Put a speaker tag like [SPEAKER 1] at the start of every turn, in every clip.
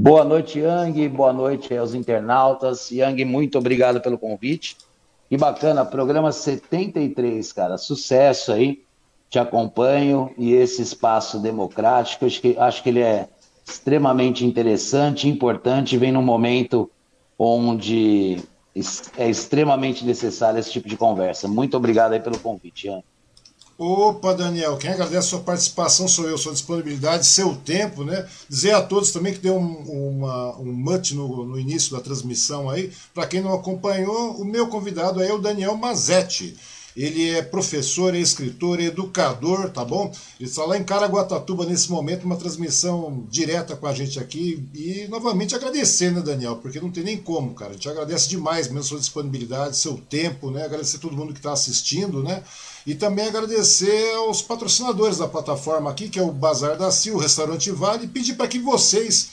[SPEAKER 1] Boa noite, Yang. Boa noite aos internautas. Yang, muito obrigado pelo convite. Que bacana, programa 73, cara. Sucesso aí. Te acompanho e esse espaço democrático, acho que, acho que ele é extremamente interessante, importante, vem num momento onde é extremamente necessário esse tipo de conversa. Muito obrigado aí pelo convite, Ian.
[SPEAKER 2] Opa, Daniel, quem agradece a sua participação sou eu, sua disponibilidade, seu tempo, né? Dizer a todos também que deu um, uma, um mut no, no início da transmissão aí. Para quem não acompanhou, o meu convidado é o Daniel Mazetti. Ele é professor, é escritor, é educador, tá bom? Ele está lá em Caraguatatuba nesse momento, uma transmissão direta com a gente aqui. E novamente agradecer, né, Daniel? Porque não tem nem como, cara. A gente agradece demais mesmo sua disponibilidade, seu tempo, né? Agradecer a todo mundo que está assistindo, né? E também agradecer aos patrocinadores da plataforma aqui, que é o Bazar da Sil, o Restaurante Vale, e pedir para que vocês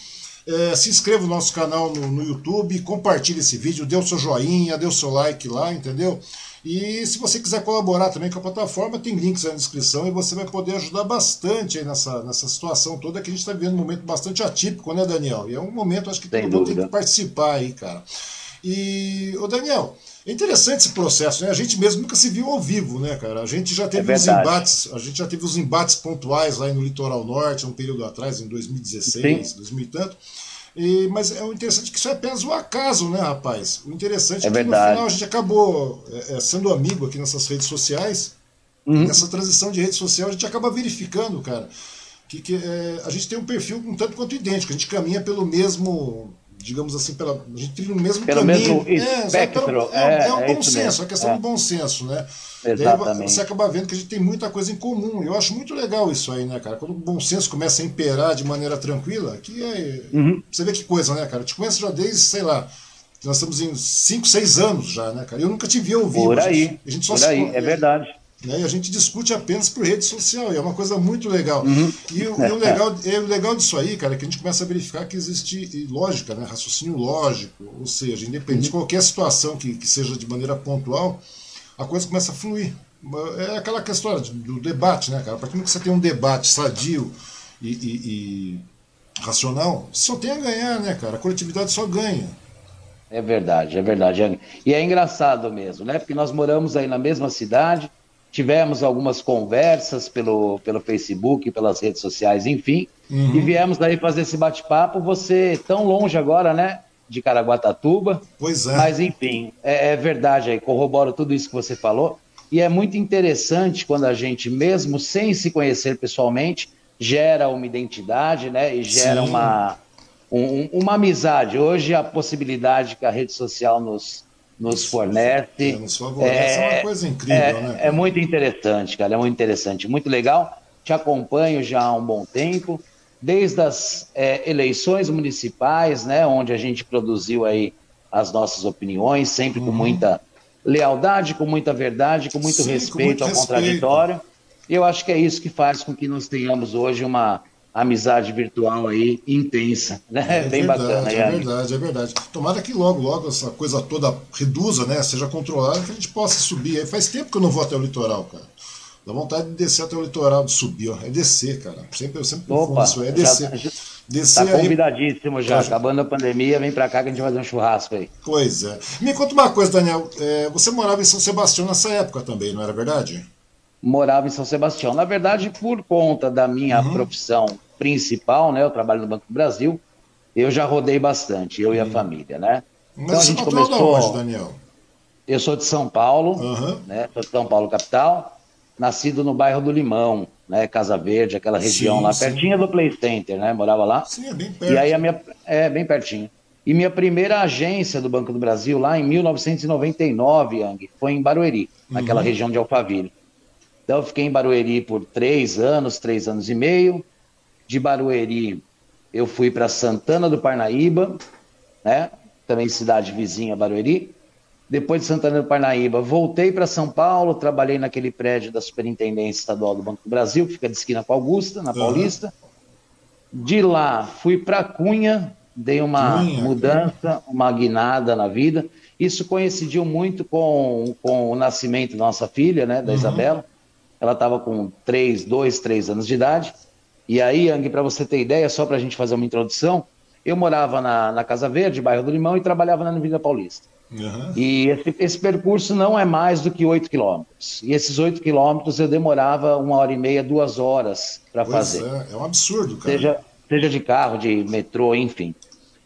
[SPEAKER 2] é, se inscrevam no nosso canal no, no YouTube, compartilhe esse vídeo, dê o seu joinha, dê o seu like lá, entendeu? E se você quiser colaborar também com a plataforma, tem links aí na descrição e você vai poder ajudar bastante aí nessa, nessa situação toda que a gente está vivendo um momento bastante atípico, né, Daniel? E é um momento, acho que todo mundo tem que participar aí, cara. E, ô Daniel, é interessante esse processo, né? A gente mesmo nunca se viu ao vivo, né, cara? A gente já teve é os embates, a gente já teve os embates pontuais lá no litoral norte, um período atrás, em 2016, Sim. 2000 e tanto. E, mas é o interessante é que isso é apenas o acaso, né, rapaz? O interessante é, é que verdade. no final a gente acabou é, é, sendo amigo aqui nessas redes sociais. Uhum. Nessa transição de rede social, a gente acaba verificando, cara, que, que é, a gente tem um perfil um tanto quanto idêntico. A gente caminha pelo mesmo digamos assim, pela, a gente trilha no mesmo
[SPEAKER 1] pelo
[SPEAKER 2] caminho.
[SPEAKER 1] Mesmo é, espectro.
[SPEAKER 2] É, é, é, um é bom senso, é questão do bom senso, né? Exatamente. você acaba vendo que a gente tem muita coisa em comum. Eu acho muito legal isso aí, né, cara? Quando o bom senso começa a imperar de maneira tranquila, que é. Uhum. Você vê que coisa, né, cara? Eu te conheço já desde, sei lá, nós estamos em 5, 6 anos já, né, cara? Eu nunca te vi vivo.
[SPEAKER 1] Por aí. A gente só por aí, é verdade.
[SPEAKER 2] Né? E a gente discute apenas por rede social, e é uma coisa muito legal. Uhum. E, o, e o, legal, é, o legal disso aí, cara, é que a gente começa a verificar que existe lógica, né? raciocínio lógico, ou seja, independente uhum. de qualquer situação que, que seja de maneira pontual, a coisa começa a fluir. É aquela questão do debate, né, cara? Para que você tem um debate sadio e, e, e racional, só tem a ganhar, né, cara? A coletividade só ganha.
[SPEAKER 1] É verdade, é verdade. E é engraçado mesmo, né? Porque nós moramos aí na mesma cidade, tivemos algumas conversas pelo, pelo Facebook, pelas redes sociais, enfim, uhum. e viemos daí fazer esse bate-papo. Você tão longe agora, né? De Caraguatatuba.
[SPEAKER 2] Pois é.
[SPEAKER 1] Mas, enfim, é, é verdade aí, corroboro tudo isso que você falou. E é muito interessante quando a gente, mesmo sem se conhecer pessoalmente, gera uma identidade, né? E gera uma, um, uma amizade. Hoje, a possibilidade que a rede social nos, nos fornece. É, nos
[SPEAKER 2] favorece, é, é uma coisa incrível,
[SPEAKER 1] é,
[SPEAKER 2] né?
[SPEAKER 1] É muito interessante, cara, é muito interessante, muito legal. Te acompanho já há um bom tempo, desde as é, eleições municipais, né, onde a gente produziu aí as nossas opiniões, sempre uhum. com muita lealdade, com muita verdade, com muito Sim, respeito com muito ao respeito. contraditório. E eu acho que é isso que faz com que nós tenhamos hoje uma amizade virtual aí intensa, né? É Bem verdade, bacana.
[SPEAKER 2] É verdade, é verdade. Tomara que logo, logo essa coisa toda reduza, né? Seja controlada, que a gente possa subir. Aí faz tempo que eu não vou até o litoral, cara. Dá vontade de descer até o litoral, de subir, ó. É descer, cara. Sempre, eu sempre confundo isso, é descer. Já,
[SPEAKER 1] descer tá convidadíssimo já. Acabando a pandemia, vem pra cá que a gente vai fazer um churrasco aí.
[SPEAKER 2] Pois é. Me conta uma coisa, Daniel. É, você morava em São Sebastião nessa época também, não era verdade?
[SPEAKER 1] Morava em São Sebastião. Na verdade, por conta da minha uhum. profissão principal, né? Eu trabalho no Banco do Brasil. Eu já rodei bastante, eu e a família, né?
[SPEAKER 2] Mas então a gente começou. Onde, Daniel?
[SPEAKER 1] Eu sou de São Paulo, uhum. né? Sou de São Paulo capital, nascido no bairro do Limão, né? Casa Verde, aquela região sim, lá sim. pertinho do Play Center, né? Morava lá.
[SPEAKER 2] Sim, é bem perto.
[SPEAKER 1] E aí a minha é bem pertinho. E minha primeira agência do Banco do Brasil lá em 1999, Yang, foi em Barueri, naquela uhum. região de Alphaville. Então eu fiquei em Barueri por três anos, três anos e meio. De Barueri, eu fui para Santana do Parnaíba, né? também cidade vizinha, Barueri. Depois de Santana do Parnaíba, voltei para São Paulo, trabalhei naquele prédio da Superintendência Estadual do Banco do Brasil, que fica de esquina com Augusta, na Paulista. Uhum. De lá, fui para Cunha, dei uma Cunha. mudança, uma guinada na vida. Isso coincidiu muito com, com o nascimento da nossa filha, né, da uhum. Isabela. Ela estava com três, dois, três anos de idade. E aí, Yang, para você ter ideia, só para a gente fazer uma introdução, Eu morava na, na Casa Verde, bairro do Limão, e trabalhava na Avenida Paulista. Uhum. E esse, esse, percurso não é mais do que 8 quilômetros. E esses 8 quilômetros eu demorava uma hora e meia, duas horas para fazer.
[SPEAKER 2] É, é um absurdo, cara.
[SPEAKER 1] Seja, seja de carro, de metrô, enfim.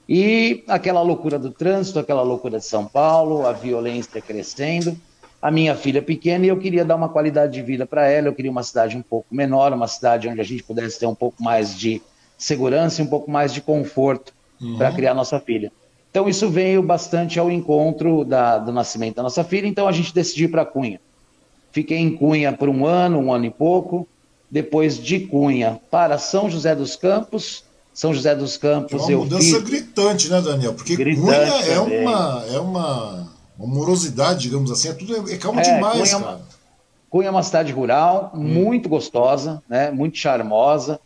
[SPEAKER 1] E aquela loucura do trânsito, aquela loucura de São Paulo, a violência crescendo. A minha filha pequena e eu queria dar uma qualidade de vida para ela. Eu queria uma cidade um pouco menor, uma cidade onde a gente pudesse ter um pouco mais de segurança e um pouco mais de conforto uhum. para criar nossa filha. Então isso veio bastante ao encontro da, do nascimento da nossa filha. Então a gente decidiu ir para Cunha. Fiquei em Cunha por um ano, um ano e pouco. Depois de Cunha para São José dos Campos. São José dos Campos
[SPEAKER 2] é uma mudança gritante, né, Daniel? Porque gritante Cunha é uma, é uma, uma morosidade, digamos assim. É tudo é calmo é, demais, Cunha, cara.
[SPEAKER 1] Cunha é uma cidade rural, hum. muito gostosa, né? Muito charmosa.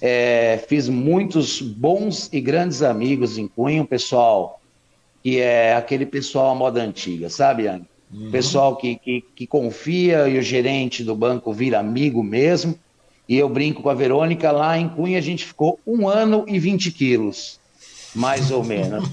[SPEAKER 1] É, fiz muitos bons e grandes amigos em Cunha, um pessoal que é aquele pessoal à moda antiga, sabe, Yang? Uhum. Pessoal que, que, que, confia e o gerente do banco vira amigo mesmo. E eu brinco com a Verônica, lá em Cunha a gente ficou um ano e 20 quilos mais ou menos.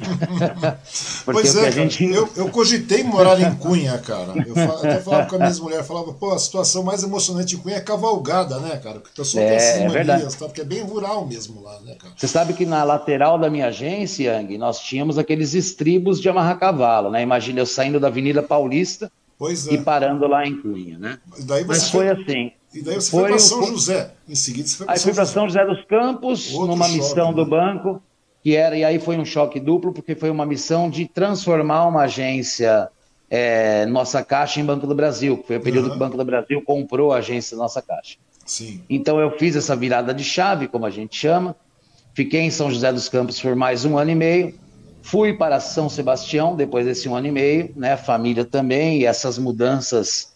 [SPEAKER 2] pois é, gente... eu, eu cogitei morar em Cunha, cara. Eu até falava com a minha mulher, falava, pô, a situação mais emocionante em Cunha é cavalgada, né, cara? Porque o pessoal é, tem manias, tá? porque é bem rural mesmo lá, né, cara?
[SPEAKER 1] Você sabe que na lateral da minha agência, Yang, nós tínhamos aqueles estribos de amarrar cavalo, né? Imagina eu saindo da Avenida Paulista é. e parando lá em Cunha, né? Mas foi, foi assim.
[SPEAKER 2] E daí você foi, para São José. Em seguida você foi
[SPEAKER 1] para Aí fui para São José dos Campos, Outro numa missão do né? banco que era, e aí foi um choque duplo, porque foi uma missão de transformar uma agência é, Nossa Caixa em Banco do Brasil, que foi o período uhum. que o Banco do Brasil comprou a agência Nossa Caixa.
[SPEAKER 2] Sim.
[SPEAKER 1] Então eu fiz essa virada de chave, como a gente chama, fiquei em São José dos Campos por mais um ano e meio, fui para São Sebastião depois desse um ano e meio, né, família também, e essas mudanças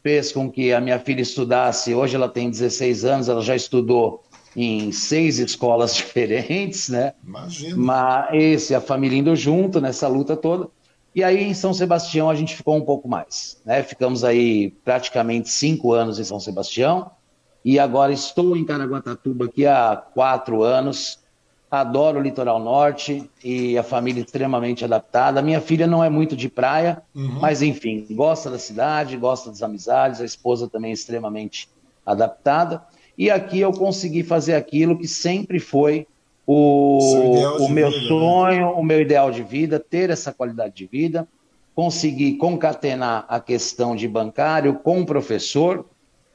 [SPEAKER 1] fez com que a minha filha estudasse, hoje ela tem 16 anos, ela já estudou em seis escolas diferentes, né?
[SPEAKER 2] Imagina.
[SPEAKER 1] Mas esse, a família indo junto nessa luta toda. E aí em São Sebastião a gente ficou um pouco mais, né? Ficamos aí praticamente cinco anos em São Sebastião e agora estou em Caraguatatuba aqui há quatro anos. Adoro o litoral norte e a família extremamente adaptada. Minha filha não é muito de praia, uhum. mas enfim, gosta da cidade, gosta das amizades. A esposa também é extremamente adaptada. E aqui eu consegui fazer aquilo que sempre foi o, o meu vida, né? sonho, né? o meu ideal de vida, ter essa qualidade de vida, conseguir concatenar a questão de bancário com o professor.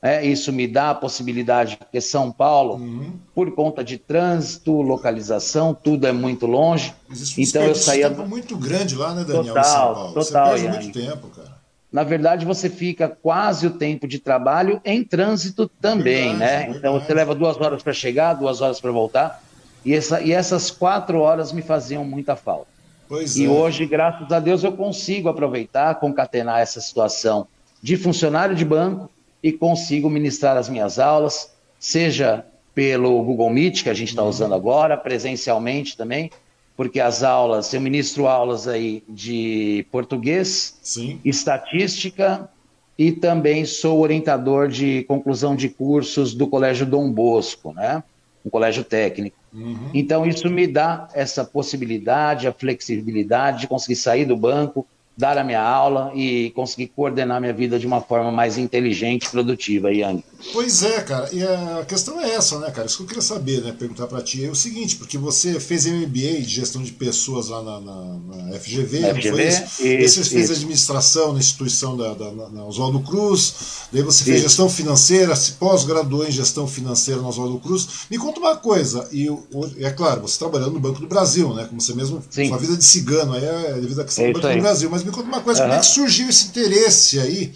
[SPEAKER 1] É, isso me dá a possibilidade, porque São Paulo, uhum. por conta de trânsito, localização, tudo é muito longe. então eu saía.
[SPEAKER 2] muito grande lá, né, Daniel?
[SPEAKER 1] Total, São Paulo. total.
[SPEAKER 2] Você perde muito tempo, cara
[SPEAKER 1] na verdade você fica quase o tempo de trabalho em trânsito também, verdade, né? Então você leva duas horas para chegar, duas horas para voltar, e, essa, e essas quatro horas me faziam muita falta.
[SPEAKER 2] Pois
[SPEAKER 1] e
[SPEAKER 2] é.
[SPEAKER 1] hoje, graças a Deus, eu consigo aproveitar, concatenar essa situação de funcionário de banco e consigo ministrar as minhas aulas, seja pelo Google Meet, que a gente está uhum. usando agora, presencialmente também, porque as aulas, eu ministro aulas aí de português,
[SPEAKER 2] Sim.
[SPEAKER 1] estatística e também sou orientador de conclusão de cursos do Colégio Dom Bosco, né? Um colégio técnico. Uhum. Então isso me dá essa possibilidade, a flexibilidade de conseguir sair do banco, dar a minha aula e conseguir coordenar minha vida de uma forma mais inteligente e produtiva, Yang.
[SPEAKER 2] Pois é, cara. E a questão é essa, né, cara? Isso que eu queria saber, né? Perguntar para ti é o seguinte, porque você fez MBA de gestão de pessoas lá na, na, na FGV,
[SPEAKER 1] na FGV, foi isso?
[SPEAKER 2] isso você fez isso. administração na instituição da, da na Oswaldo Cruz, daí você fez isso. gestão financeira, se pós-graduou em gestão financeira na Oswaldo Cruz. Me conta uma coisa, e é claro, você trabalhando no Banco do Brasil, né? Como você mesmo,
[SPEAKER 1] Sim.
[SPEAKER 2] sua vida de cigano aí é devido à questão é do Banco aí. do Brasil, mas me conta uma coisa, uhum. como é que surgiu esse interesse aí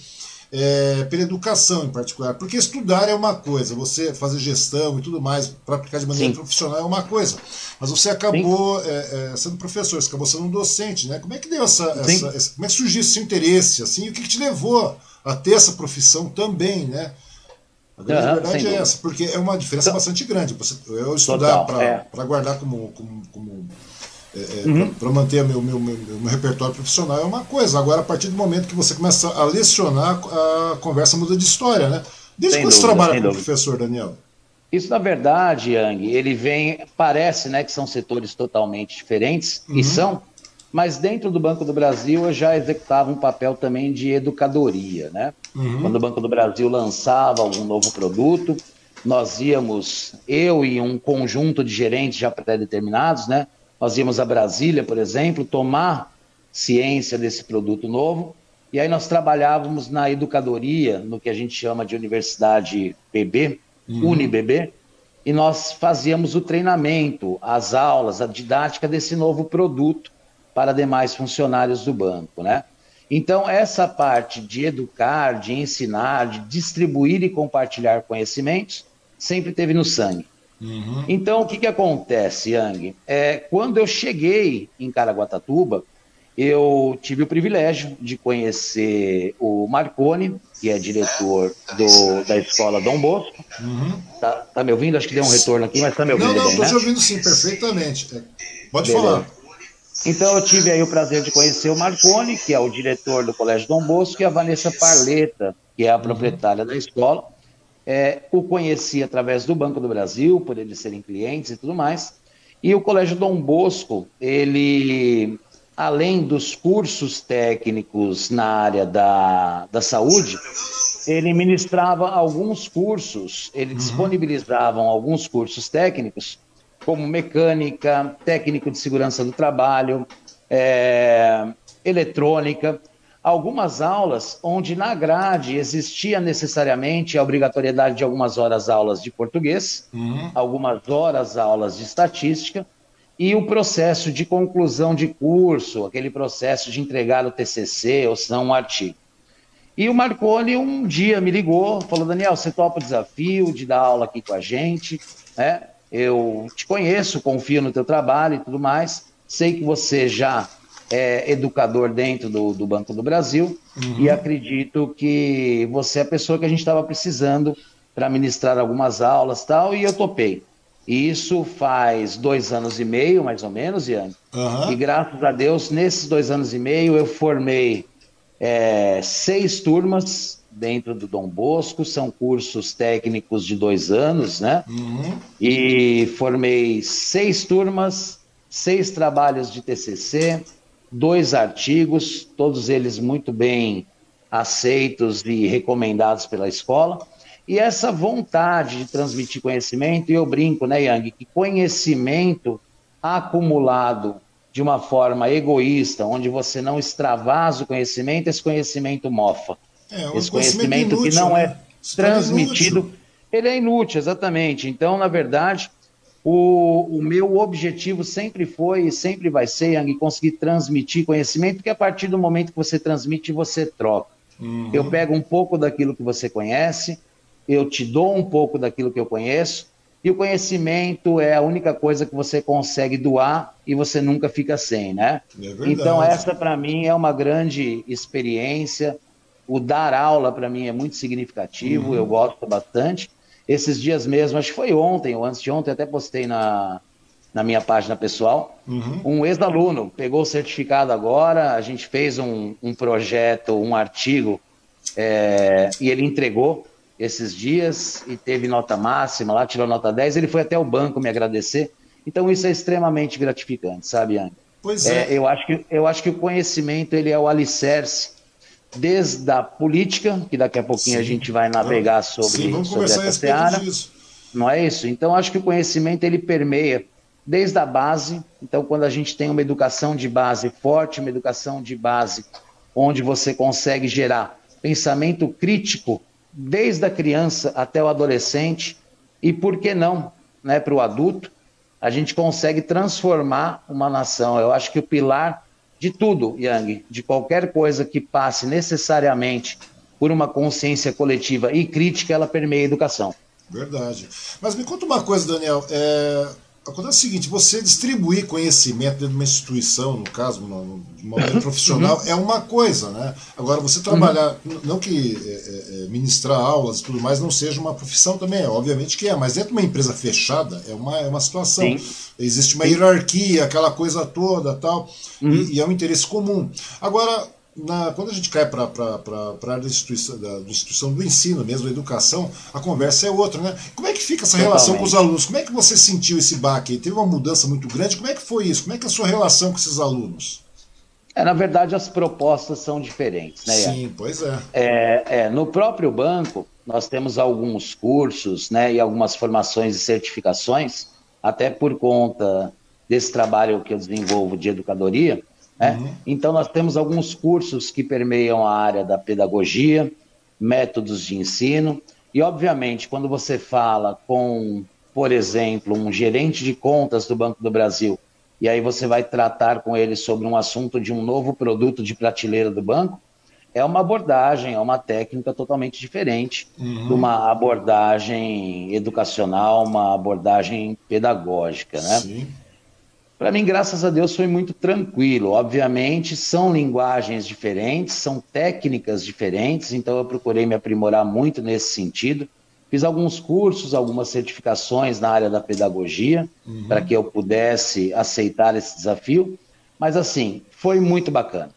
[SPEAKER 2] é, pela educação em particular? Porque estudar é uma coisa, você fazer gestão e tudo mais para aplicar de maneira Sim. profissional é uma coisa, mas você acabou é, é, sendo professor, você acabou sendo um docente, né? Como é que deu essa, essa, essa como é que surgiu esse interesse assim? E o que, que te levou a ter essa profissão também, né? A grande uhum, verdade é essa, porque é uma diferença então, bastante grande. Eu estudar para é. guardar como, como, como é, é uhum. Para manter meu, meu, meu, meu, repertório profissional é uma coisa. Agora, a partir do momento que você começa a lecionar, a conversa muda de história, né? Desde sem quando dúvida, você trabalha como dúvida. professor, Daniel?
[SPEAKER 1] Isso, na verdade, Yang, ele vem, parece né, que são setores totalmente diferentes, uhum. e são, mas dentro do Banco do Brasil eu já executava um papel também de educadoria. Né? Uhum. Quando o Banco do Brasil lançava algum novo produto, nós íamos, eu e um conjunto de gerentes já pré-determinados, né? Nós íamos a Brasília, por exemplo, tomar ciência desse produto novo, e aí nós trabalhávamos na educadoria, no que a gente chama de Universidade PB, uhum. UniBB, e nós fazíamos o treinamento, as aulas, a didática desse novo produto para demais funcionários do banco, né? Então, essa parte de educar, de ensinar, de distribuir e compartilhar conhecimentos, sempre teve no sangue. Uhum. Então, o que, que acontece, Yang? É, quando eu cheguei em Caraguatatuba, eu tive o privilégio de conhecer o Marconi, que é diretor do, da escola Dom Bosco. Uhum. Tá, tá, me ouvindo? Acho que deu um retorno aqui, mas tá me ouvindo
[SPEAKER 2] Não, não,
[SPEAKER 1] estou
[SPEAKER 2] né? te ouvindo sim, perfeitamente. É, pode Beleza. falar.
[SPEAKER 1] Então eu tive aí o prazer de conhecer o Marconi, que é o diretor do Colégio Dom Bosco, e a Vanessa Parleta, que é a proprietária da escola. É, o conheci através do Banco do Brasil, por eles serem clientes e tudo mais. E o Colégio Dom Bosco, ele além dos cursos técnicos na área da, da saúde, ele ministrava alguns cursos, ele uhum. disponibilizava alguns cursos técnicos, como mecânica, técnico de segurança do trabalho, é, eletrônica, algumas aulas onde na grade existia necessariamente a obrigatoriedade de algumas horas aulas de português, uhum. algumas horas aulas de estatística, e o processo de conclusão de curso, aquele processo de entregar o TCC ou se não um artigo. E o Marconi um dia me ligou, falou: Daniel, você topa o desafio de dar aula aqui com a gente, né? Eu te conheço, confio no teu trabalho e tudo mais. Sei que você já é educador dentro do, do Banco do Brasil uhum. e acredito que você é a pessoa que a gente estava precisando para ministrar algumas aulas tal, e eu topei. E isso faz dois anos e meio, mais ou menos, Ian. Uhum. E graças a Deus, nesses dois anos e meio, eu formei é, seis turmas dentro do Dom Bosco, são cursos técnicos de dois anos, né? Uhum. E formei seis turmas, seis trabalhos de TCC, dois artigos, todos eles muito bem aceitos e recomendados pela escola. E essa vontade de transmitir conhecimento, e eu brinco, né, Yang, que conhecimento acumulado de uma forma egoísta, onde você não extravasa o conhecimento, esse conhecimento mofa. É, um esse conhecimento, inútil, que não né? é transmitido, ele é inútil, exatamente. Então, na verdade, o, o, meu objetivo sempre foi e sempre vai ser, Yang, conseguir transmitir conhecimento, porque a partir do momento que você transmite, você troca. Uhum. Eu pego um pouco daquilo que você conhece, eu te dou um pouco daquilo que eu conheço, e o conhecimento é a única coisa que você consegue doar e você nunca fica sem, né? É então, essa para mim é uma grande experiência. O dar aula para mim é muito significativo, uhum. eu gosto bastante. Esses dias mesmo, acho que foi ontem ou antes de ontem, até postei na, na minha página pessoal. Uhum. Um ex-aluno pegou o certificado agora, a gente fez um, um projeto, um artigo, é, e ele entregou esses dias e teve nota máxima lá, tirou nota 10. Ele foi até o banco me agradecer. Então isso é extremamente gratificante, sabe, Anny?
[SPEAKER 2] Pois é.
[SPEAKER 1] é. eu, acho que, eu acho que o conhecimento ele é o alicerce desde a política, que daqui a pouquinho Sim. a gente vai navegar sobre, Sim, vamos sobre essa seara. Disso. Não é isso? Então acho que o conhecimento ele permeia desde a base. Então quando a gente tem uma educação de base forte, uma educação de base onde você consegue gerar pensamento crítico desde a criança até o adolescente e, por que não, né, para o adulto, a gente consegue transformar uma nação. Eu acho que o pilar de tudo, Yang, de qualquer coisa que passe necessariamente por uma consciência coletiva e crítica, ela permeia a educação.
[SPEAKER 2] Verdade. Mas me conta uma coisa, Daniel. É, Acontece o seguinte, você distribuir conhecimento dentro de uma instituição, no caso, de uma maneira profissional, uhum. é uma coisa, né? Agora, você trabalhar, uhum. não que é, é, é, ministrar aulas e tudo mais não seja uma profissão também, é, obviamente que é, mas dentro de uma empresa fechada é uma, é uma situação. Sim. Existe uma hierarquia, aquela coisa toda tal, uhum. e, e, é um interesse comum. Agora, na, quando a gente cai para a área da instituição, da, da instituição do ensino mesmo, da educação, a conversa é outra, né? Como é que fica essa relação Totalmente. com os alunos? Como é que você sentiu esse baque? Teve uma mudança muito grande? Como é que foi isso? Como é que é a sua relação com esses alunos?
[SPEAKER 1] É, na verdade, as propostas são diferentes, né?
[SPEAKER 2] Sim, pois é.
[SPEAKER 1] é. é. No próprio banco, nós temos alguns cursos né, e algumas formações e certificações, até por conta desse trabalho que eu desenvolvo de educadoria, né? Uhum. Então, nós temos alguns cursos que permeiam a área da pedagogia, métodos de ensino, e, obviamente, quando você fala com, por exemplo, um gerente de contas do Banco do Brasil, e aí você vai tratar com ele sobre um assunto de um novo produto de prateleira do banco, é uma abordagem, é uma técnica totalmente diferente uhum. de uma abordagem educacional, uma abordagem pedagógica, né? Sim. Para mim, graças a Deus, foi muito tranquilo. Obviamente, são linguagens diferentes, são técnicas diferentes, então eu procurei me aprimorar muito nesse sentido. Fiz alguns cursos, algumas certificações na área da pedagogia, uhum. para que eu pudesse aceitar esse desafio. Mas, assim, foi muito bacana.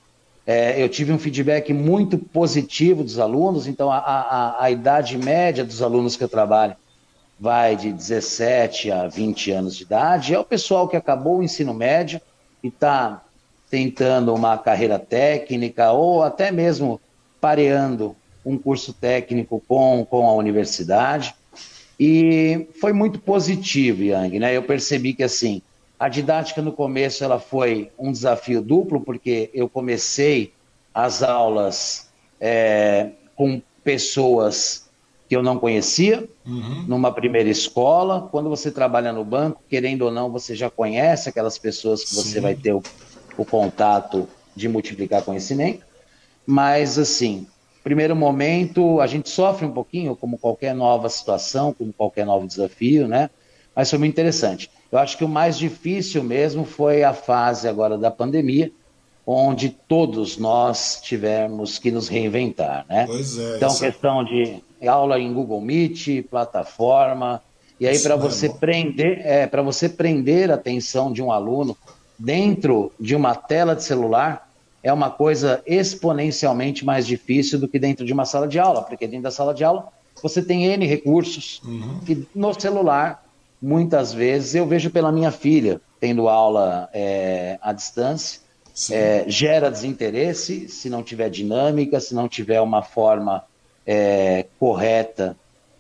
[SPEAKER 1] É, eu tive um feedback muito positivo dos alunos, então a, a, a idade média dos alunos que eu trabalho vai de 17 a 20 anos de idade, é o pessoal que acabou o ensino médio e está tentando uma carreira técnica ou até mesmo pareando um curso técnico com, com a universidade. E foi muito positivo, Yang, né? Eu percebi que assim, a didática no começo ela foi um desafio duplo, porque eu comecei as aulas é, com pessoas que eu não conhecia, uhum. numa primeira escola. Quando você trabalha no banco, querendo ou não, você já conhece aquelas pessoas que você Sim. vai ter o, o contato de multiplicar conhecimento. Mas, assim, primeiro momento, a gente sofre um pouquinho, como qualquer nova situação, como qualquer novo desafio, né? Mas foi muito interessante. Eu acho que o mais difícil mesmo foi a fase agora da pandemia, onde todos nós tivemos que nos reinventar, né?
[SPEAKER 2] Pois é.
[SPEAKER 1] Então, questão de aula em Google Meet, plataforma. E aí, para você é prender, é, para você prender a atenção de um aluno dentro de uma tela de celular, é uma coisa exponencialmente mais difícil do que dentro de uma sala de aula, porque dentro da sala de aula você tem N recursos, uhum. e no celular, muitas vezes, eu vejo pela minha filha, tendo aula é, à distância, é, gera desinteresse se não tiver dinâmica, se não tiver uma forma é, correta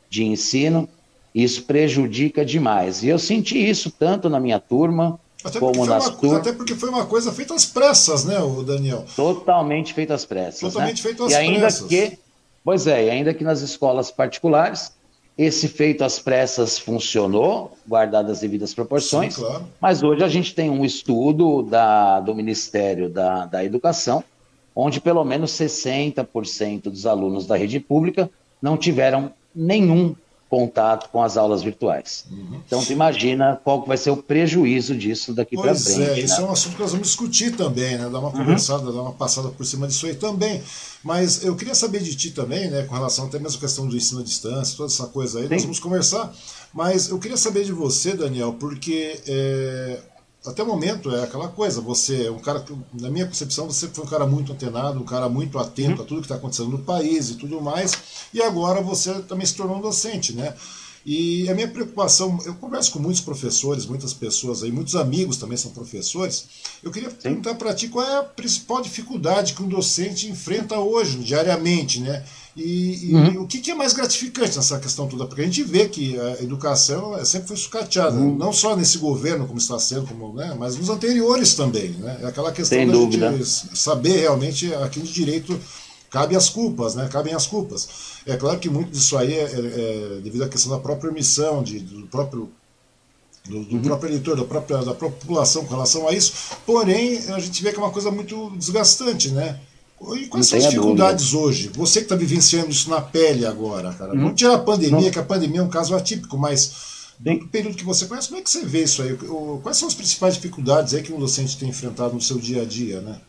[SPEAKER 1] de ensino, isso prejudica demais. E eu senti isso tanto na minha turma, até como nas turmas.
[SPEAKER 2] Até porque foi uma coisa feita às pressas, né, o Daniel?
[SPEAKER 1] Totalmente feita às pressas.
[SPEAKER 2] Né? Totalmente
[SPEAKER 1] né?
[SPEAKER 2] feito às
[SPEAKER 1] e ainda
[SPEAKER 2] pressas.
[SPEAKER 1] Que, pois é, e ainda que nas escolas particulares, esse feito às pressas funcionou, guardado as devidas proporções,
[SPEAKER 2] Sim, claro.
[SPEAKER 1] mas hoje a gente tem um estudo da, do Ministério da, da Educação onde pelo menos 60% dos alunos da rede pública não tiveram nenhum contato com as aulas virtuais. Uhum. Então, tu imagina qual vai ser o prejuízo disso daqui para frente.
[SPEAKER 2] Pois é, isso né? é um assunto que nós vamos discutir também, né? Dar uma uhum. conversada, dar uma passada por cima disso aí também. Mas eu queria saber de ti também, né, com relação até mesmo à questão do ensino à distância, toda essa coisa aí, Sim. nós vamos conversar. Mas eu queria saber de você, Daniel, porque é, até o momento é aquela coisa, você é um cara que, na minha concepção, você foi um cara muito antenado, um cara muito atento uhum. a tudo que está acontecendo no país e tudo mais, e agora você também se tornou um docente, né? E a minha preocupação, eu converso com muitos professores, muitas pessoas aí, muitos amigos também são professores. Eu queria Sim. perguntar para ti qual é a principal dificuldade que um docente enfrenta hoje, diariamente, né? E, e uhum. o que, que, é mais gratificante nessa questão toda? Porque a gente vê que a educação sempre foi sucateada, uhum. não só nesse governo, como está sendo, como, né, mas nos anteriores também. Né? É aquela questão Sem da dúvida. gente saber realmente a quem de direito cabe as culpas, né? cabem as culpas. É claro que muito disso aí é, é, é devido à questão da própria omissão, de, do próprio do, do uhum. próprio eleitor, da própria, da população com relação a isso, porém a gente vê que é uma coisa muito desgastante, né? E quais são as dificuldades dúvida. hoje? Você que está vivenciando isso na pele agora, cara. Uhum. Vamos tirar a pandemia, Não. que a pandemia é um caso atípico, mas no período que você conhece, como é que você vê isso aí? Quais são as principais dificuldades aí que um docente tem enfrentado no seu dia a dia, né?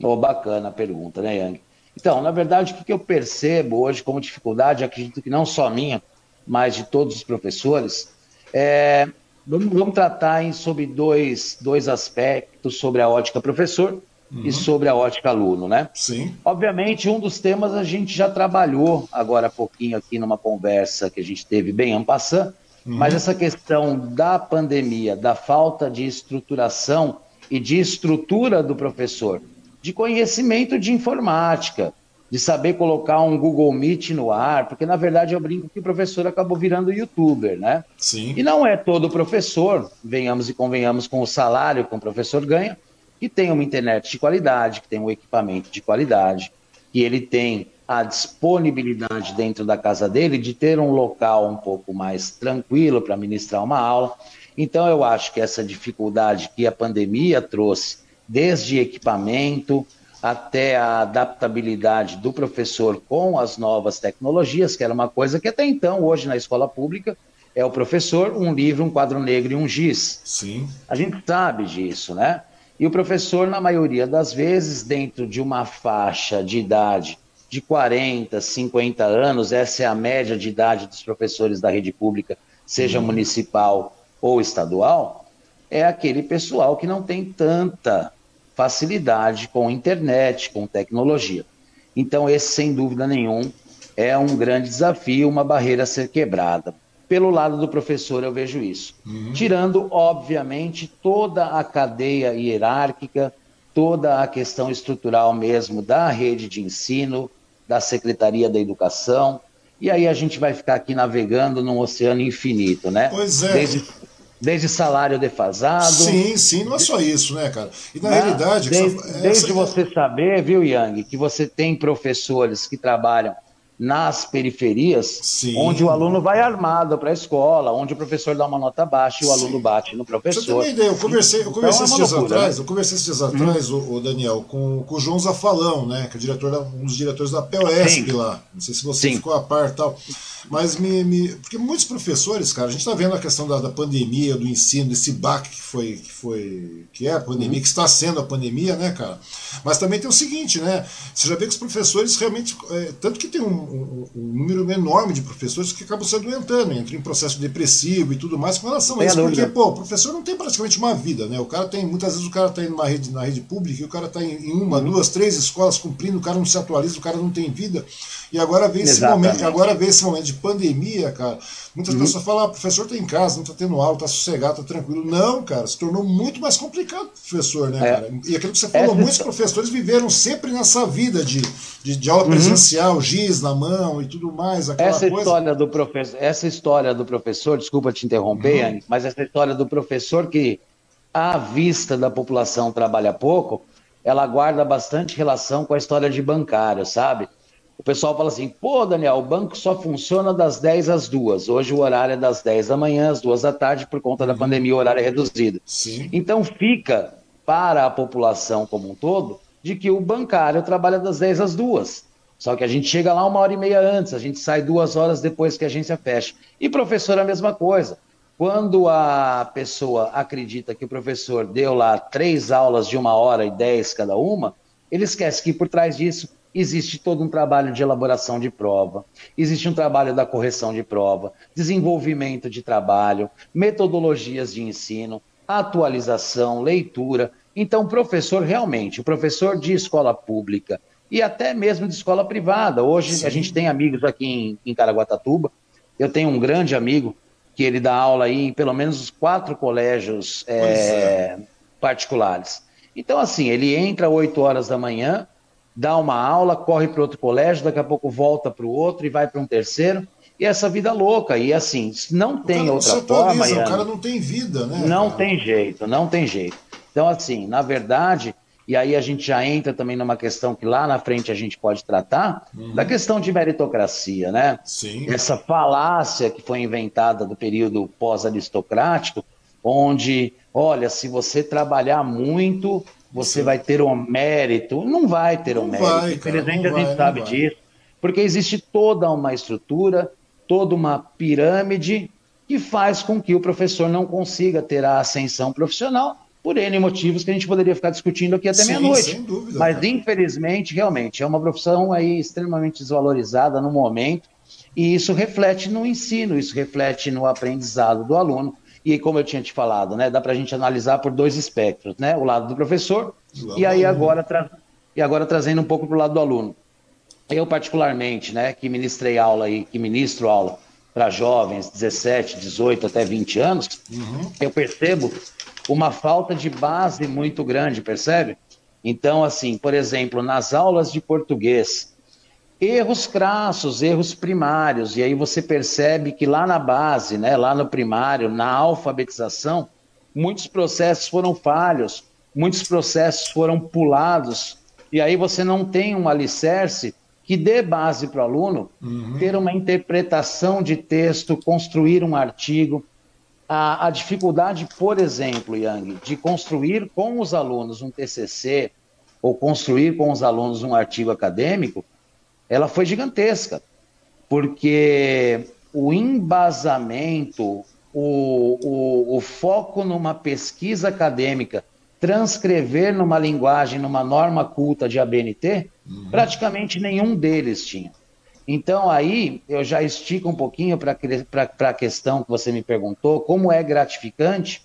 [SPEAKER 1] Oh, bacana a pergunta, né, Yang? Então, na verdade, o que eu percebo hoje como dificuldade, acredito que não só minha, mas de todos os professores, é, vamos, vamos tratar em, sobre dois, dois aspectos sobre a ótica professor uhum. e sobre a ótica aluno, né?
[SPEAKER 2] Sim.
[SPEAKER 1] Obviamente, um dos temas a gente já trabalhou agora há pouquinho aqui numa conversa que a gente teve bem ampassando, uhum. mas essa questão da pandemia, da falta de estruturação e de estrutura do professor, de conhecimento de informática, de saber colocar um Google Meet no ar, porque na verdade eu brinco que o professor acabou virando youtuber, né?
[SPEAKER 2] Sim.
[SPEAKER 1] E não é todo professor, venhamos e convenhamos com o salário que um professor ganha, que tem uma internet de qualidade, que tem um equipamento de qualidade, que ele tem a disponibilidade dentro da casa dele de ter um local um pouco mais tranquilo para ministrar uma aula. Então eu acho que essa dificuldade que a pandemia trouxe, desde equipamento, até a adaptabilidade do professor com as novas tecnologias, que era uma coisa que até então, hoje na escola pública, é o professor, um livro, um quadro negro e um giz.
[SPEAKER 2] Sim.
[SPEAKER 1] A gente sabe disso, né? E o professor, na maioria das vezes, dentro de uma faixa de idade de 40, 50 anos, essa é a média de idade dos professores da rede pública, seja uhum. municipal ou estadual, é aquele pessoal que não tem tanta facilidade com internet, com tecnologia. Então, esse, sem dúvida nenhum, é um grande desafio, uma barreira a ser quebrada. Pelo lado do professor, eu vejo isso. Uhum. Tirando, obviamente, toda a cadeia hierárquica, toda a questão estrutural mesmo da rede de ensino, da Secretaria da Educação. E aí a gente vai ficar aqui navegando num oceano infinito, né?
[SPEAKER 2] Pois é.
[SPEAKER 1] Desde desde salário defasado.
[SPEAKER 2] Sim, sim, não é só isso, né, cara? E na né? realidade.
[SPEAKER 1] Desde, essa, desde você saber, viu, Yang, que você tem professores que trabalham nas periferias, Sim. onde o aluno vai armado para a escola, onde o professor dá uma nota baixa e o Sim. aluno bate no professor. Você tem uma
[SPEAKER 2] ideia, eu conversei, eu conversei então, é esses dias loucura, atrás, né? eu conversei esses dias atrás, hum. o, o, Daniel, com, com o João Zafalão, né, que é diretor da, um dos diretores da POSP lá. Não sei se você ficou a par e tal. Mas me, me, Porque muitos professores, cara, a gente está vendo a questão da, da, pandemia, do ensino, desse baque que foi, que foi. que é a pandemia, uhum. que está sendo a pandemia, né, cara? Mas também tem o seguinte, né? Você já vê que os professores realmente. É, tanto que tem um, um, um, número enorme de professores que acabam se adoentando, entram em processo depressivo e tudo mais com relação a isso. Porque, pô, o professor não tem praticamente uma vida, né? O cara tem. Muitas vezes o cara está numa rede, na rede pública e o cara está em, em uma, uhum. duas, três escolas cumprindo, o cara não se atualiza, o cara não tem vida. E agora vem esse momento, agora vem esse momento de pandemia, cara. Muitas uhum. pessoas falam, ah, professor está em casa, não está tendo aula, está sossegado, está tranquilo. Não, cara, se tornou muito mais complicado professor, né, é. cara? E aquilo que você falou, Essa... muitos professores viveram sempre nessa vida de, de, de aula uhum. presencial, giz na mão e tudo mais.
[SPEAKER 1] essa coisa... história do professor, essa história do professor, desculpa te interromper, uhum. Anny, mas essa história do professor que à vista da população trabalha pouco, ela guarda bastante relação com a história de bancário, sabe? O pessoal fala assim: pô, Daniel, o banco só funciona das 10 às 2. Hoje o horário é das 10 da manhã às 2 da tarde, por conta da uhum. pandemia, o horário é reduzido.
[SPEAKER 2] Sim.
[SPEAKER 1] Então fica para a população como um todo de que o bancário trabalha das 10 às 2. Só que a gente chega lá uma hora e meia antes, a gente sai duas horas depois que a agência fecha. E professor é a mesma coisa. Quando a pessoa acredita que o professor deu lá três aulas de uma hora e dez cada uma, ele esquece que por trás disso existe todo um trabalho de elaboração de prova, existe um trabalho da correção de prova, desenvolvimento de trabalho, metodologias de ensino, atualização, leitura. Então, o professor realmente, o professor de escola pública e até mesmo de escola privada. Hoje Sim. a gente tem amigos aqui em, em Caraguatatuba. Eu tenho um grande amigo que ele dá aula aí em pelo menos quatro colégios é, é. particulares. Então, assim, ele entra às 8 horas da manhã, dá uma aula, corre para outro colégio, daqui a pouco volta para o outro e vai para um terceiro. E essa vida louca. E assim, não tem outra forma.
[SPEAKER 2] o cara não tem vida, né?
[SPEAKER 1] Não
[SPEAKER 2] cara?
[SPEAKER 1] tem jeito, não tem jeito. Então, assim, na verdade, e aí a gente já entra também numa questão que lá na frente a gente pode tratar, uhum. da questão de meritocracia, né?
[SPEAKER 2] Sim.
[SPEAKER 1] Essa falácia que foi inventada do período pós-aristocrático, onde, olha, se você trabalhar muito, você vai ter um mérito. Não vai ter um mérito. Vai, Infelizmente a gente sabe disso. Porque existe toda uma estrutura, toda uma pirâmide que faz com que o professor não consiga ter a ascensão profissional por N motivos que a gente poderia ficar discutindo aqui até meia-noite. Mas, cara. infelizmente, realmente, é uma profissão aí extremamente desvalorizada no momento, e isso reflete no ensino, isso reflete no aprendizado do aluno. E como eu tinha te falado, né, dá para a gente analisar por dois espectros, né? O lado do professor e aí agora, e agora trazendo um pouco para o lado do aluno. Eu, particularmente, né, que ministrei aula e que ministro aula para jovens, 17, 18 até 20 anos, uhum. eu percebo uma falta de base muito grande, percebe? Então, assim, por exemplo, nas aulas de português, erros crassos, erros primários, e aí você percebe que lá na base, né, lá no primário, na alfabetização, muitos processos foram falhos, muitos processos foram pulados, e aí você não tem um alicerce que dê base para o aluno uhum. ter uma interpretação de texto, construir um artigo. A, a, dificuldade, por exemplo, Yang, de construir com os alunos um TCC ou construir com os alunos um artigo acadêmico, ela foi gigantesca, porque o embasamento, o, o, o foco numa pesquisa acadêmica transcrever numa linguagem, numa norma culta de ABNT, uhum. praticamente nenhum deles tinha. Então aí eu já estico um pouquinho para a questão que você me perguntou, como é gratificante,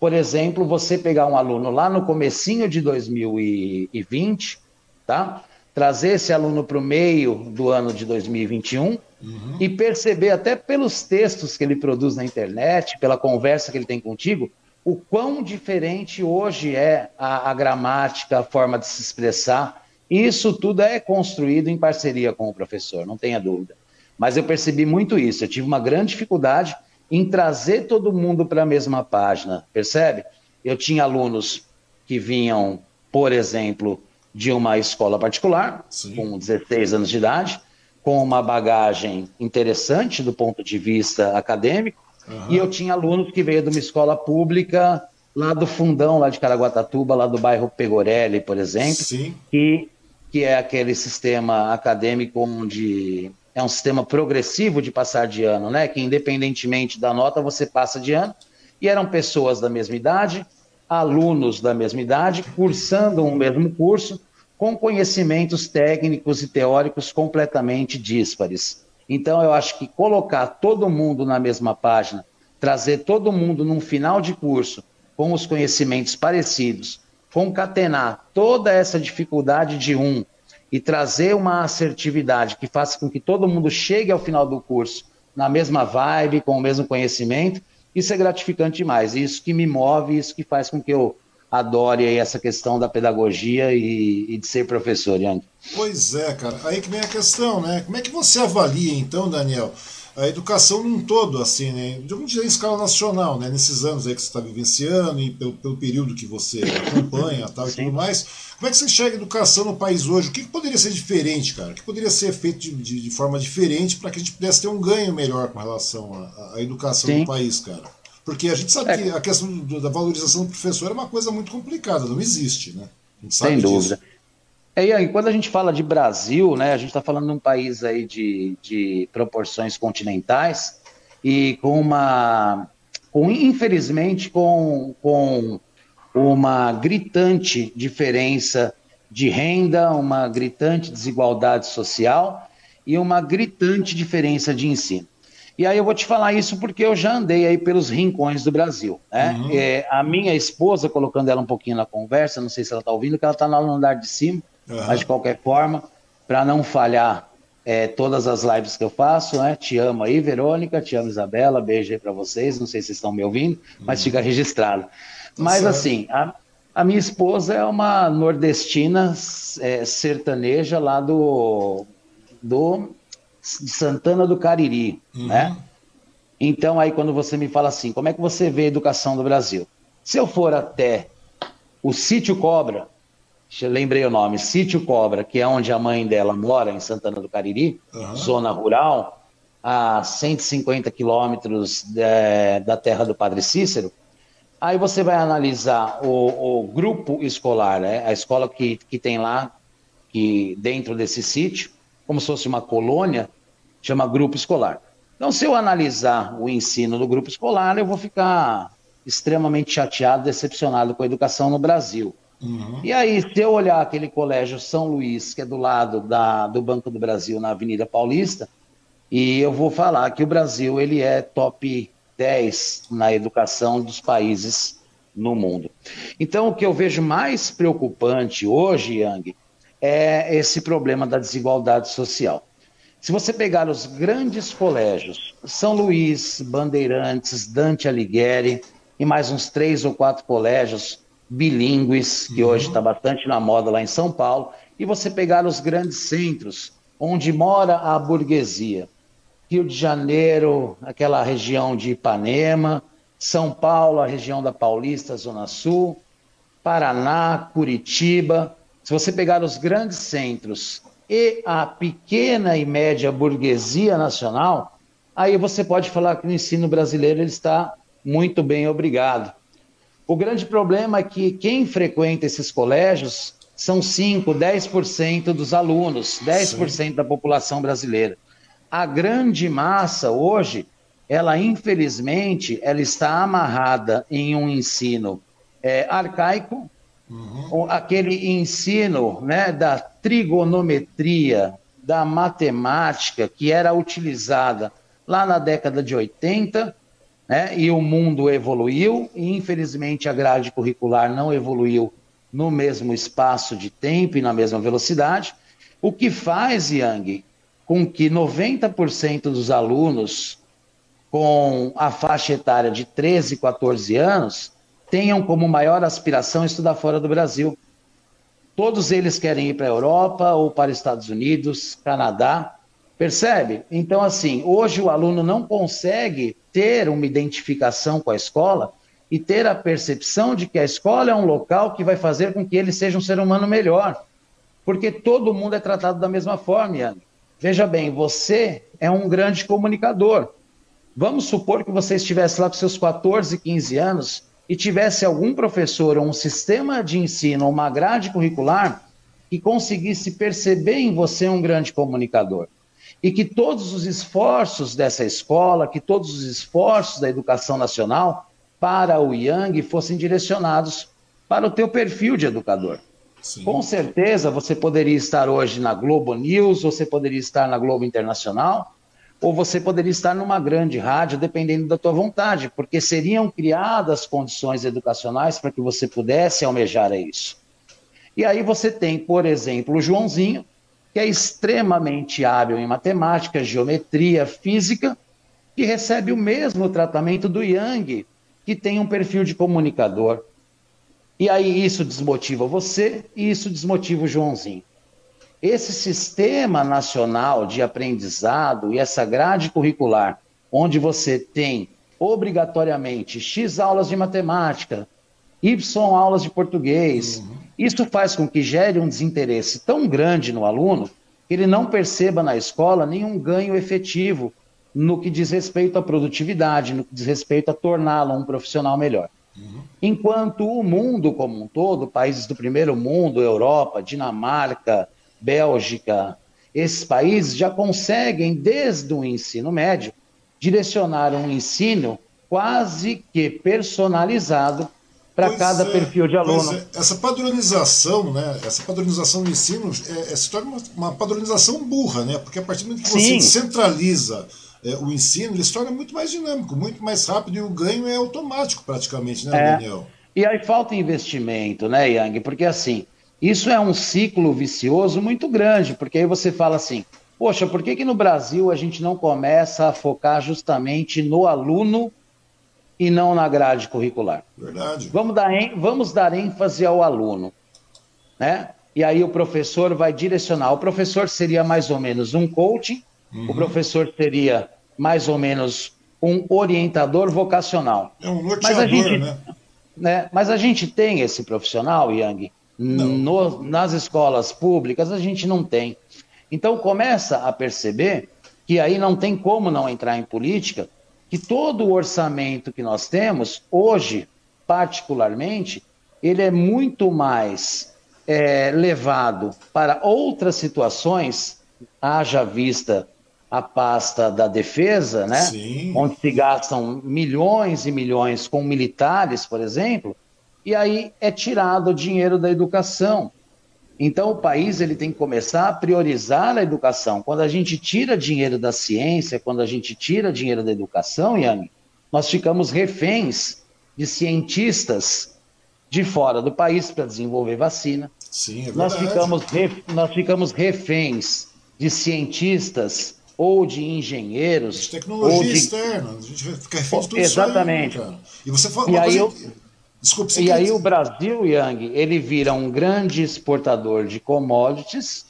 [SPEAKER 1] por exemplo, você pegar um aluno lá no comecinho de 2020, tá? Trazer esse aluno para o meio do ano de 2021 uhum. e perceber até pelos textos que ele produz na internet, pela conversa que ele tem contigo, o quão diferente hoje é a, a gramática, a forma de se expressar. Isso tudo é construído em parceria com o professor, não tenha dúvida. Mas eu percebi muito isso. Eu tive uma grande dificuldade em trazer todo mundo para a mesma página, percebe? Eu tinha alunos que vinham, por exemplo, de uma escola particular, Sim. com 16 anos de idade, com uma bagagem interessante do ponto de vista acadêmico, Uhum. E eu tinha alunos que veio de uma escola pública lá do fundão, lá de Caraguatatuba, lá do bairro Pegorelli, por exemplo, Sim. Que, que é aquele sistema acadêmico onde é um sistema progressivo de passar de ano, né? Que independentemente da nota você passa de ano. E eram pessoas da mesma idade, alunos da mesma idade, cursando o um mesmo curso, com conhecimentos técnicos e teóricos completamente díspares. Então, eu acho que colocar todo mundo na mesma página, trazer todo mundo num final de curso com os conhecimentos parecidos, concatenar toda essa dificuldade de um e trazer uma assertividade que faça com que todo mundo chegue ao final do curso na mesma vibe, com o mesmo conhecimento, isso é gratificante demais. Isso que me move, isso que faz com que eu adore aí essa questão da pedagogia e, e, de ser professor, Yang.
[SPEAKER 2] Pois é, cara. Aí que vem a questão, né? Como é que você avalia, então, Daniel, a educação num todo, assim, né? De em escala nacional, né? Nesses anos aí que você está vivenciando e pelo, pelo, período que você acompanha tal, e tudo mais. Como é que você enxerga a educação no país hoje? O que, que poderia ser diferente, cara? O que poderia ser feito de, de, de forma diferente para que a gente pudesse ter um ganho melhor com relação à, à educação Sim. no país, cara? Porque a gente sabe é. que a questão da valorização do professor é uma coisa muito complicada, não existe, né?
[SPEAKER 1] Sem dúvida. Disso. É, e aí, quando a gente fala de Brasil, né, a gente está falando de um país aí de, de proporções continentais e com uma, com, infelizmente, com, com uma gritante diferença de renda, uma gritante desigualdade social e uma gritante diferença de ensino. E aí eu vou te falar isso porque eu já andei aí pelos rincões do Brasil. Né? Uhum. É, a minha esposa, colocando ela um pouquinho na conversa, não sei se ela está ouvindo, que ela está no andar de cima, uhum. mas de qualquer forma, para não falhar é, todas as lives que eu faço, né? Te amo aí, Verônica, te amo, Isabela, beijo aí para vocês, não sei se vocês estão me ouvindo, mas uhum. fica registrado. Tá mas certo. assim, a, a, minha esposa é uma nordestina é, sertaneja lá do, do de Santana do Cariri, uhum. né? Então aí quando você me fala assim, como é que você vê a educação do Brasil? Se eu for até o Sítio Cobra, lembrei o nome, Sítio Cobra, que é onde a mãe dela mora, em Santana do Cariri, uhum. zona rural, a 150 quilômetros da terra do Padre Cícero, aí você vai analisar o, o grupo escolar, né? a escola que, que tem lá, que dentro desse sítio, como se fosse uma colônia, chama grupo escolar. Então, se eu analisar o ensino do grupo escolar, eu vou ficar extremamente chateado, decepcionado com a educação no Brasil. Uhum. E aí, se eu olhar aquele colégio São Luís, que é do lado da, do Banco do Brasil, na Avenida Paulista, e eu vou falar que o Brasil ele é top 10 na educação dos países no mundo. Então, o que eu vejo mais preocupante hoje, Yang, é esse problema da desigualdade social. Se você pegar os grandes colégios, São Luís, Bandeirantes, Dante Alighieri e mais uns três ou quatro colégios bilíngues, que uhum. hoje está bastante na moda lá em São Paulo, e você pegar os grandes centros, onde mora a burguesia, Rio de Janeiro, aquela região de Ipanema, São Paulo, a região da Paulista, Zona Sul, Paraná, Curitiba. Se você pegar os grandes centros e a pequena e média burguesia nacional, aí você pode falar que o ensino brasileiro ele está muito bem obrigado. O grande problema é que quem frequenta esses colégios são 5, 10% dos alunos, 10% Sim. da população brasileira. A grande massa hoje, ela infelizmente, ela está amarrada em um ensino é, arcaico, uhum. aquele ensino né, da trigonometria, da matemática que era utilizada lá na década de 80, né, e o mundo evoluiu, e infelizmente a grade curricular não evoluiu no mesmo espaço de tempo e na mesma velocidade, o que faz, Yang, com que 90% dos alunos com a faixa etária de 13, 14 anos tenham como maior aspiração estudar fora do Brasil. Todos eles querem ir para a Europa ou para Estados Unidos, Canadá. Percebe? Então, assim, hoje o aluno não consegue ter uma identificação com a escola e ter a percepção de que a escola é um local que vai fazer com que ele seja um ser humano melhor. Porque todo mundo é tratado da mesma forma, Ian. Veja bem, você é um grande comunicador. Vamos supor que você estivesse lá com seus 14, 15 anos e tivesse algum professor ou um sistema de ensino, ou uma grade curricular que conseguisse perceber em você um grande comunicador. E que todos os esforços dessa escola, que todos os esforços da educação nacional para o Yang fossem direcionados para o teu perfil de educador. Sim. Com certeza você poderia estar hoje na Globo News, você poderia estar na Globo Internacional, ou você poderia estar numa grande rádio, dependendo da tua vontade, porque seriam criadas condições educacionais para que você pudesse almejar isso. E aí você tem, por exemplo, o Joãozinho, que é extremamente hábil em matemática, geometria, física, que recebe o mesmo tratamento do Yang, que tem um perfil de comunicador. E aí isso desmotiva você e isso desmotiva o Joãozinho. Esse sistema nacional de aprendizado e essa grade curricular, onde você tem obrigatoriamente X aulas de matemática, Y aulas de português, uhum. isso faz com que gere um desinteresse tão grande no aluno que ele não perceba na escola nenhum ganho efetivo no que diz respeito à produtividade, no que diz respeito a torná-lo um profissional melhor. Uhum. Enquanto o mundo como um todo, países do primeiro mundo, Europa, Dinamarca, Bélgica, esses países já conseguem, desde o ensino médio, direcionar um ensino quase que personalizado para cada é, perfil de aluno. É.
[SPEAKER 2] Essa padronização, né? Essa padronização do ensino é, é, se torna uma, uma, padronização burra, né? Porque a partir do momento que Sim. você centraliza é, o ensino, ele se torna muito mais dinâmico, muito mais rápido e o ganho é automático praticamente, né, é. Daniel?
[SPEAKER 1] E aí falta investimento, né, Yang? Porque assim, isso é um ciclo vicioso muito grande, porque aí você fala assim, poxa, por que, que no Brasil a gente não começa a focar justamente no aluno e não na grade curricular?
[SPEAKER 2] Verdade.
[SPEAKER 1] Vamos dar, vamos dar ênfase ao aluno, né? E aí o professor vai direcionar. O professor seria mais ou menos um coaching, uhum. o professor seria mais ou menos um orientador vocacional.
[SPEAKER 2] É um norteador, Mas a gente, né?
[SPEAKER 1] né? Mas a gente tem esse profissional, Yang, no, nas escolas públicas a gente não tem. Então começa a perceber que aí não tem como não entrar em política, que todo o orçamento que nós temos, hoje, particularmente, ele é muito mais é, levado para outras situações, haja vista a pasta da defesa, né? Sim. onde se gastam milhões e milhões com militares, por exemplo, e aí é tirado o dinheiro da educação. Então o país ele tem que começar a priorizar a educação. Quando a gente tira dinheiro da ciência, quando a gente tira dinheiro da educação, Yang, nós ficamos reféns de cientistas de fora do país para desenvolver vacina.
[SPEAKER 2] Sim, é
[SPEAKER 1] nós ficamos, nós ficamos reféns de cientistas ou de engenheiros.
[SPEAKER 2] De tecnologia
[SPEAKER 1] ou de...
[SPEAKER 2] externa. A gente fica refém de tudo
[SPEAKER 1] Exatamente.
[SPEAKER 2] isso aí. E você fala
[SPEAKER 1] e aí eu...
[SPEAKER 2] Desculpe,
[SPEAKER 1] e aí o Brasil, Yang, ele vira um grande exportador de commodities,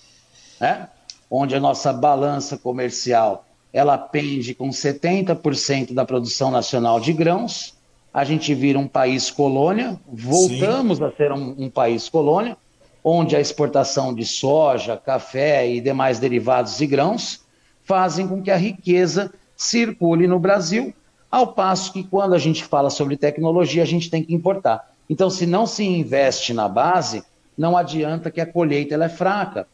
[SPEAKER 1] né? onde a nossa balança comercial ela pende com 70% da produção nacional de grãos. A gente vira um país colônia, voltamos Sim. a ser um, um país colônia, onde a exportação de soja, café e demais derivados de grãos fazem com que a riqueza circule no Brasil, ao passo que quando a gente fala sobre tecnologia, a gente tem que importar. Então, se não se investe na base, não adianta que a colheita ela é fraca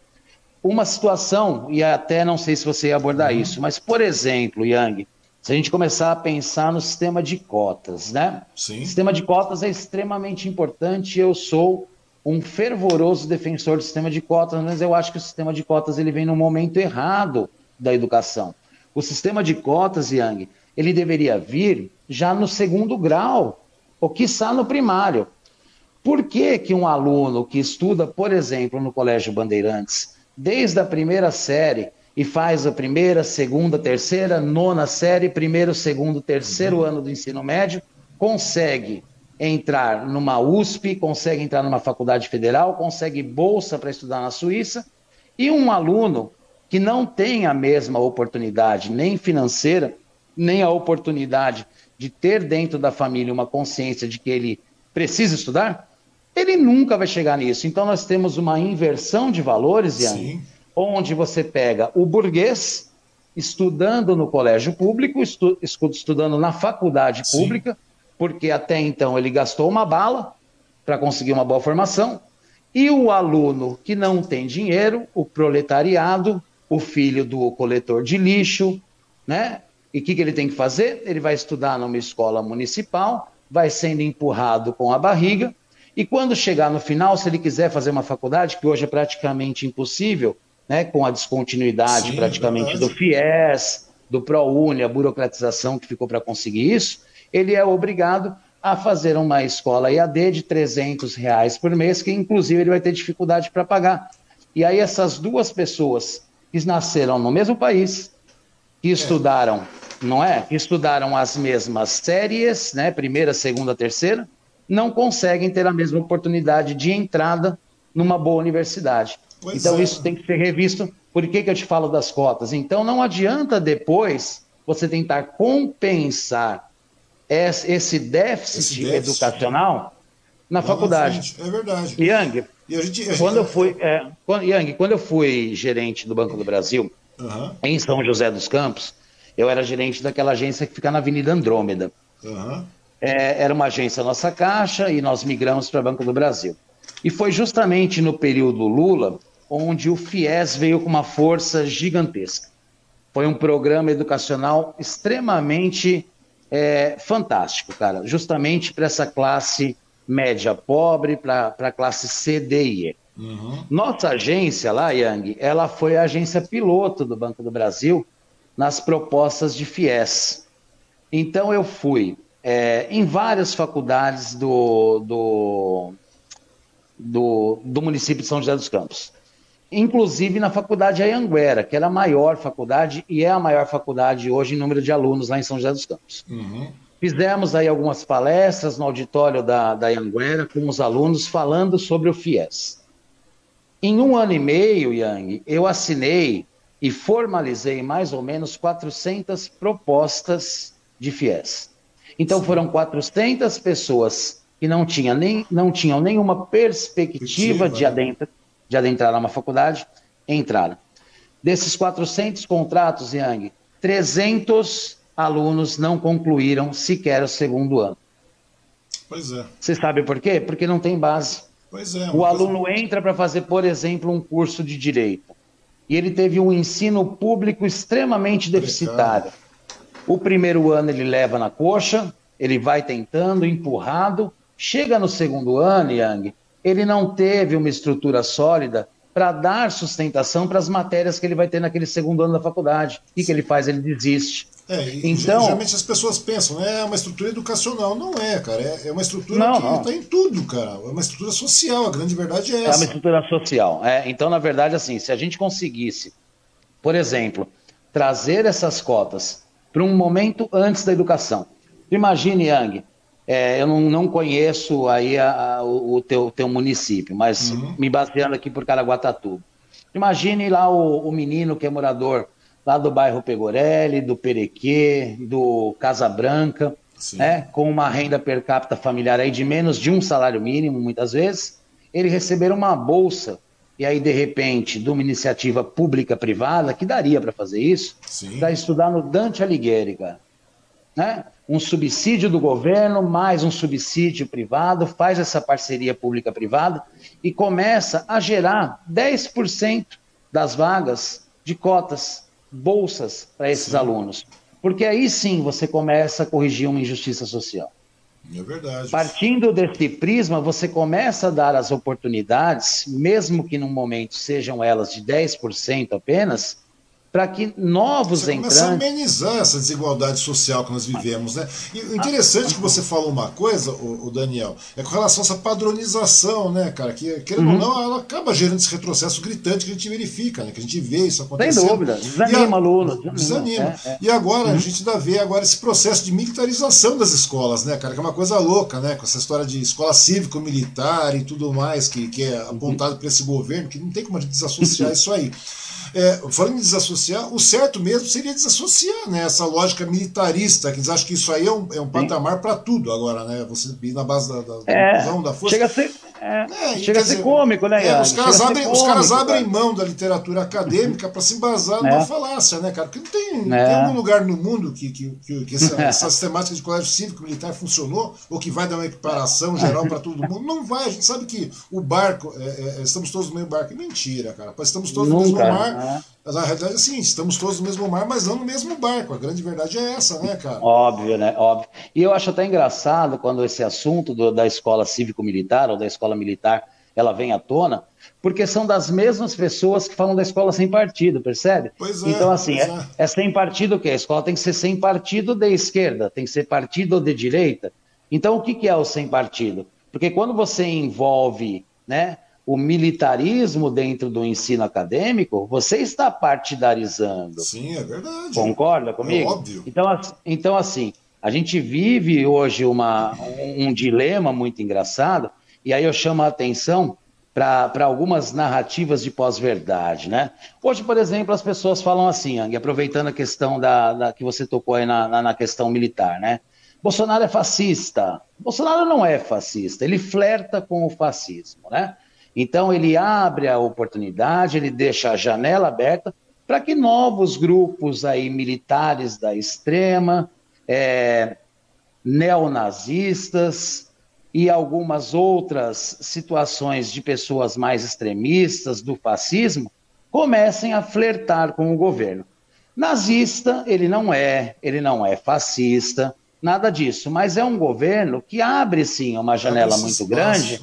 [SPEAKER 1] uma situação, e até não sei se você ia abordar uhum. isso, mas, por exemplo, Yang, se a gente começar a pensar no sistema de cotas, né?
[SPEAKER 2] Sim.
[SPEAKER 1] O sistema de cotas é extremamente importante. Eu sou um fervoroso defensor do sistema de cotas, mas eu acho que o sistema de cotas ele vem no momento errado da educação. O sistema de cotas, Yang, ele deveria vir já no segundo grau, ou quiçá no primário. Por que, que um aluno que estuda, por exemplo, no Colégio Bandeirantes, desde a primeira série e faz a primeira, segunda, terceira, nona série, primeiro, segundo, terceiro uhum. ano do ensino médio, consegue entrar numa USP, consegue entrar numa faculdade federal, consegue bolsa para estudar na Suíça, e um aluno que não tem a mesma oportunidade, nem financeira, nem a oportunidade de ter dentro da família uma consciência de que ele precisa estudar, ele nunca vai chegar nisso. Então nós temos uma inversão de valores, Ian, onde você pega o burguês estudando no colégio público, estu estudando na faculdade pública, Sim. porque até então ele gastou uma bala para conseguir uma boa formação, e o aluno que não tem dinheiro, o proletariado, o filho do coletor de lixo, né? E o que, que ele tem que fazer? Ele vai estudar numa escola municipal, vai sendo empurrado com a barriga, e quando chegar no final, se ele quiser fazer uma faculdade, que hoje é praticamente impossível, né, com a descontinuidade Sim, praticamente do FIES, do ProUni, a burocratização que ficou para conseguir isso, ele é obrigado a fazer uma escola EAD de 300 reais por mês, que inclusive ele vai ter dificuldade para pagar. E aí essas duas pessoas que nasceram no mesmo país, que estudaram, não é? Que estudaram as mesmas séries, né? Primeira, segunda, terceira, não conseguem ter a mesma oportunidade de entrada numa boa universidade. Pois então, é. isso tem que ser revisto. Por que, que eu te falo das cotas? Então, não adianta depois você tentar compensar esse déficit, esse déficit. educacional na Lá faculdade.
[SPEAKER 2] Na é verdade.
[SPEAKER 1] Yang, gente... quando eu fui, é, quando, Yang, quando eu fui gerente do Banco do Brasil, uhum. em São José dos Campos, eu era gerente daquela agência que fica na Avenida Andrômeda. Uhum é, era uma agência Nossa Caixa e nós migramos para Banco do Brasil. E foi justamente no período Lula onde o FIES veio com uma força gigantesca. Foi um programa educacional extremamente é, fantástico, cara, justamente para essa classe média pobre, para a classe C, D e E. Uhum. Nossa agência lá, Yang, ela foi a agência piloto do Banco do Brasil nas propostas de FIES. Então eu fui é, em várias faculdades do, do, do, do, município de São José dos Campos. Inclusive na faculdade Ayanguera, que era a maior faculdade e é a maior faculdade hoje em número de alunos lá em São José dos Campos. Uhum. Fizemos aí algumas palestras no auditório da, da Anguera com os alunos falando sobre o FIES. Em um ano e meio, Yang, eu assinei e formalizei mais ou menos 400 propostas de FIES. Então foram 400 pessoas que não, tinha nem, não tinham nenhuma perspectiva de, adentrar, de adentrar numa faculdade, entraram. Desses 400 contratos, Yang, 300 alunos não concluíram sequer o segundo ano.
[SPEAKER 2] Pois é.
[SPEAKER 1] Você sabe por quê? Porque não tem base.
[SPEAKER 2] Pois é.
[SPEAKER 1] O aluno coisa... entra para fazer, por exemplo, um curso de direito. E ele teve um ensino público extremamente deficitário. O primeiro ano ele leva na coxa, ele vai tentando, empurrado. Chega no segundo ano, Yang, ele não teve uma estrutura sólida para dar sustentação para as matérias que ele vai ter naquele segundo ano da faculdade. O que, que ele faz? Ele desiste.
[SPEAKER 2] É, então, geralmente as pessoas pensam, né, é uma estrutura educacional. Não é, cara. É, é uma estrutura não, que está em tudo, cara. É uma estrutura social. A grande verdade é essa.
[SPEAKER 1] É uma estrutura social. É, então, na verdade, assim, se a gente conseguisse, por exemplo, trazer essas cotas para um momento antes da educação. Imagine, Yang, é, eu não, não, conheço aí a, a, o, teu, teu município, mas uhum. me baseando aqui por Caraguatatuba. Imagine lá o, o menino que é morador lá do bairro Pegorelli, do Perequê, do Casa Branca, né, com uma renda per capita familiar aí de menos de um salário mínimo, muitas vezes, ele receber uma bolsa, e aí, de repente, de uma iniciativa pública-privada, que daria para fazer isso, para estudar no Dante Alighieri, cara. Né? Um subsídio do governo, mais um subsídio privado, faz essa parceria pública-privada e começa a gerar 10% das vagas de cotas bolsas para esses sim. alunos. Porque aí sim você começa a corrigir uma injustiça social.
[SPEAKER 2] É verdade.
[SPEAKER 1] Partindo desse prisma, você começa a dar as oportunidades, mesmo que num momento sejam elas de 10% apenas, para que novos você entrantes. Começa a
[SPEAKER 2] amenizar essa desigualdade social que nós vivemos, né? E o interessante que você falou uma coisa, o, Daniel, é com relação a essa padronização, né, cara? Que, querendo uhum. ou não, ela acaba gerando esse retrocesso gritante que a gente verifica, né? Que a gente vê isso acontecendo.
[SPEAKER 1] Sem dúvida, desanima aluno.
[SPEAKER 2] Desanima. É, é. E agora uhum. a gente ainda vê agora esse processo de militarização das escolas, né, cara? Que é uma coisa louca, né? Com essa história de escola cívico-militar e tudo mais, que, que é apontado uhum. por esse governo, que não tem como a gente desassociar isso aí. É, falando em desassociar, o certo mesmo seria desassociar né, essa lógica militarista, que eles acham que isso aí é um, é um patamar para tudo agora, né? Você ir na base da, da,
[SPEAKER 1] é, da força. Chega a ser, é, é, chega a ser dizer, cômico, né?
[SPEAKER 2] É, os caras, abrem, cômico, os caras abrem mão da literatura acadêmica para se embasar numa é. falácia, né, cara? Porque não tem, não tem é. algum lugar no mundo que, que, que, que essa, essa sistemática de colégio cívico-militar funcionou, ou que vai dar uma equiparação geral para todo mundo. Não vai, a gente sabe que o barco, estamos todos no mesmo barco. Mentira, cara. Estamos todos Nunca, no mesmo mar. Né? Mas a realidade é assim, estamos todos no mesmo mar, mas não no mesmo barco. A grande verdade é essa, né, cara?
[SPEAKER 1] Óbvio, né? Óbvio. E eu acho até engraçado quando esse assunto do, da escola cívico-militar ou da escola militar ela vem à tona, porque são das mesmas pessoas que falam da escola sem partido, percebe?
[SPEAKER 2] Pois é,
[SPEAKER 1] então, assim, é, é. é sem partido o quê? A escola tem que ser sem partido de esquerda, tem que ser partido de direita. Então, o que, que é o sem partido? Porque quando você envolve né, o militarismo dentro do ensino acadêmico, você está partidarizando.
[SPEAKER 2] Sim, é verdade.
[SPEAKER 1] Concorda comigo?
[SPEAKER 2] É óbvio.
[SPEAKER 1] Então, então assim, a gente vive hoje uma, um, um dilema muito engraçado, e aí eu chamo a atenção para algumas narrativas de pós-verdade, né? Hoje, por exemplo, as pessoas falam assim, Ang, aproveitando a questão da, da que você tocou aí na, na, na questão militar, né? Bolsonaro é fascista. Bolsonaro não é fascista, ele flerta com o fascismo, né? Então, ele abre a oportunidade, ele deixa a janela aberta para que novos grupos aí militares da extrema, é, neonazistas e algumas outras situações de pessoas mais extremistas do fascismo comecem a flertar com o governo. Nazista, ele não é, ele não é fascista, nada disso, mas é um governo que abre sim uma janela muito espaço. grande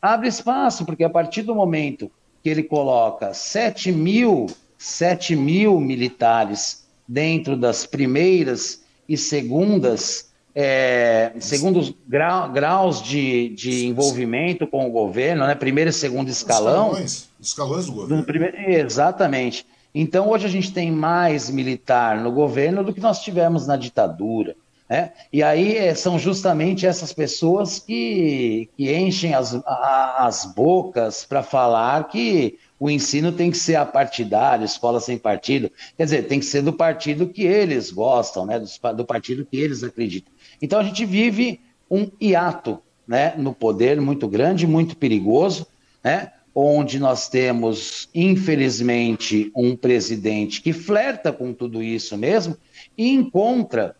[SPEAKER 1] abre espaço, porque a partir do momento que ele coloca 7 mil, 7 mil militares dentro das primeiras e segundas, é, segundos grau, graus de, de envolvimento com o governo, né? primeiro e segundo escalão.
[SPEAKER 2] Escalões, escalões do governo. Do
[SPEAKER 1] primeiro, exatamente. Então, hoje a gente tem mais militar no governo do que nós tivemos na ditadura. Né? E aí é, são justamente essas pessoas que, que enchem as, as bocas para falar que o ensino tem que ser apartidário, escola sem partido. Quer dizer, tem que ser do partido que eles gostam, né? do, do partido que eles acreditam. Então a gente vive um hiato né? no poder muito grande, muito perigoso, né? onde nós temos, infelizmente, um presidente que flerta com tudo isso mesmo e encontra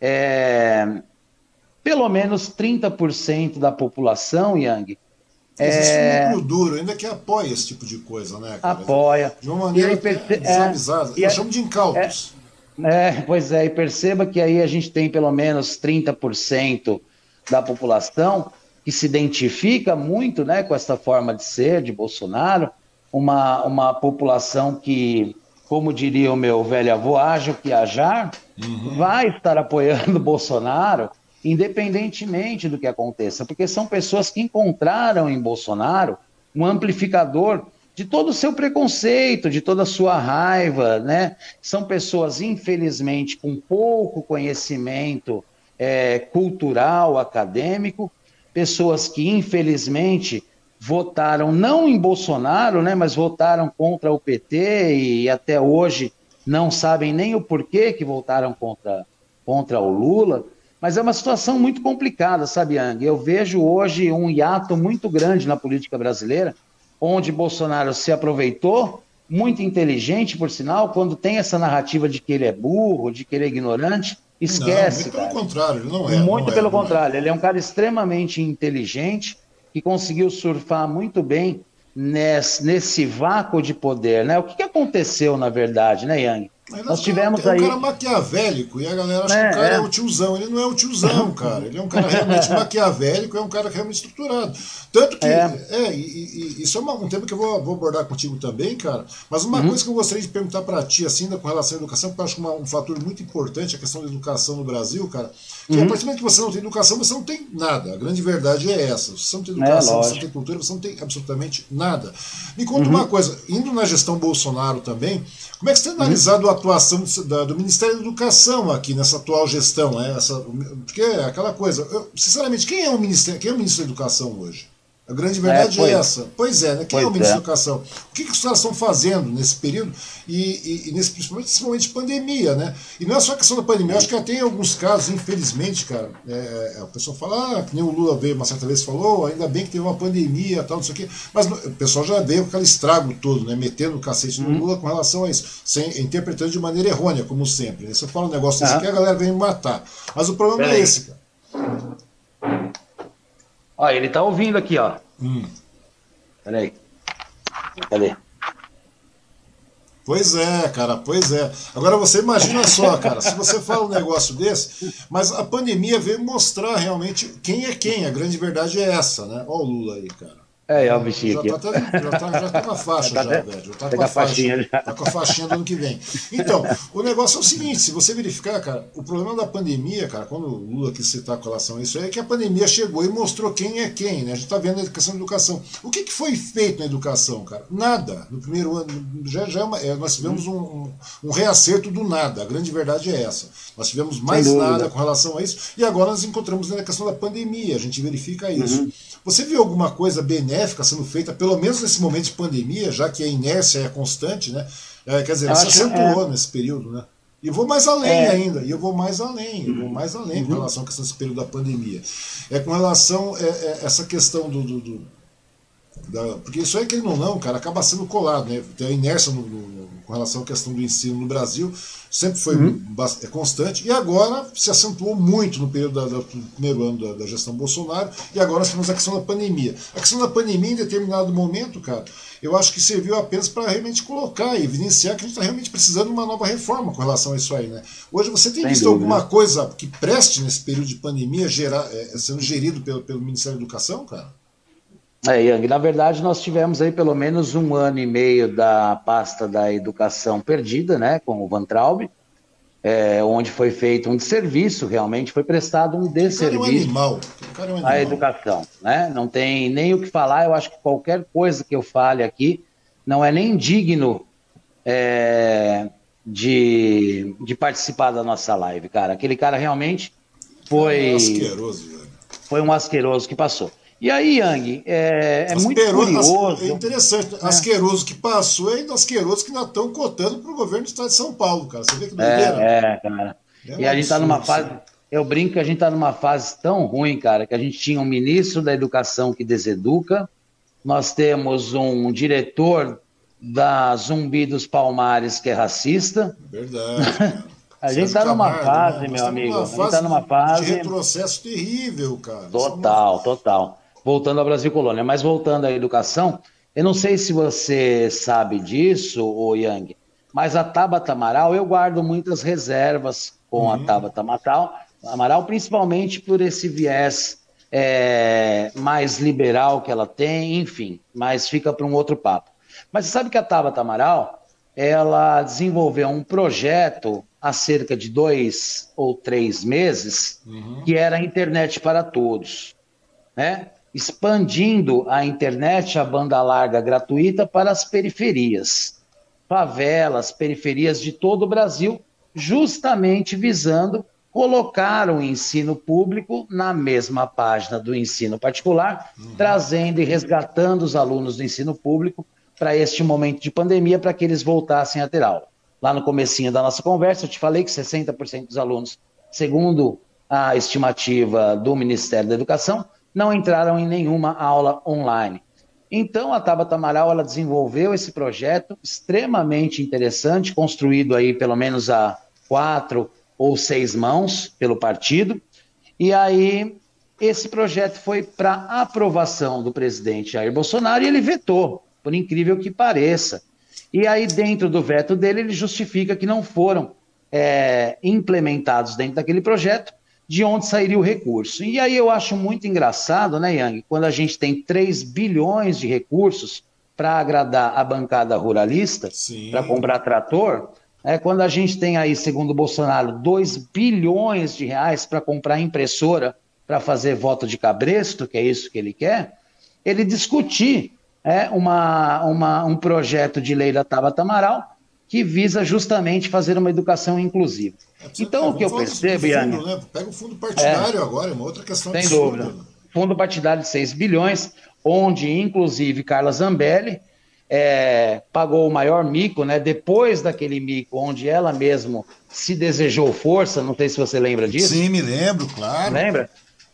[SPEAKER 1] é, pelo menos 30% da população, Yang.
[SPEAKER 2] Existe é, um núcleo duro ainda que apoia esse tipo de coisa, né?
[SPEAKER 1] Cara? Apoia.
[SPEAKER 2] De uma maneira perce... desavisada. É, Eu chamo de incautos.
[SPEAKER 1] É, pois é, e perceba que aí a gente tem pelo menos 30% da população que se identifica muito né, com essa forma de ser de Bolsonaro, uma, uma população que, como diria o meu velho avô, haja o que ajar, uhum. vai estar apoiando Bolsonaro, independentemente do que aconteça, porque são pessoas que encontraram em Bolsonaro um amplificador de todo o seu preconceito, de toda a sua raiva, né? São pessoas, infelizmente, com pouco conhecimento é, cultural, acadêmico, pessoas que, infelizmente, votaram não em Bolsonaro, né, mas votaram contra o PT e até hoje não sabem nem o porquê que votaram contra, contra o Lula. Mas é uma situação muito complicada, sabe, Yang? Eu vejo hoje um hiato muito grande na política brasileira, onde Bolsonaro se aproveitou, muito inteligente, por sinal, quando tem essa narrativa de que ele é burro, de que ele é ignorante, esquece.
[SPEAKER 2] Não, muito pelo contrário, ele não é.
[SPEAKER 1] Muito
[SPEAKER 2] não
[SPEAKER 1] pelo
[SPEAKER 2] é,
[SPEAKER 1] contrário,
[SPEAKER 2] é.
[SPEAKER 1] ele é um cara extremamente inteligente, que conseguiu surfar muito bem nesse, nesse vácuo de poder, né? O que, que aconteceu, na verdade, né, Yang?
[SPEAKER 2] Mas Nós tivemos é um aí. cara maquiavélico e a galera acha é, que o cara é. é. o tiozão. Ele não é o tiozão, cara. Ele é um cara realmente maquiavélico, é um cara realmente estruturado. Tanto que. É, é e, e, isso é uma, um tema que eu vou, vou, abordar contigo também, cara. Mas uma uhum. coisa que eu gostaria de perguntar para ti, assim, com relação à educação, porque eu acho que uma, um fator muito importante, a questão da educação no Brasil, cara, que uhum. a partir do momento que você não tem educação, você não tem nada. A grande verdade é essa. Você não tem educação, é, você não tem cultura, você não tem absolutamente nada. Me conta uhum. uma coisa, indo na gestão Bolsonaro também, como é que você analisado a atuação do, do Ministério da Educação aqui nessa atual gestão? Né? Essa, porque é aquela coisa, eu, sinceramente, quem é o Ministério, quem é o Ministro da Educação hoje? A grande verdade é, é essa. Pois é, né? Quem é o ministro é. da Educação? O que, que os caras estão fazendo nesse período e, e, e, nesse, principalmente nesse momento de pandemia, né? E não é só a questão da pandemia, acho que até em alguns casos, infelizmente, cara, é, é, a pessoa fala, ah, que nem o Lula veio uma certa vez falou, ainda bem que teve uma pandemia tal, não sei o quê. Mas o pessoal já veio com aquele estrago todo, né? Metendo o cacete no uhum. Lula com relação a isso, sem, interpretando de maneira errônea, como sempre. Né? Você fala um negócio desse aqui, a galera vem me matar. Mas o problema Pera é aí. esse, cara.
[SPEAKER 1] Ó, ele tá ouvindo aqui, ó. Hum. Peraí. Cadê?
[SPEAKER 2] Pois é, cara, pois é. Agora você imagina só, cara, se você fala um negócio desse, mas a pandemia veio mostrar realmente quem é quem, a grande verdade é essa, né? Olha o Lula aí, cara.
[SPEAKER 1] É, é o bichinho
[SPEAKER 2] já aqui. Tá, já, tá, já tá com a faixa, já, já velho. Já tá com a, faixa. Já. Tá com a faixinha do ano que vem. Então, o negócio é o seguinte: se você verificar, cara, o problema da pandemia, cara, quando o Lula quis citar com relação a isso, é que a pandemia chegou e mostrou quem é quem, né? A gente tá vendo a educação educação. O que, que foi feito na educação, cara? Nada. No primeiro ano, já, já é é, nós tivemos um, um, um, reacerto do nada. A grande verdade é essa. Nós tivemos mais nada com relação a isso, e agora nós encontramos na questão da pandemia. A gente verifica isso. Uhum. Você viu alguma coisa benéfica sendo feita, pelo menos nesse momento de pandemia, já que a inércia é constante, né? É, quer dizer, ela se acentuou é... nesse período, né? E eu vou mais além é. ainda, e eu vou mais além, eu vou mais além uhum. com relação a questão desse período da pandemia. É com relação a é, é, essa questão do, do, do da, porque isso aí, querendo ou não, cara, acaba sendo colado, né? Tem a inércia no, no, com relação à questão do ensino no Brasil, sempre foi uhum. é constante, e agora se acentuou muito no período da, do primeiro ano da, da, gestão Bolsonaro, e agora nós temos a questão da pandemia. A questão da pandemia, em determinado momento, cara, eu acho que serviu apenas para realmente colocar e evidenciar que a gente está realmente precisando de uma nova reforma com relação a isso aí, né? Hoje você tem Sem visto dúvida. alguma coisa que preste nesse período de pandemia gerar, é, sendo gerido pelo, pelo Ministério da Educação, cara?
[SPEAKER 1] É, Yang, na verdade nós tivemos aí pelo menos um ano e meio da pasta da educação perdida, né, com o Van Traub, é, onde foi feito um desserviço, realmente foi prestado um desserviço
[SPEAKER 2] é um animal. É um
[SPEAKER 1] à educação, né? Não tem nem o que falar. Eu acho que qualquer coisa que eu fale aqui não é nem digno é, de, de participar da nossa live, cara. Aquele cara realmente foi. É asqueroso, Foi um asqueroso que passou. E aí, Yang, é, é muito curioso.
[SPEAKER 2] É interessante. É. Asqueroso que passou e ainda asqueroso que ainda estão cotando para o governo do estado de São Paulo, cara. Você vê que
[SPEAKER 1] doideira? É, é cara. É e a gente está numa fase. Eu brinco que a gente está numa fase tão ruim, cara, que a gente tinha um ministro da educação que deseduca, nós temos um diretor da Zumbi dos Palmares que é racista.
[SPEAKER 2] Verdade.
[SPEAKER 1] A gente está numa fase, meu amigo. A gente está numa fase.
[SPEAKER 2] De retrocesso terrível, cara.
[SPEAKER 1] Total, total voltando ao Brasil Colônia. Mas voltando à educação, eu não sei se você sabe disso, o Yang, mas a Tabata Amaral, eu guardo muitas reservas com uhum. a Tabata Amaral, Amaral, principalmente por esse viés é, mais liberal que ela tem, enfim, mas fica para um outro papo. Mas você sabe que a Tabata Amaral, ela desenvolveu um projeto há cerca de dois ou três meses, uhum. que era a internet para todos, né? Expandindo a internet, a banda larga gratuita para as periferias, favelas, periferias de todo o Brasil, justamente visando colocar o ensino público na mesma página do ensino particular, uhum. trazendo e resgatando os alunos do ensino público para este momento de pandemia, para que eles voltassem a ter aula. Lá no comecinho da nossa conversa, eu te falei que 60% dos alunos, segundo a estimativa do Ministério da Educação, não entraram em nenhuma aula online. Então, a Tabata Amaral ela desenvolveu esse projeto extremamente interessante, construído aí pelo menos a quatro ou seis mãos pelo partido. E aí, esse projeto foi para aprovação do presidente Jair Bolsonaro e ele vetou, por incrível que pareça. E aí, dentro do veto dele, ele justifica que não foram é, implementados dentro daquele projeto de onde sairia o recurso. E aí eu acho muito engraçado, né, Yang, quando a gente tem 3 bilhões de recursos para agradar a bancada ruralista, para comprar trator, é, quando a gente tem aí, segundo o Bolsonaro, 2 bilhões de reais para comprar impressora para fazer voto de cabresto, que é isso que ele quer, ele discutir é, uma, uma, um projeto de lei da Tabata Amaral que visa justamente fazer uma educação inclusiva. É, então, o que eu percebo, Iane... Né?
[SPEAKER 2] Pega o fundo partidário é, agora, é uma outra questão
[SPEAKER 1] Sem dúvida. Fundo partidário de 6 bilhões, onde, inclusive, Carla Zambelli é, pagou o maior mico, né? Depois daquele mico, onde ela mesma se desejou força, não sei se você lembra disso.
[SPEAKER 2] Sim, me lembro, claro.
[SPEAKER 1] Lembra?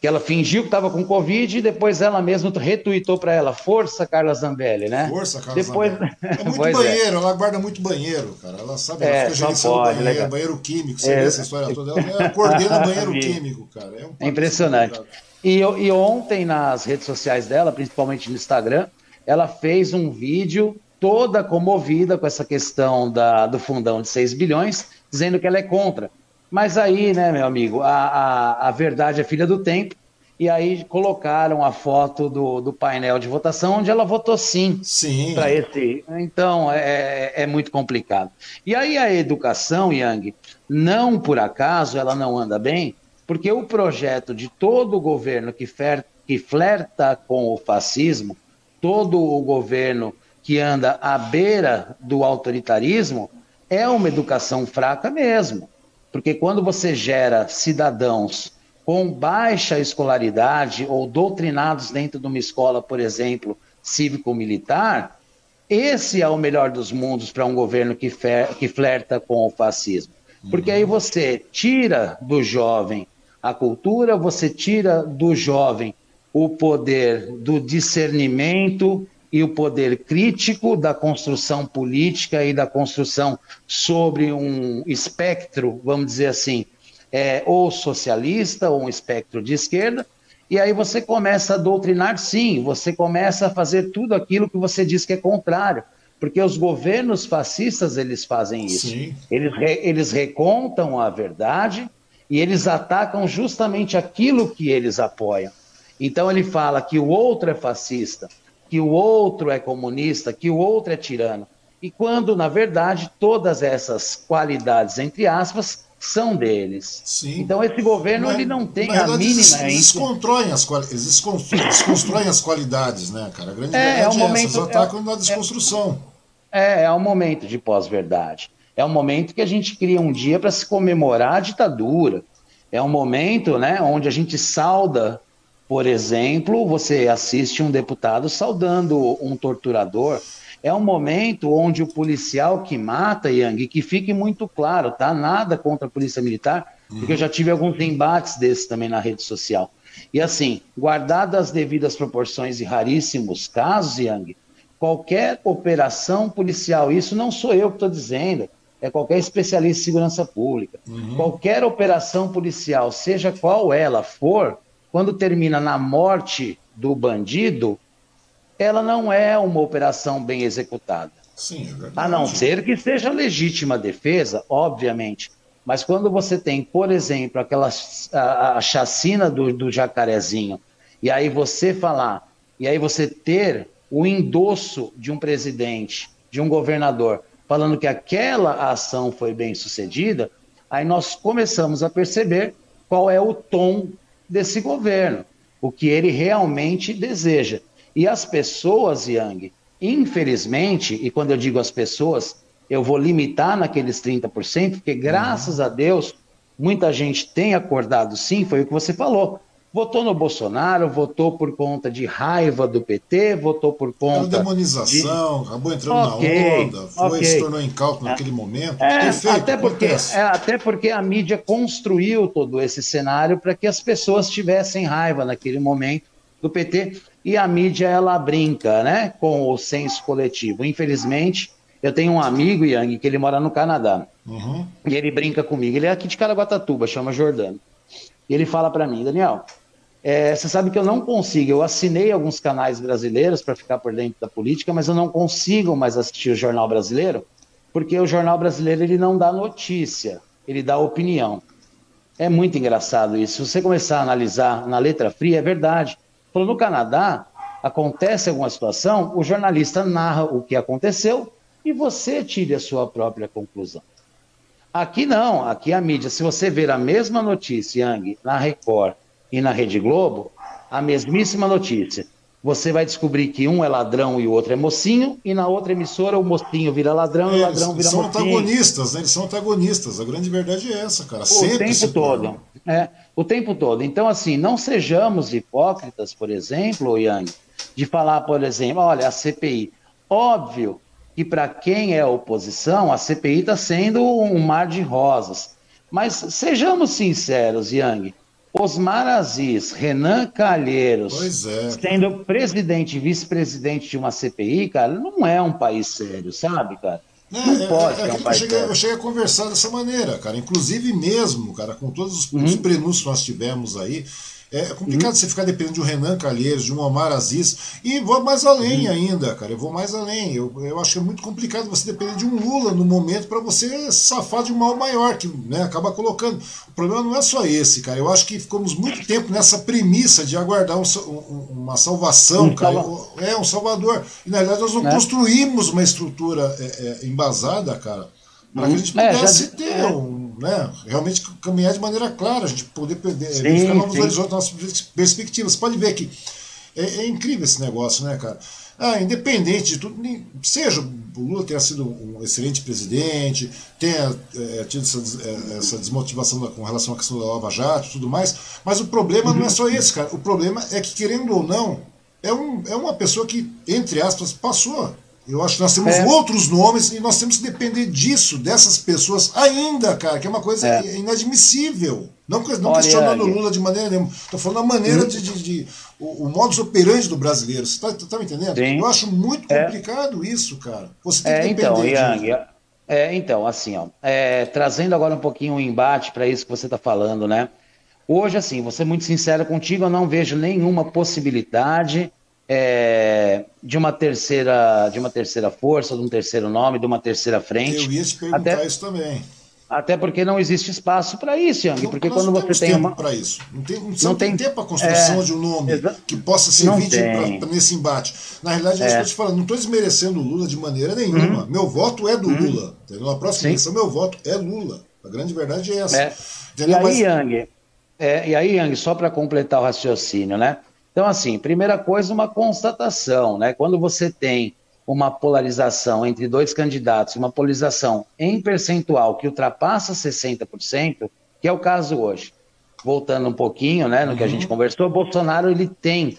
[SPEAKER 1] Que ela fingiu que estava com Covid e depois ela mesma retuitou para ela, força Carla Zambelli, né?
[SPEAKER 2] Força Carla depois... Zambelli. É muito é. banheiro, é. ela guarda muito banheiro, cara. Ela sabe, ela
[SPEAKER 1] é, fica gerenciando
[SPEAKER 2] banheiro, legal. banheiro químico, você é. vê essa história toda. Ela coordena banheiro químico, cara. É, um
[SPEAKER 1] é impressionante. E, e ontem nas redes sociais dela, principalmente no Instagram, ela fez um vídeo toda comovida com essa questão da, do fundão de 6 bilhões, dizendo que ela é contra. Mas aí, né, meu amigo, a, a, a verdade é filha do tempo, e aí colocaram a foto do, do painel de votação, onde ela votou sim,
[SPEAKER 2] sim.
[SPEAKER 1] para esse. Então, é, é, é muito complicado. E aí a educação, Yang, não por acaso ela não anda bem, porque o projeto de todo o governo que, fer, que flerta com o fascismo, todo o governo que anda à beira do autoritarismo, é uma educação fraca mesmo. Porque quando você gera cidadãos com baixa escolaridade ou doutrinados dentro de uma escola, por exemplo, cívico-militar, esse é o melhor dos mundos para um governo que, fer, que flerta com o fascismo. Porque aí você tira do jovem a cultura, você tira do jovem o poder do discernimento e o poder crítico da construção política e da construção sobre um espectro, vamos dizer assim, é, ou socialista ou um espectro de esquerda, e aí você começa a doutrinar, sim, você começa a fazer tudo aquilo que você diz que é contrário, porque os governos fascistas eles fazem isso. Sim. Eles, re, eles recontam a verdade e eles atacam justamente aquilo que eles apoiam. Então ele fala que o outro é fascista, que o outro é comunista, que o outro é tirano. E quando, na verdade, todas essas qualidades, entre aspas, são deles. Sim. Então esse governo ele não tem a mínima. Eles,
[SPEAKER 2] eles desconstroem as, eles desconstroem as qualidades, né, cara? A grande é, é, um momento, eles atacam é, na desconstrução.
[SPEAKER 1] É, é um momento de pós-verdade. É um momento que a gente cria um dia para se comemorar a ditadura. É um momento né, onde a gente sauda, por exemplo, você assiste um deputado saudando um torturador é um momento onde o policial que mata, Yang, que fique muito claro, tá? Nada contra a polícia militar, uhum. porque eu já tive alguns embates desses também na rede social. E assim, guardadas as devidas proporções e raríssimos casos, Yang, qualquer operação policial, isso não sou eu que estou dizendo, é qualquer especialista em segurança pública. Uhum. Qualquer operação policial, seja qual ela for, quando termina na morte do bandido, ela não é uma operação bem executada.
[SPEAKER 2] Sim, é.
[SPEAKER 1] A não ser que seja legítima defesa, obviamente. Mas quando você tem, por exemplo, aquela a, a chacina do, do jacarezinho, e aí você falar, e aí você ter o endosso de um presidente, de um governador, falando que aquela ação foi bem sucedida, aí nós começamos a perceber qual é o tom desse governo, o que ele realmente deseja. E as pessoas, Yang, infelizmente, e quando eu digo as pessoas, eu vou limitar naqueles 30%, porque graças a Deus, muita gente tem acordado sim, foi o que você falou votou no Bolsonaro, votou por conta de raiva do PT, votou por conta. Era
[SPEAKER 2] demonização, de... acabou entrando okay, na onda, foi, okay. se tornou incauto naquele momento.
[SPEAKER 1] É, Perfeito, até, porque, é, até porque a mídia construiu todo esse cenário para que as pessoas tivessem raiva naquele momento do PT. E a mídia, ela brinca né, com o senso coletivo. Infelizmente, eu tenho um amigo, Yang, que ele mora no Canadá. Uhum. E ele brinca comigo. Ele é aqui de Caraguatatuba, chama Jordano. E ele fala para mim, Daniel, é, você sabe que eu não consigo, eu assinei alguns canais brasileiros para ficar por dentro da política, mas eu não consigo mais assistir o Jornal Brasileiro, porque o Jornal Brasileiro ele não dá notícia, ele dá opinião. É muito engraçado isso. Se você começar a analisar na letra fria, é verdade. Falou, no Canadá, acontece alguma situação, o jornalista narra o que aconteceu e você tire a sua própria conclusão. Aqui não, aqui a mídia, se você ver a mesma notícia, Yang, na Record, e na Rede Globo, a mesmíssima notícia. Você vai descobrir que um é ladrão e o outro é mocinho, e na outra emissora o mocinho vira ladrão é, e o ladrão vira
[SPEAKER 2] são
[SPEAKER 1] mocinho.
[SPEAKER 2] São antagonistas, né? Eles são antagonistas. A grande verdade é essa, cara.
[SPEAKER 1] O Sempre tempo todo. É, o tempo todo. Então, assim, não sejamos hipócritas, por exemplo, Yang, de falar, por exemplo, olha, a CPI. Óbvio que para quem é oposição, a CPI está sendo um mar de rosas. Mas sejamos sinceros, Yang Osmar Aziz, Renan Calheiros, é. sendo presidente e vice-presidente de uma CPI, cara, não é um país sério, sabe, cara? É, não é, pode é,
[SPEAKER 2] é um país eu cheguei, sério. Eu cheguei a conversar dessa maneira, cara. Inclusive mesmo, cara, com todos os, uhum. os prenúncios que nós tivemos aí, é complicado uhum. você ficar dependendo de um Renan Calheiros, de um Omar Aziz. E vou mais além uhum. ainda, cara. Eu vou mais além. Eu, eu acho que é muito complicado você depender de um Lula no momento para você safar de um mal maior, que né, acaba colocando. O problema não é só esse, cara. Eu acho que ficamos muito tempo nessa premissa de aguardar um, um, uma salvação, um cara. Salva... É, um salvador. E na verdade nós não é. construímos uma estrutura é, é, embasada, cara, para que a gente é, pudesse já... ter um né, realmente caminhar de maneira clara, a gente poder perder, sim, verificar novos horizontes, nossas perspectivas. Você pode ver que é, é, incrível esse negócio, né, cara? Ah, independente de tudo, seja o Lula tenha sido um excelente presidente, tenha é, tido essa, é, essa, desmotivação com relação à questão da Lava Jato e tudo mais, mas o problema uhum. não é só esse, cara. O problema é que, querendo ou não, é, um, é uma pessoa que, entre aspas, passou eu acho que nós temos é. outros nomes e nós temos que depender disso, dessas pessoas ainda, cara, que é uma coisa é. inadmissível. Não, não Olha, questionando o Lula de maneira nenhuma. Estou falando a maneira hum. de, de, de, o, o modus operandi do brasileiro. Você está tá me entendendo? Sim. Eu acho muito é. complicado isso, cara. Você tem
[SPEAKER 1] é,
[SPEAKER 2] que
[SPEAKER 1] então, Yang, é, então, assim, ó, é, trazendo agora um pouquinho o um embate para isso que você está falando, né? Hoje, assim, vou ser muito sincero contigo, eu não vejo nenhuma possibilidade é, de uma terceira de uma terceira força, de um terceiro nome, de uma terceira frente.
[SPEAKER 2] Eu ia te perguntar até, isso também.
[SPEAKER 1] Até porque não existe espaço para isso, Yang. Porque quando você tem uma
[SPEAKER 2] para isso, não tem, não, não tem, tempo para a construção é, de um nome que possa servir para nesse embate. Na realidade, é que eu te falando. Não estou desmerecendo o Lula de maneira nenhuma. Uhum. Meu voto é do uhum. Lula. Entendeu? Na próxima eleição, meu voto é Lula. A grande verdade é essa. É.
[SPEAKER 1] E aí, Mas... Yang, é, e aí, Yang, só para completar o raciocínio, né? Então, assim, primeira coisa, uma constatação, né? Quando você tem uma polarização entre dois candidatos, uma polarização em percentual que ultrapassa 60%, que é o caso hoje. Voltando um pouquinho, né, no uhum. que a gente uhum. conversou, Bolsonaro ele tem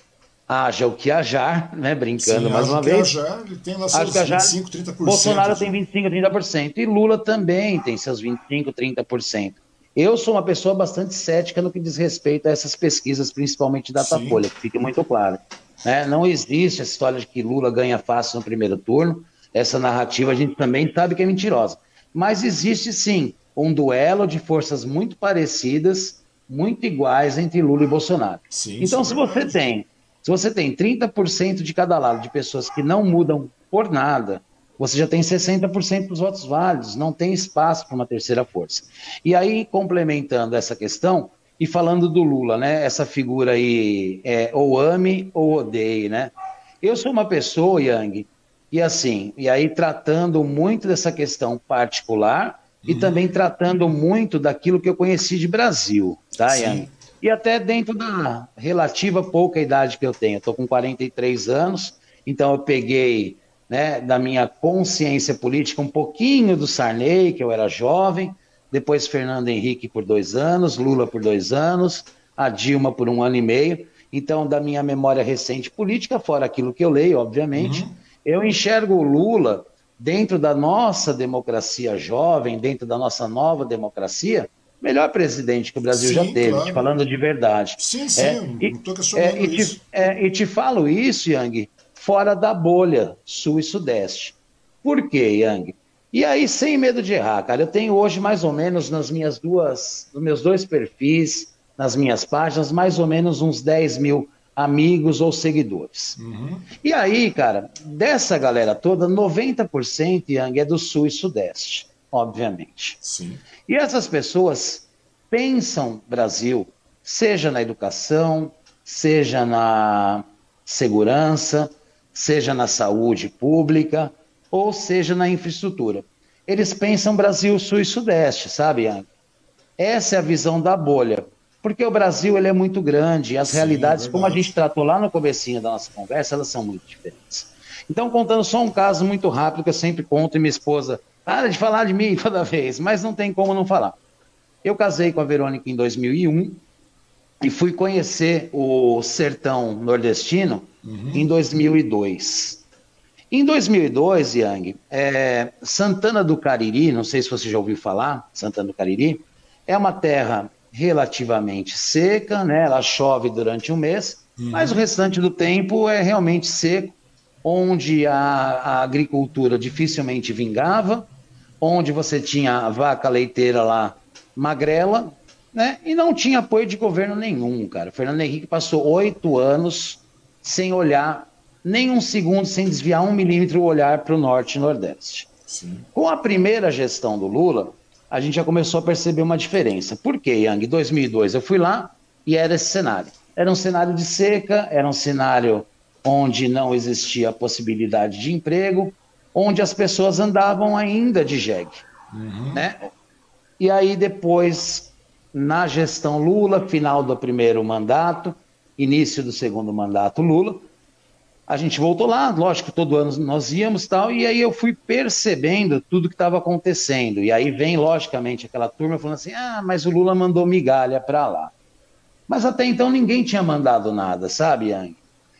[SPEAKER 1] haja o que ajar, né, brincando Sim, mais uma vez.
[SPEAKER 2] Ajar, ele tem lá seus 25, 30%.
[SPEAKER 1] Bolsonaro tem 25, 30% e Lula também tem seus 25, 30%. Eu sou uma pessoa bastante cética no que diz respeito a essas pesquisas, principalmente Datafolha, que fique muito claro. Né? Não existe essa história de que Lula ganha fácil no primeiro turno. Essa narrativa a gente também sabe que é mentirosa. Mas existe sim um duelo de forças muito parecidas, muito iguais entre Lula e Bolsonaro. Sim, então, se você tem, se você tem 30% de cada lado de pessoas que não mudam por nada, você já tem 60% dos votos válidos, não tem espaço para uma terceira força. E aí, complementando essa questão, e falando do Lula, né? Essa figura aí, é, ou ame ou odeie, né? Eu sou uma pessoa, Yang, e assim, e aí tratando muito dessa questão particular uhum. e também tratando muito daquilo que eu conheci de Brasil, tá, Sim. Yang? E até dentro da relativa pouca idade que eu tenho. Estou com 43 anos, então eu peguei né, da minha consciência política um pouquinho do Sarney, que eu era jovem, depois Fernando Henrique por dois anos, Lula por dois anos, a Dilma por um ano e meio. Então, da minha memória recente política, fora aquilo que eu leio, obviamente, uhum. eu enxergo o Lula dentro da nossa democracia jovem, dentro da nossa nova democracia, melhor presidente que o Brasil sim, já teve, claro. te falando de verdade.
[SPEAKER 2] Sim, sim, é, não estou questionando é,
[SPEAKER 1] e isso. Te, é, e te falo isso, Yang, fora da bolha sul e sudeste. Por quê, Yang? E aí, sem medo de errar, cara, eu tenho hoje mais ou menos nas minhas duas, nos meus dois perfis, nas minhas páginas, mais ou menos uns 10 mil amigos ou seguidores. Uhum. E aí, cara, dessa galera toda, 90% Yang é do sul e sudeste, obviamente.
[SPEAKER 2] Sim.
[SPEAKER 1] E essas pessoas pensam Brasil, seja na educação, seja na segurança, seja na saúde pública, ou seja na infraestrutura. Eles pensam Brasil, Sul e Sudeste, sabe, Yang? Essa é a visão da bolha. Porque o Brasil ele é muito grande e as Sim, realidades, é como a gente tratou lá no comecinho da nossa conversa, elas são muito diferentes. Então, contando só um caso muito rápido que eu sempre conto e minha esposa para de falar de mim toda vez, mas não tem como não falar. Eu casei com a Verônica em 2001 e fui conhecer o sertão nordestino uhum. em 2002. Em 2002, Yang, é, Santana do Cariri, não sei se você já ouviu falar, Santana do Cariri, é uma terra relativamente seca, né? Ela chove durante um mês, uhum. mas o restante do tempo é realmente seco, onde a, a agricultura dificilmente vingava, onde você tinha a vaca leiteira lá magrela, né? E não tinha apoio de governo nenhum, cara. O Fernando Henrique passou oito anos sem olhar nem um segundo sem desviar um milímetro o olhar para o norte e nordeste. Sim. Com a primeira gestão do Lula, a gente já começou a perceber uma diferença. Por quê, Yang? Em 2002 eu fui lá e era esse cenário. Era um cenário de seca, era um cenário onde não existia possibilidade de emprego, onde as pessoas andavam ainda de jegue. Uhum. Né? E aí depois, na gestão Lula, final do primeiro mandato, início do segundo mandato Lula, a gente voltou lá, lógico, todo ano nós íamos tal, e aí eu fui percebendo tudo que estava acontecendo. E aí vem, logicamente, aquela turma falando assim: ah, mas o Lula mandou migalha para lá. Mas até então ninguém tinha mandado nada, sabe, Yang?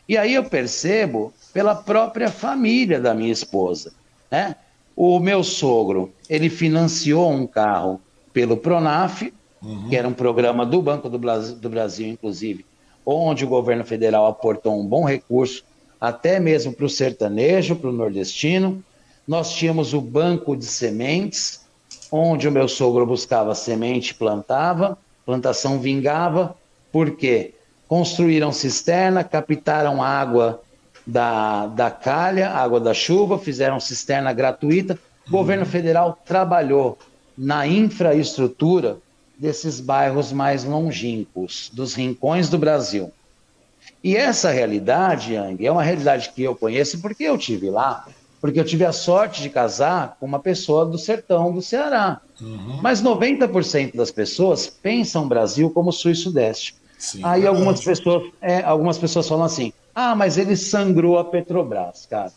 [SPEAKER 1] E aí eu percebo pela própria família da minha esposa, né? O meu sogro, ele financiou um carro pelo Pronaf, uhum. que era um programa do Banco do Brasil, do Brasil, inclusive, onde o governo federal aportou um bom recurso até mesmo para o sertanejo, para o nordestino. Nós tínhamos o banco de sementes, onde o meu sogro buscava semente plantava, plantação vingava, porque construíram cisterna, captaram água da, da calha, água da chuva, fizeram cisterna gratuita. O governo federal trabalhou na infraestrutura desses bairros mais longínquos, dos rincões do Brasil. E essa realidade, Yang, é uma realidade que eu conheço porque eu tive lá, porque eu tive a sorte de casar com uma pessoa do sertão do Ceará. Uhum. Mas 90% das pessoas pensam o Brasil como sul e sudeste. Sim, Aí algumas pessoas, é, algumas pessoas falam assim: ah, mas ele sangrou a Petrobras, cara.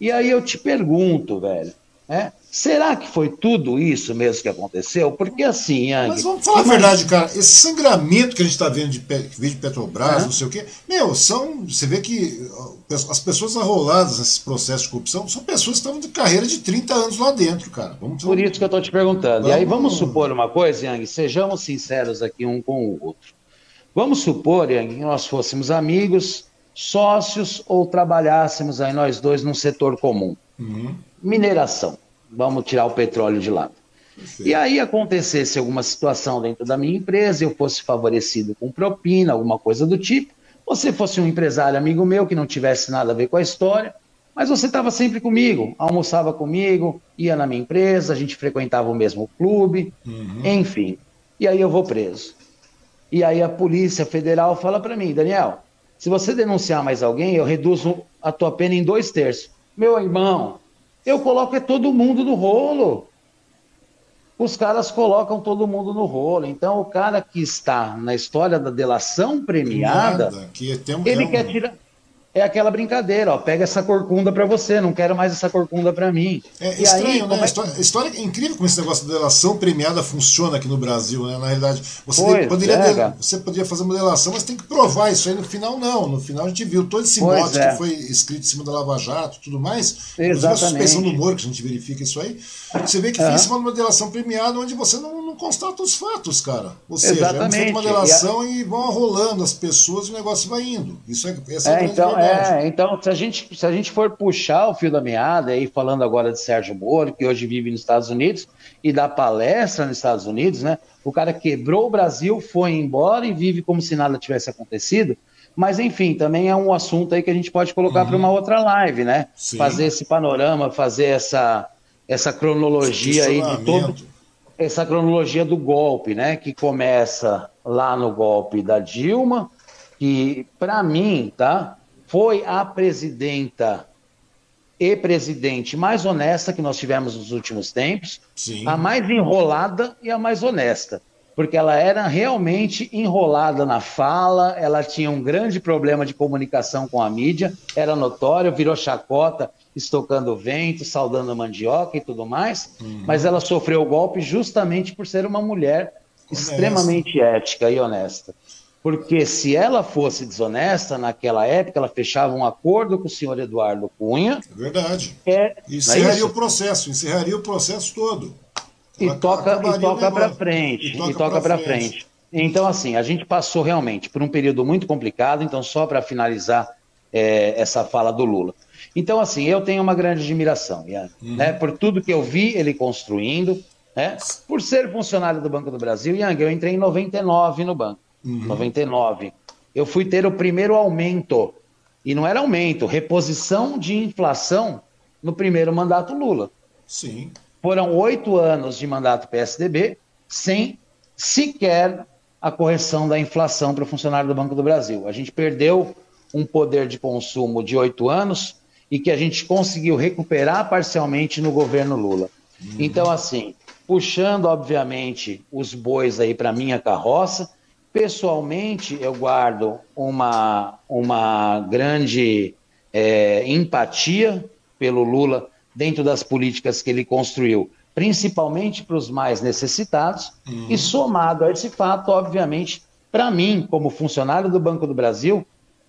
[SPEAKER 1] E aí eu te pergunto, velho, né? Será que foi tudo isso mesmo que aconteceu? Porque assim, Yang,
[SPEAKER 2] Mas vamos falar a verdade, cara. Esse sangramento que a gente está vendo de, de Petrobras, não sei o quê, meu, são. Você vê que as pessoas arroladas nesses processos de corrupção são pessoas que estão de carreira de 30 anos lá dentro, cara.
[SPEAKER 1] Vamos, Por isso que eu estou te perguntando. Vamos... E aí vamos supor uma coisa, Yang, sejamos sinceros aqui um com o outro. Vamos supor, Yang, que nós fôssemos amigos, sócios ou trabalhássemos aí nós dois num setor comum. Uhum. Mineração vamos tirar o petróleo de lado. E aí acontecesse alguma situação dentro da minha empresa, eu fosse favorecido com propina, alguma coisa do tipo, você fosse um empresário amigo meu que não tivesse nada a ver com a história, mas você estava sempre comigo, almoçava comigo, ia na minha empresa, a gente frequentava o mesmo clube, uhum. enfim. E aí eu vou preso. E aí a Polícia Federal fala para mim, Daniel, se você denunciar mais alguém, eu reduzo a tua pena em dois terços. Meu irmão, eu coloco é todo mundo no rolo. Os caras colocam todo mundo no rolo. Então, o cara que está na história da delação premiada, Nada, que tem, ele quer tirar é aquela brincadeira, ó, pega essa corcunda para você, não quero mais essa corcunda para mim.
[SPEAKER 2] É e estranho, aí, né? É... A história, a história, é incrível como esse negócio de delação premiada funciona aqui no Brasil, né? Na realidade, você pois poderia, é, você poderia fazer uma delação, mas tem que provar isso aí. No final, não. No final, a gente viu todo esse pois mote é. que foi escrito em cima da Lava Jato tudo mais. Exatamente. A suspensão do humor, que a gente verifica isso aí. Você vê que foi em cima de uma delação premiada onde você não constata os fatos, cara. Ou seja, Exatamente. é feita uma delação e, a... e vão rolando as pessoas e o negócio vai indo. Isso é, essa é,
[SPEAKER 1] é então, é, então se a, gente, se a gente for puxar o fio da meada, aí falando agora de Sérgio Moro, que hoje vive nos Estados Unidos, e dá palestra nos Estados Unidos, né? O cara quebrou o Brasil, foi embora e vive como se nada tivesse acontecido. Mas, enfim, também é um assunto aí que a gente pode colocar uhum. para uma outra live, né? Sim. Fazer esse panorama, fazer essa, essa cronologia aí de todo. Essa cronologia do golpe, né? Que começa lá no golpe da Dilma, que, para mim, tá? foi a presidenta e presidente mais honesta que nós tivemos nos últimos tempos, Sim. a mais enrolada e a mais honesta, porque ela era realmente enrolada na fala, ela tinha um grande problema de comunicação com a mídia, era notório, virou chacota, estocando vento, saudando mandioca e tudo mais, uhum. mas ela sofreu o golpe justamente por ser uma mulher honesta. extremamente ética e honesta. Porque se ela fosse desonesta, naquela época, ela fechava um acordo com o senhor Eduardo Cunha.
[SPEAKER 2] É verdade. É, encerraria é o processo, encerraria o processo todo.
[SPEAKER 1] e toca, e toca para frente. E toca, toca para frente. frente. Então, assim, a gente passou realmente por um período muito complicado. Então, só para finalizar é, essa fala do Lula. Então, assim, eu tenho uma grande admiração, Ian, uhum. né, por tudo que eu vi ele construindo, né, por ser funcionário do Banco do Brasil. Yang, eu entrei em 99 no banco uhum. 99. Eu fui ter o primeiro aumento, e não era aumento, reposição de inflação no primeiro mandato Lula.
[SPEAKER 2] Sim.
[SPEAKER 1] Foram oito anos de mandato PSDB sem sequer a correção da inflação para o funcionário do Banco do Brasil. A gente perdeu um poder de consumo de oito anos e que a gente conseguiu recuperar parcialmente no governo Lula. Uhum. Então, assim, puxando, obviamente, os bois aí para minha carroça, Pessoalmente, eu guardo uma, uma grande é, empatia pelo Lula dentro das políticas que ele construiu, principalmente para os mais necessitados, uhum. e somado a esse fato, obviamente, para mim, como funcionário do Banco do Brasil,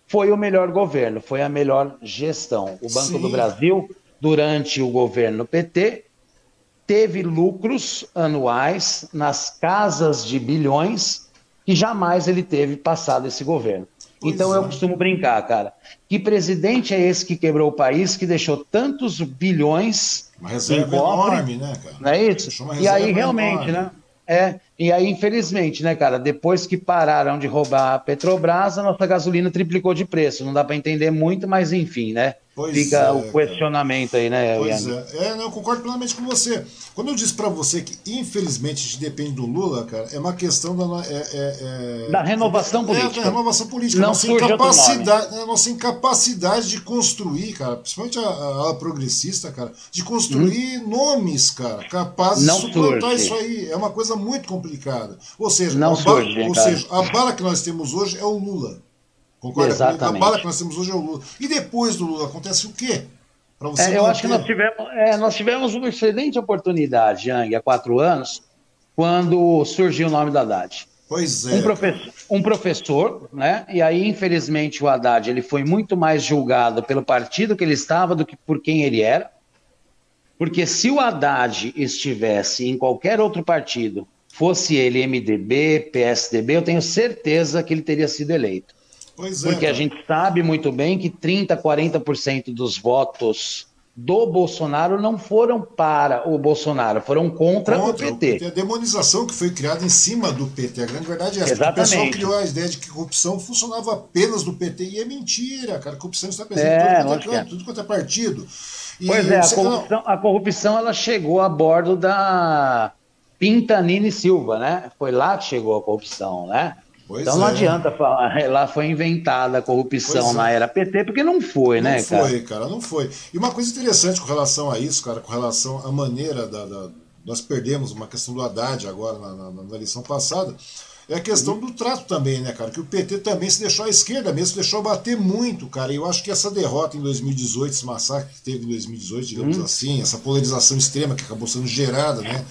[SPEAKER 1] foi o melhor governo, foi a melhor gestão. O Banco Sim. do Brasil, durante o governo PT, teve lucros anuais nas casas de bilhões que jamais ele teve passado esse governo. Pois então é. eu costumo brincar, cara. Que presidente é esse que quebrou o país, que deixou tantos bilhões
[SPEAKER 2] uma reserva em cofre, enorme, né, cara?
[SPEAKER 1] Não é isso? E aí realmente, enorme. né? É, e aí, infelizmente, né, cara, depois que pararam de roubar a Petrobras, a nossa gasolina triplicou de preço. Não dá para entender muito, mas enfim, né? Pois Fica é, o questionamento cara. aí, né,
[SPEAKER 2] Pois Ian? é. é eu concordo plenamente com você. Quando eu disse para você que, infelizmente, a gente depende do Lula, cara, é uma questão da, é, é,
[SPEAKER 1] é da renovação política.
[SPEAKER 2] É, da renovação política. Não nossa, incapacidade, a nossa incapacidade de construir, cara, principalmente a, ala progressista, cara, de construir hum. nomes, cara, capazes Não de suplantar surge. isso aí. É uma coisa muito complicada. Ou seja, Não a, surge, ou seja a bala que nós temos hoje é o Lula. Concorda Exatamente. A bala que nós temos hoje é o Lula. E depois do Lula acontece o quê?
[SPEAKER 1] É, eu acho que nós tivemos, é, nós tivemos uma excelente oportunidade, Yang, há quatro anos, quando surgiu o nome da Haddad.
[SPEAKER 2] Pois é.
[SPEAKER 1] Um professor, um professor, né? E aí, infelizmente, o Haddad ele foi muito mais julgado pelo partido que ele estava do que por quem ele era. Porque se o Haddad estivesse em qualquer outro partido, fosse ele MDB, PSDB, eu tenho certeza que ele teria sido eleito. Pois é, Porque a gente sabe muito bem que 30%, 40% dos votos do Bolsonaro não foram para o Bolsonaro, foram contra, contra o, PT.
[SPEAKER 2] A demonização que foi criada em cima do PT, a grande verdade é essa. Exatamente. O pessoal criou a ideia de que corrupção funcionava apenas do PT, e é mentira, cara. A corrupção está presente é, em tudo, quanto é, tudo quanto é partido.
[SPEAKER 1] E pois é, a corrupção, a corrupção ela chegou a bordo da Pintanini Silva, né? Foi lá que chegou a corrupção, né? Pois então não é. adianta falar, lá foi inventada a corrupção é. na era PT, porque não foi,
[SPEAKER 2] não
[SPEAKER 1] né,
[SPEAKER 2] cara? Não foi, cara, não foi. E uma coisa interessante com relação a isso, cara, com relação à maneira da. da nós perdemos uma questão do Haddad agora na, na, na eleição passada, é a questão do trato também, né, cara? Que o PT também se deixou à esquerda mesmo, se deixou bater muito, cara. E eu acho que essa derrota em 2018, esse massacre que teve em 2018, digamos hum. assim, essa polarização extrema que acabou sendo gerada, né?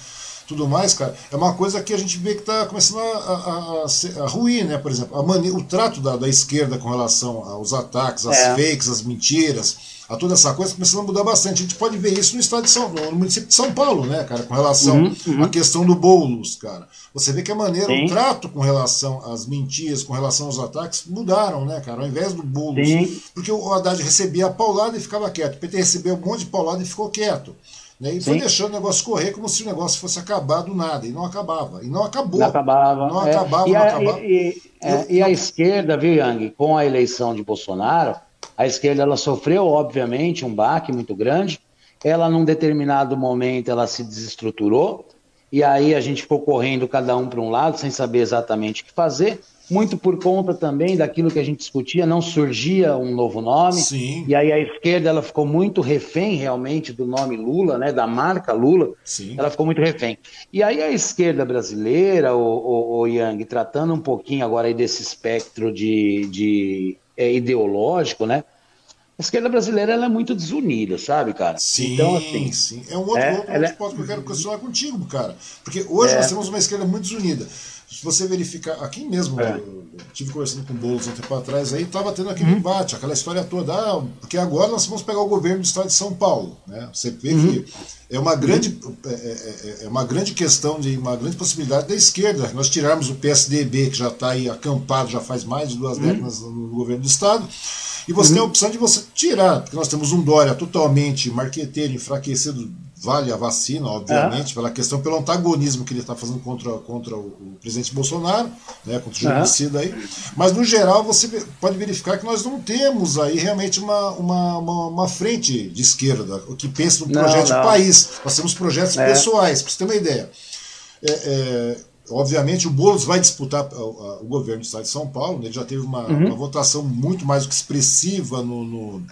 [SPEAKER 2] Tudo mais, cara, é uma coisa que a gente vê que está começando a, a, a, a, ruir, né? Por exemplo, o trato da, da, esquerda com relação aos ataques, às é. fakes, às mentiras, a toda essa coisa, começando a mudar bastante. A gente pode ver isso no estado de São no município de São Paulo, né, cara, com relação uhum, uhum. à questão do Boulos, cara. Você vê que a maneira, Sim. o trato com relação às mentiras, com relação aos ataques, mudaram, né, cara? Ao invés do Boulos. Sim. Porque o Haddad recebia a paulada e ficava quieto. O PT recebeu um monte de paulada e ficou quieto. Né? E Sim. foi deixando o negócio correr como se o negócio fosse acabar do nada. E não acabava. E não acabou.
[SPEAKER 1] Não acabava.
[SPEAKER 2] Não é. acabava, e não a, acabava.
[SPEAKER 1] E, e, é, e, a esquerda, viu, Yang, com a eleição de Bolsonaro, a esquerda ela sofreu, obviamente, um baque muito grande. Ela, num determinado momento, ela se desestruturou. E aí a gente ficou correndo cada um para um lado, sem saber exatamente o que fazer muito por conta também daquilo que a gente discutia, não surgia um novo nome.
[SPEAKER 2] Sim.
[SPEAKER 1] E aí a esquerda ela ficou muito refém realmente do nome Lula, né, da marca Lula.
[SPEAKER 2] Sim.
[SPEAKER 1] Ela ficou muito refém. E aí a esquerda brasileira, o, o, o Yang, tratando um pouquinho agora aí desse espectro de, de é, ideológico, né? A esquerda brasileira ela é muito desunida, sabe, cara?
[SPEAKER 2] Sim, então, assim, sim. É um outro, é, outro, outro é... ponto que eu quero questionar contigo, cara. Porque hoje é. nós temos uma esquerda muito desunida. Se você verificar, aqui mesmo, é. eu tive conversando com o Boulos um tempo atrás, aí estava tendo aquele uhum. embate, aquela história toda, ah, porque agora nós vamos pegar o governo do estado de São Paulo. Né? Você vê uhum. que é uma, grande, é, é, é, uma grande questão, de uma grande possibilidade da esquerda, nós tirarmos o PSDB, que já está aí acampado já faz mais de duas uhum. décadas no governo do estado, e você tem a opção de você tirar, porque nós temos um Dória totalmente marqueteiro, enfraquecido vale a vacina, obviamente, é. pela questão, pelo antagonismo que ele está fazendo contra, contra o, o, presidente Bolsonaro, né, contra o genocida aí. Mas, no geral, você pode verificar que nós não temos aí realmente uma, uma, uma, uma frente de esquerda que pensa no projeto não, não. de país. Nós temos projetos é. pessoais, para você ter uma ideia. É, é, obviamente, o Boulos vai disputar o, governo do estado de São Paulo, né, ele já teve uma, uhum. uma votação muito mais expressiva no, no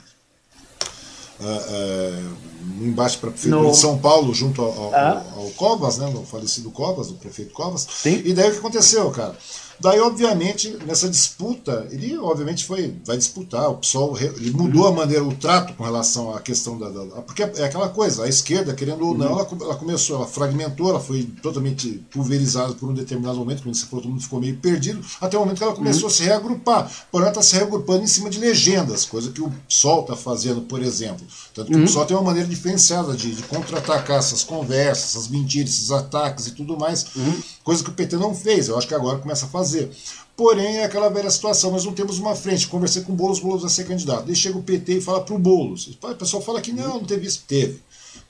[SPEAKER 2] no embate para a Prefeitura no... de São Paulo, junto ao, ao, ah. ao, Covas, né, no falecido Covas, o prefeito Covas.
[SPEAKER 1] Sim.
[SPEAKER 2] E daí o que aconteceu, cara? Daí, obviamente, nessa disputa, ele obviamente foi, vai disputar, o PSOL ele mudou a maneira, o trato com relação à questão da, da. porque é aquela coisa, a esquerda, querendo ou não, uhum. ela, ela, começou, ela fragmentou, ela foi totalmente pulverizada por um determinado momento, quando você falou, todo mundo ficou meio perdido, até o momento que ela começou uhum. a se reagrupar. Porém, ela está se reagrupando em cima de legendas, coisa que o PSOL está fazendo, por exemplo. Tanto que uhum. o PSOL tem uma maneira diferenciada de, de contra-atacar essas conversas, essas mentiras, esses ataques e tudo mais, uhum. Coisa que o PT não fez. Eu acho que agora começa a fazer. Porém, é aquela velha situação, nós não temos uma frente. Conversei com o Boulos, o Boulos vai ser candidato. Daí chega o PT e fala para o Boulos. O pessoal fala que não, não teve isso. Teve.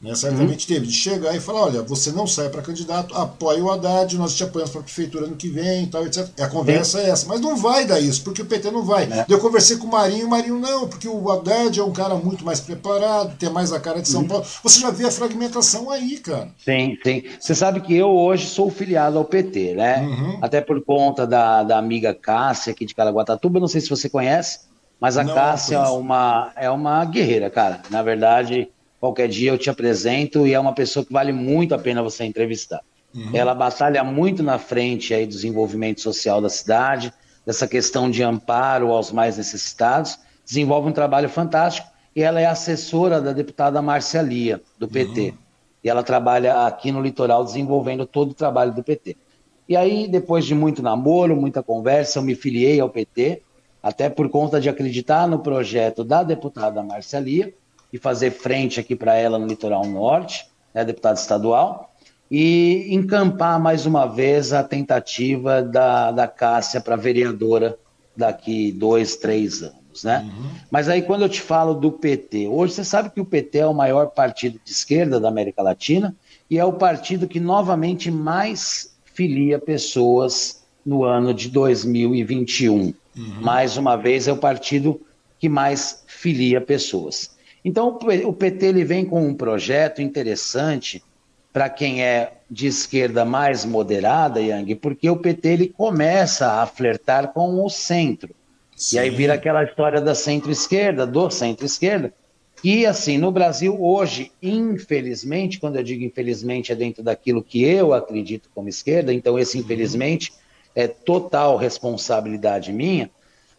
[SPEAKER 2] Né? Certamente uhum. teve de chegar e falar: olha, você não sai para candidato, apoia o Haddad, nós te apoiamos para a prefeitura no que vem e tal, etc. A conversa é essa. Mas não vai dar isso, porque o PT não vai. É. Eu conversei com o Marinho, o Marinho não, porque o Haddad é um cara muito mais preparado, tem mais a cara de São uhum. Paulo. Você já vê a fragmentação aí, cara.
[SPEAKER 1] Sim, sim. Você sabe que eu hoje sou filiado ao PT, né? Uhum. Até por conta da, da amiga Cássia aqui de Caraguatatuba, não sei se você conhece. Mas a não, Cássia é uma, é uma guerreira, cara. Na verdade, Qualquer dia eu te apresento e é uma pessoa que vale muito a pena você entrevistar. Uhum. Ela batalha muito na frente aí do desenvolvimento social da cidade, dessa questão de amparo aos mais necessitados, desenvolve um trabalho fantástico e ela é assessora da deputada Marcia Lia, do PT. Uhum. E ela trabalha aqui no litoral desenvolvendo todo o trabalho do PT. E aí, depois de muito namoro, muita conversa, eu me filiei ao PT, até por conta de acreditar no projeto da deputada Marcia Lia, e fazer frente aqui para ela no litoral norte, né, deputado estadual, e encampar mais uma vez a tentativa da, da Cássia para vereadora daqui dois, três anos. Né? Uhum. Mas aí quando eu te falo do PT, hoje você sabe que o PT é o maior partido de esquerda da América Latina e é o partido que novamente mais filia pessoas no ano de 2021. Uhum. Mais uma vez é o partido que mais filia pessoas. Então, o PT ele vem com um projeto interessante para quem é de esquerda mais moderada, Yang, porque o PT ele começa a flertar com o centro. Sim. E aí vira aquela história da centro-esquerda, do centro-esquerda. E assim, no Brasil hoje, infelizmente, quando eu digo infelizmente, é dentro daquilo que eu acredito como esquerda, então esse infelizmente é total responsabilidade minha.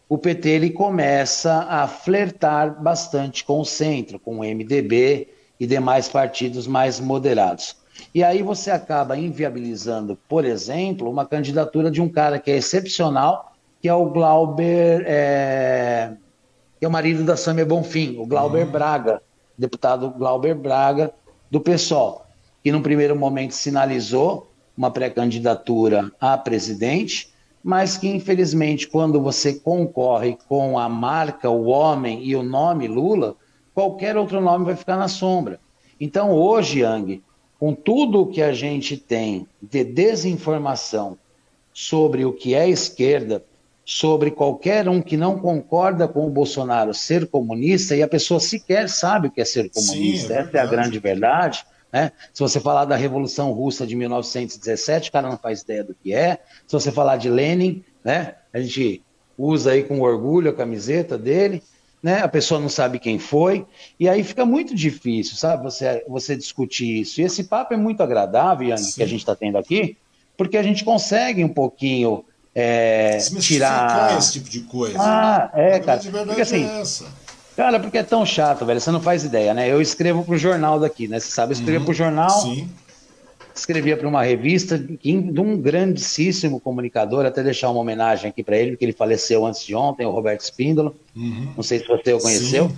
[SPEAKER 1] O PT ele começa a flertar bastante com o centro, com o MDB e demais partidos mais moderados. E aí você acaba inviabilizando, por exemplo, uma candidatura de um cara que é excepcional, que é o Glauber, é, que é o marido da Samia Bonfim, o Glauber uhum. Braga, deputado Glauber Braga, do PSOL, que num primeiro momento sinalizou uma pré-candidatura a presidente, mas que infelizmente quando você concorre com a marca, o homem e o nome Lula, qualquer outro nome vai ficar na sombra. Então hoje, Yang, com tudo o que a gente tem de desinformação sobre o que é esquerda, sobre qualquer um que não concorda com o Bolsonaro ser comunista, e a pessoa sequer sabe o que é ser comunista, Sim, é essa é a grande verdade. Né? Se você falar da Revolução Russa de 1917, o cara não faz ideia do que é. Se você falar de Lenin, né? a gente usa aí com orgulho a camiseta dele né? A pessoa não sabe quem foi, e aí fica muito difícil, sabe, você, você discutir isso. E esse papo é muito agradável, Yang, que a gente está tendo aqui, porque a gente consegue um pouquinho é, tirar
[SPEAKER 2] esse tipo de coisa.
[SPEAKER 1] Ah, é, cara. Porque assim, é cara, porque é tão chato, velho. Você não faz ideia, né? Eu escrevo pro jornal daqui, né? Você sabe, eu escrevo uhum, pro jornal. Sim escrevia para uma revista de um grandíssimo comunicador, até deixar uma homenagem aqui para ele, porque ele faleceu antes de ontem, o Roberto Espíndola. Uhum. Não sei se você o conheceu. Sim.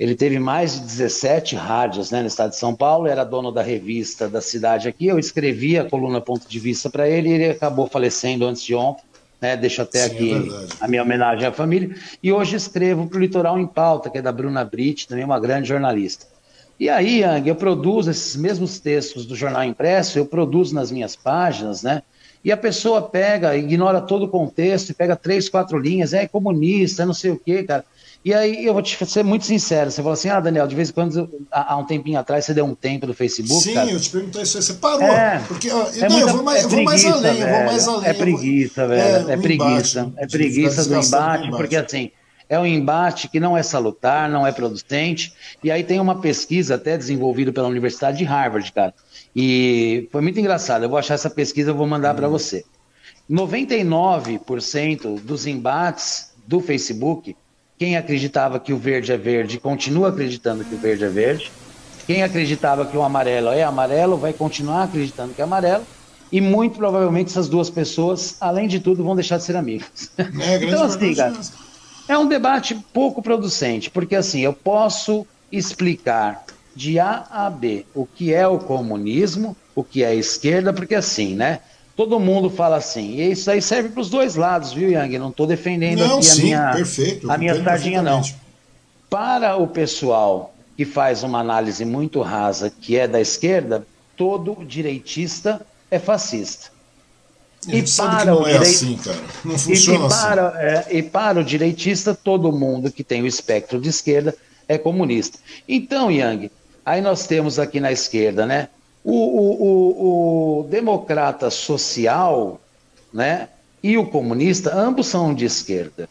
[SPEAKER 1] Ele teve mais de 17 rádios né, no estado de São Paulo, era dono da revista da cidade aqui. Eu escrevia a coluna Ponto de Vista para ele e ele acabou falecendo antes de ontem. Né, deixo até Sim, aqui é a minha homenagem à família. E hoje escrevo para o Litoral em Pauta, que é da Bruna Britt, também uma grande jornalista. E aí, Yang, eu produzo esses mesmos textos do jornal impresso, eu produzo nas minhas páginas, né? E a pessoa pega, ignora todo o contexto e pega três, quatro linhas, é comunista, não sei o quê, cara. E aí eu vou te ser muito sincero, você fala assim, ah, Daniel, de vez em quando, há um tempinho atrás, você deu um tempo do Facebook.
[SPEAKER 2] Sim,
[SPEAKER 1] cara.
[SPEAKER 2] eu te perguntei isso aí, você parou. É, porque ó, é não, muita, eu, vou mais, é eu vou mais além,
[SPEAKER 1] velho,
[SPEAKER 2] eu vou mais além.
[SPEAKER 1] É preguiça, velho. É, é preguiça. Embate, é preguiça do embate, porque assim é um embate que não é salutar, não é producente. E aí tem uma pesquisa até desenvolvida pela Universidade de Harvard, cara. E foi muito engraçado. Eu vou achar essa pesquisa, eu vou mandar para você. 99% dos embates do Facebook, quem acreditava que o verde é verde continua acreditando que o verde é verde. Quem acreditava que o amarelo é amarelo vai continuar acreditando que é amarelo. E muito provavelmente essas duas pessoas, além de tudo, vão deixar de ser amigas. É, então, assim, cara. É um debate pouco producente, porque assim, eu posso explicar de A a B o que é o comunismo, o que é a esquerda, porque assim, né? Todo mundo fala assim, e isso aí serve para os dois lados, viu, Yang? Não estou defendendo não, aqui sim, a minha, perfeito, a minha sardinha, não. Para o pessoal que faz uma análise muito rasa, que é da esquerda, todo direitista é fascista.
[SPEAKER 2] E para o é assim, cara. Não funciona
[SPEAKER 1] e, e para, assim. É, e para o direitista, todo mundo que tem o espectro de esquerda é comunista. Então, Yang, aí nós temos aqui na esquerda, né? O, o, o, o democrata social, né? E o comunista, ambos são de esquerda.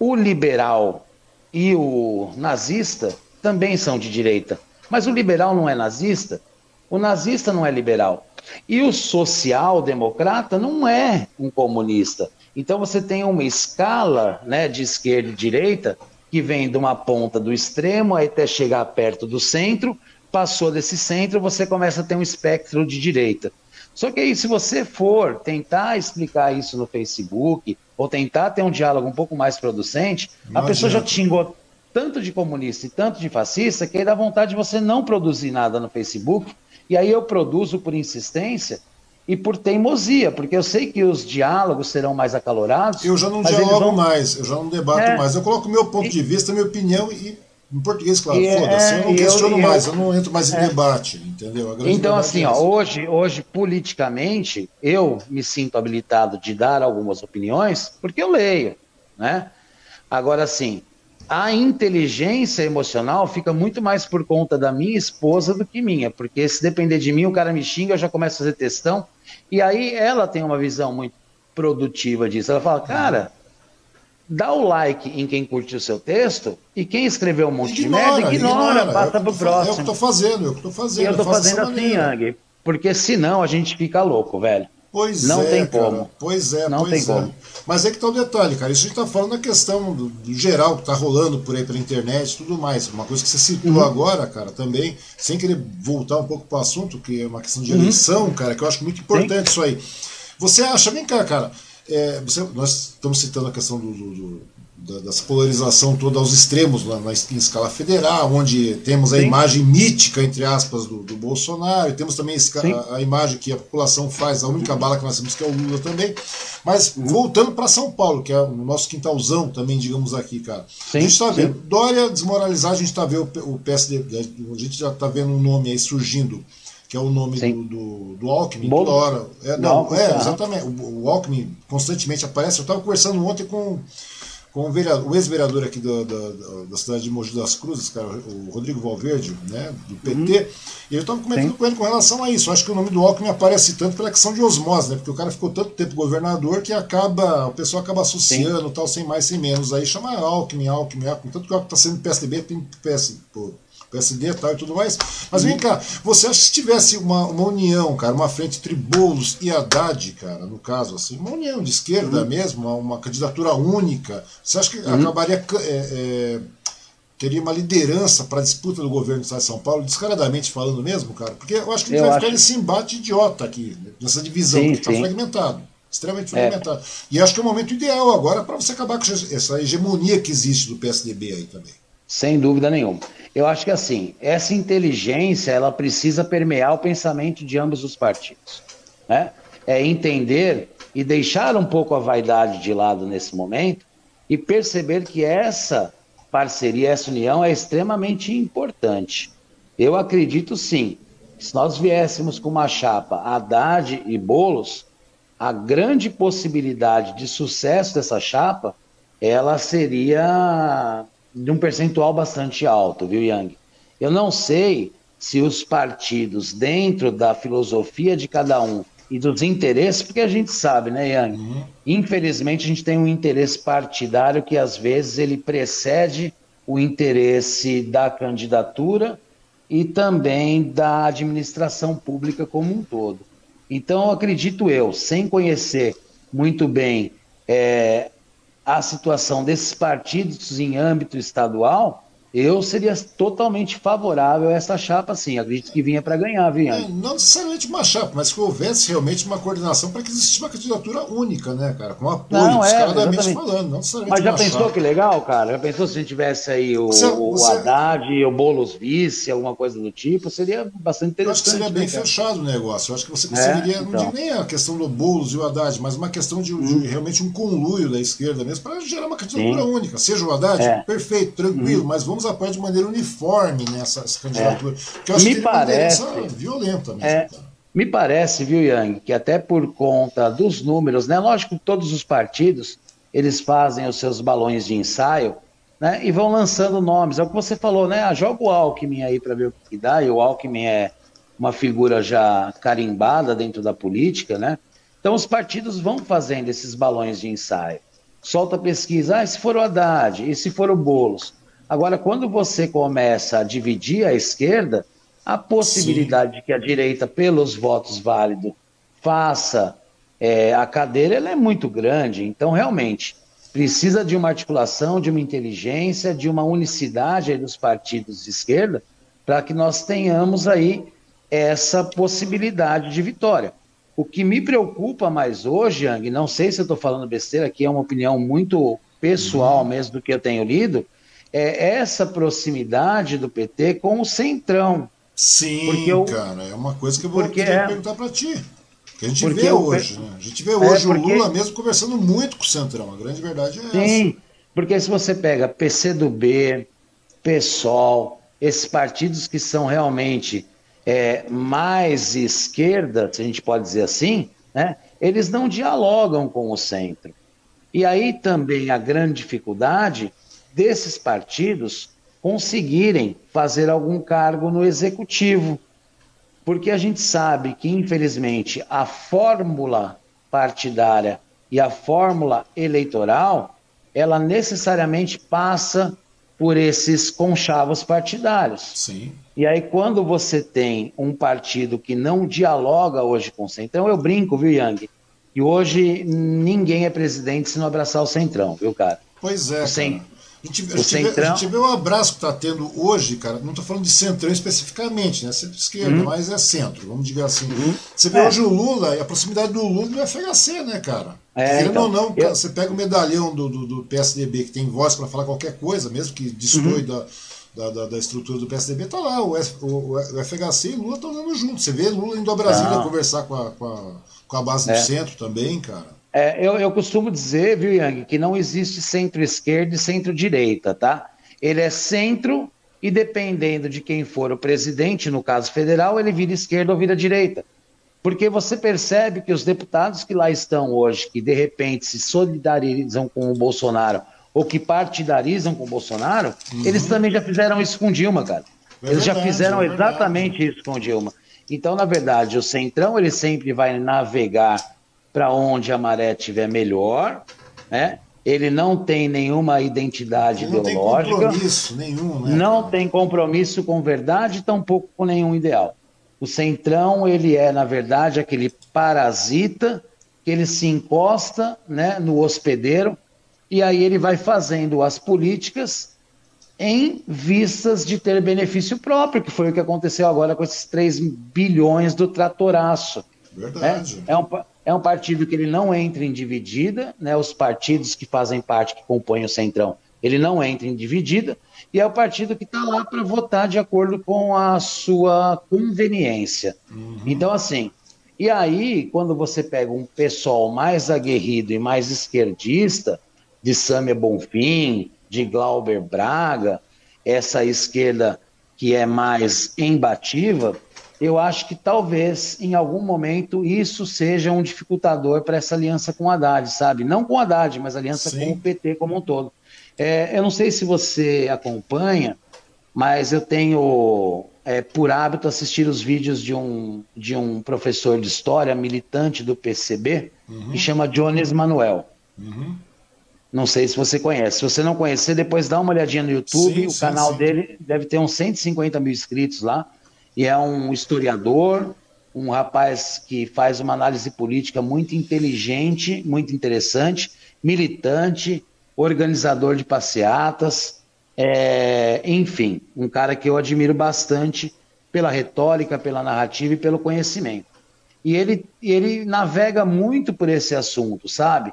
[SPEAKER 1] O liberal e o nazista também são de direita. Mas o liberal não é nazista, o nazista não é liberal. E o social-democrata não é um comunista. Então você tem uma escala né, de esquerda e direita que vem de uma ponta do extremo até chegar perto do centro. Passou desse centro, você começa a ter um espectro de direita. Só que aí, se você for tentar explicar isso no Facebook, ou tentar ter um diálogo um pouco mais producente, a pessoa já te xingou tanto de comunista e tanto de fascista que aí dá vontade de você não produzir nada no Facebook e aí eu produzo por insistência e por teimosia, porque eu sei que os diálogos serão mais acalorados.
[SPEAKER 2] Eu já não dialogo vão... mais, eu já não debato é... mais. Eu coloco meu ponto e... de vista, minha opinião e em português, claro, é, foda-se, eu não questiono eu, mais, eu, eu, não entro mais em é, debate, entendeu?
[SPEAKER 1] Então, assim, é ó, hoje, hoje, politicamente, eu me sinto habilitado de dar algumas opiniões, porque eu leio, né? Agora, assim, a inteligência emocional fica muito mais por conta da minha esposa do que minha, porque se depender de mim, o cara me xinga, eu já começo a fazer testão, e aí ela tem uma visão muito produtiva disso. Ela fala, cara, dá o like em quem curtiu o seu texto e quem escreveu um monte ignora, de merda, ignora, ignora. passa pro próximo. É o
[SPEAKER 2] que eu tô fazendo, é o que eu tô fazendo.
[SPEAKER 1] E eu tô eu fazendo assim, Yang, porque senão a gente fica louco, velho.
[SPEAKER 2] Pois não é, tem cara. como. Pois é, não pois tem é. Como. Mas é que tá o detalhe, cara. Isso a gente tá falando da questão do, do, geral que tá rolando por aí pela internet e tudo mais. Uma coisa que você citou uhum. agora, cara, também, sem querer voltar um pouco para o assunto, que é uma questão de uhum. eleição, uhum. cara, que eu acho muito importante Sim. isso aí. Você acha, vem cá, cara, é, você, nós estamos citando a questão do, do da, dessa polarização toda aos extremos lá na, em escala federal, onde temos a Sim. imagem mítica, entre aspas, do, do Bolsonaro, e temos também a, a, imagem que a população faz, a única bala que nós temos que é o Lula também. Mas voltando para São Paulo, que é o nosso quintalzão também, digamos aqui, cara. Sim. A gente está vendo, Dória desmoralizar, a gente está vendo o PSD, a gente já está vendo um nome aí surgindo que é o nome do, do, do, Alckmin, toda hora. É, não, é, exatamente. O, o Alckmin constantemente aparece. Eu estava conversando ontem com com o, ex-vereador aqui do, do, da cidade de Mogi das Cruzes, cara, o Rodrigo Valverde, né, do PT, uhum. e eu estava comentando Sim. com ele com relação a isso. Eu acho que o nome do Alckmin aparece tanto pela questão de osmose, né, porque o cara ficou tanto tempo governador que acaba, o pessoal acaba associando, Sim. tal, sem mais, sem menos. Aí chama Alckmin, Alckmin, Alckmin. Tanto que o Alckmin está sendo PSDB, tem PS, pô, PSD e tal e tudo mais. Mas vem cá, você acha que se tivesse uma, uma união, cara, uma frente entre Boulos e Haddad, cara, no caso, assim, uma união de esquerda uhum. mesmo, uma, uma, candidatura única, você acha que uhum. acabaria. É, é, teria uma liderança para a disputa do governo do Estado de São Paulo, descaradamente falando mesmo, cara? Porque eu acho que a gente eu vai acho... ficar nesse embate idiota aqui, nessa divisão sim, que está fragmentado extremamente é. fragmentado. É. E acho que é o momento ideal agora para você acabar com essa hegemonia que existe do PSDB aí também.
[SPEAKER 1] Sem dúvida nenhuma. Eu acho que assim, essa inteligência ela precisa permear o pensamento de ambos os partidos. Né? É entender e deixar um pouco a vaidade de lado nesse momento e perceber que essa parceria, essa união é extremamente importante. Eu acredito sim, se nós viéssemos com uma chapa Haddad e Bolos, a grande possibilidade de sucesso dessa chapa, ela seria de um percentual bastante alto, viu, Yang? Eu não sei se os partidos, dentro da filosofia de cada um e dos interesses, porque a gente sabe, né, Yang? Uhum. Infelizmente, a gente tem um interesse partidário que às vezes ele precede o interesse da candidatura e também da administração pública como um todo. Então, acredito eu, sem conhecer muito bem é, a situação desses partidos em âmbito estadual, eu seria totalmente favorável a essa chapa, sim. Acredito que vinha para ganhar, vinha. É,
[SPEAKER 2] não necessariamente uma chapa, mas que houvesse realmente uma coordenação para que existisse uma candidatura única, né, cara? Com apoio, não, é, descaradamente falando, não necessariamente
[SPEAKER 1] Mas já pensou chapa. que legal, cara? Já pensou se a gente tivesse aí o, você, o Haddad e o Boulos vice, alguma coisa do tipo? Seria bastante interessante. Eu acho que
[SPEAKER 2] seria bem né, fechado o negócio. Eu acho que você é, conseguiria, é, então. não digo nem a questão do Boulos e o Haddad, mas uma questão de, hum. de realmente um conluio da esquerda mesmo, para gerar uma candidatura sim. única. Seja o Haddad, é. perfeito, tranquilo, hum. mas vamos apoiar de maneira uniforme nessa candidatura. É. Que eu acho
[SPEAKER 1] me que parece
[SPEAKER 2] violenta mesmo.
[SPEAKER 1] É, me parece, viu, Yang, que até por conta dos números, né? Lógico que todos os partidos eles fazem os seus balões de ensaio, né? E vão lançando nomes. É o que você falou, né? Ah, joga o Alckmin aí para ver o que dá. E o Alckmin é uma figura já carimbada dentro da política, né? Então os partidos vão fazendo esses balões de ensaio. Solta pesquisa, ah, se for o Haddad, e se for o Boulos. Agora, quando você começa a dividir a esquerda, a possibilidade Sim. de que a direita, pelos votos válidos, faça é, a cadeira, ela é muito grande. Então, realmente, precisa de uma articulação, de uma inteligência, de uma unicidade dos partidos de esquerda, para que nós tenhamos aí essa possibilidade de vitória. O que me preocupa mais hoje, Yang, não sei se eu estou falando besteira, aqui é uma opinião muito pessoal mesmo do que eu tenho lido, é essa proximidade do PT com o Centrão.
[SPEAKER 2] Sim, eu, cara, é uma coisa que eu vou querer é, perguntar para ti. Que a gente vê hoje, né? A gente vê hoje é porque, o Lula mesmo conversando muito com o Centrão. A grande verdade é sim, essa. Sim,
[SPEAKER 1] porque se você pega PCdoB, PSOL, esses partidos que são realmente é, mais esquerda, se a gente pode dizer assim, né? Eles não dialogam com o centro. E aí também a grande dificuldade desses partidos conseguirem fazer algum cargo no executivo. Porque a gente sabe que, infelizmente, a fórmula partidária e a fórmula eleitoral, ela necessariamente passa por esses conchavos partidários.
[SPEAKER 2] Sim.
[SPEAKER 1] E aí, quando você tem um partido que não dialoga hoje com o Centrão, eu brinco, viu, Yang? E hoje ninguém é presidente se não abraçar o Centrão, viu, cara?
[SPEAKER 2] Pois é,
[SPEAKER 1] o Cent...
[SPEAKER 2] Gente, a, gente vê, a gente vê o abraço que está tendo hoje, cara. Não estou falando de centrão especificamente, né? Centro-esquerda, uhum. mas é centro, vamos dizer assim. Uhum. Você vê é. hoje o Lula e a proximidade do Lula do FHC, né, cara? É, Querendo então, ou não, eu... você pega o medalhão do, do, do PSDB que tem voz para falar qualquer coisa, mesmo que destoie uhum. da, da, da, estrutura do PSDB, tá lá. O, F, o, o FHC e Lula estão andando juntos. Você vê Lula indo a Brasília ah. conversar com a, com a, com a base do é. centro também, cara.
[SPEAKER 1] É, eu, eu costumo dizer, viu, Yang, que não existe centro-esquerda e centro-direita, tá? Ele é centro e dependendo de quem for o presidente, no caso federal, ele vira esquerda ou vira direita. Porque você percebe que os deputados que lá estão hoje, que de repente se solidarizam com o Bolsonaro ou que partidarizam com o Bolsonaro, uhum. eles também já fizeram isso com Dilma, cara. É eles verdade, já fizeram é exatamente isso com Dilma. Então, na verdade, o Centrão ele sempre vai navegar para onde a maré estiver melhor, né? Ele não tem nenhuma identidade
[SPEAKER 2] não
[SPEAKER 1] ideológica.
[SPEAKER 2] Não tem compromisso nenhum, né?
[SPEAKER 1] Não tem compromisso com verdade, tampouco com nenhum ideal. O centrão, ele é, na verdade, aquele parasita que ele se encosta né, no hospedeiro e aí ele vai fazendo as políticas em vistas de ter benefício próprio, que foi o que aconteceu agora com esses 3 bilhões do tratoraço.
[SPEAKER 2] Verdade.
[SPEAKER 1] É, é um, é um partido que ele não entra em dividida, né? Os partidos que fazem parte, que compõem o Centrão, ele não entra em dividida, e é o partido que está lá para votar de acordo com a sua conveniência. Uhum. Então, assim, e aí, quando você pega um pessoal mais aguerrido e mais esquerdista, de Sâmia Bonfim, de Glauber Braga, essa esquerda que é mais embativa, eu acho que talvez em algum momento isso seja um dificultador para essa aliança com o Haddad, sabe? Não com o Haddad, mas aliança Sim. com o PT como um todo. É, eu não sei se você acompanha, mas eu tenho é, por hábito assistir os vídeos de um, de um professor de história militante do PCB, uhum. que chama Jones Manuel. Uhum. Não sei se você conhece. Se você não conhecer, depois dá uma olhadinha no YouTube. Sim, o sim, canal sim. dele deve ter uns 150 mil inscritos lá e é um historiador, um rapaz que faz uma análise política muito inteligente, muito interessante, militante, organizador de passeatas, é, enfim, um cara que eu admiro bastante pela retórica, pela narrativa e pelo conhecimento. E ele, ele navega muito por esse assunto, sabe?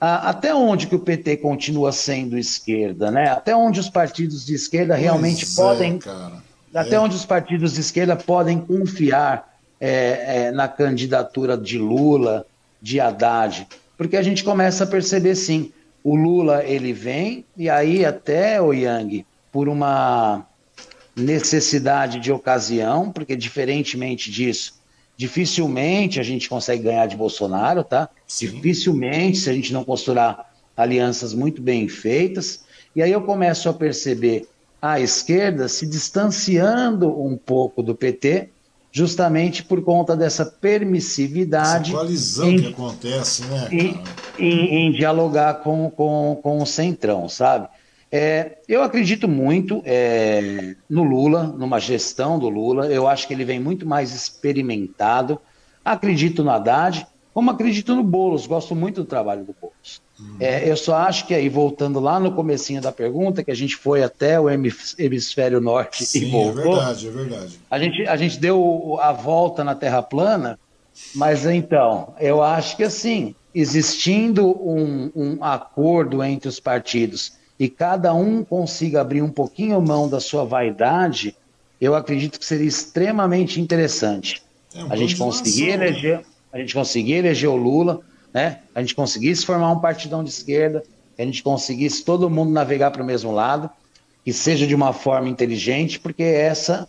[SPEAKER 1] até onde que o PT continua sendo esquerda, né? Até onde os partidos de esquerda realmente pois é, podem é, até é. onde os partidos de esquerda podem confiar é, é, na candidatura de Lula, de Haddad, porque a gente começa a perceber sim, o Lula ele vem e aí até o Yang por uma necessidade de ocasião, porque diferentemente disso, dificilmente a gente consegue ganhar de Bolsonaro, tá? Sim. Dificilmente se a gente não costurar alianças muito bem feitas. E aí eu começo a perceber a esquerda se distanciando um pouco do PT, justamente por conta dessa permissividade. Essa
[SPEAKER 2] coalizão em, que acontece, né?
[SPEAKER 1] Em, em, em, dialogar com, com, com o Centrão, sabe? É, eu acredito muito é, no Lula, numa gestão do Lula. Eu acho que ele vem muito mais experimentado. Acredito no Haddad, como acredito no Boulos. Gosto muito do trabalho do Boulos. É, eu só acho que aí, voltando lá no comecinho da pergunta, que a gente foi até o hemisfério norte
[SPEAKER 2] Sim,
[SPEAKER 1] e voltou.
[SPEAKER 2] É verdade, é verdade.
[SPEAKER 1] A gente, a gente deu a volta na Terra plana, mas então, eu acho que assim, existindo um, um acordo entre os partidos e cada um consiga abrir um pouquinho mão da sua vaidade, eu acredito que seria extremamente interessante. É um a gente conseguir eleger, a gente conseguir eleger o Lula né? A gente conseguisse formar um partidão de esquerda, a gente conseguisse todo mundo navegar para o mesmo lado, que seja de uma forma inteligente, porque essa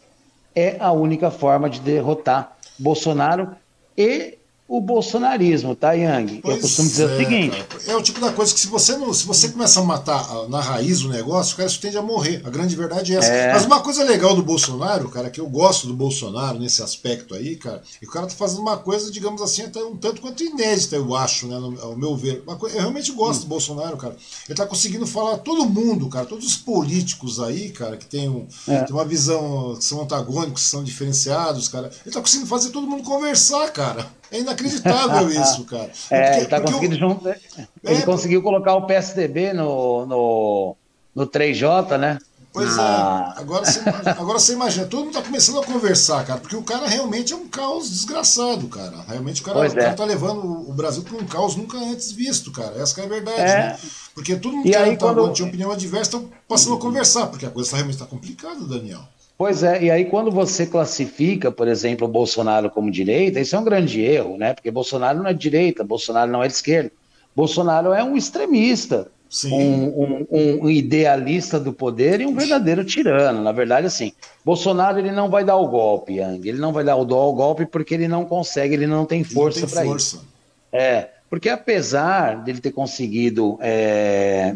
[SPEAKER 1] é a única forma de derrotar Bolsonaro e o bolsonarismo, tá, Yang? Pois eu costumo dizer é, o seguinte.
[SPEAKER 2] Cara. É o tipo da coisa que se você não, se você começa a matar na raiz o negócio, o cara tende a morrer. A grande verdade é essa. É. Mas uma coisa legal do Bolsonaro, cara, que eu gosto do Bolsonaro nesse aspecto aí, cara, e o cara tá fazendo uma coisa, digamos assim, até um tanto quanto inédita, eu acho, né, no, ao meu ver. Coisa, eu realmente gosto hum. do Bolsonaro, cara. Ele tá conseguindo falar todo mundo, cara, todos os políticos aí, cara, que tem, um, é. tem uma visão, que são antagônicos, que são diferenciados, cara. Ele tá conseguindo fazer todo mundo conversar, cara. É inacreditável isso, cara.
[SPEAKER 1] É, porque, ele, tá conseguindo junto, ele é, conseguiu colocar o PSDB no, no, no 3J, né?
[SPEAKER 2] Pois ah. é, agora você, agora você imagina, todo mundo tá começando a conversar, cara, porque o cara realmente é um caos desgraçado, cara. Realmente o cara, o cara é. tá levando o Brasil para um caos nunca antes visto, cara. Essa é a verdade, é. né? Porque todo mundo que aí, quando... tinha opinião adversa, estão passando a conversar, porque a coisa tá, realmente está complicada, Daniel.
[SPEAKER 1] Pois é, e aí quando você classifica, por exemplo, o Bolsonaro como direita, isso é um grande erro, né? Porque Bolsonaro não é de direita, Bolsonaro não é de esquerda. Bolsonaro é um extremista, um, um, um, idealista do poder e um verdadeiro tirano. Na verdade, assim, Bolsonaro ele não vai dar o golpe, Yang. Ele não vai dar o, o golpe porque ele não consegue, ele não tem força para isso. É, porque apesar dele ter conseguido é,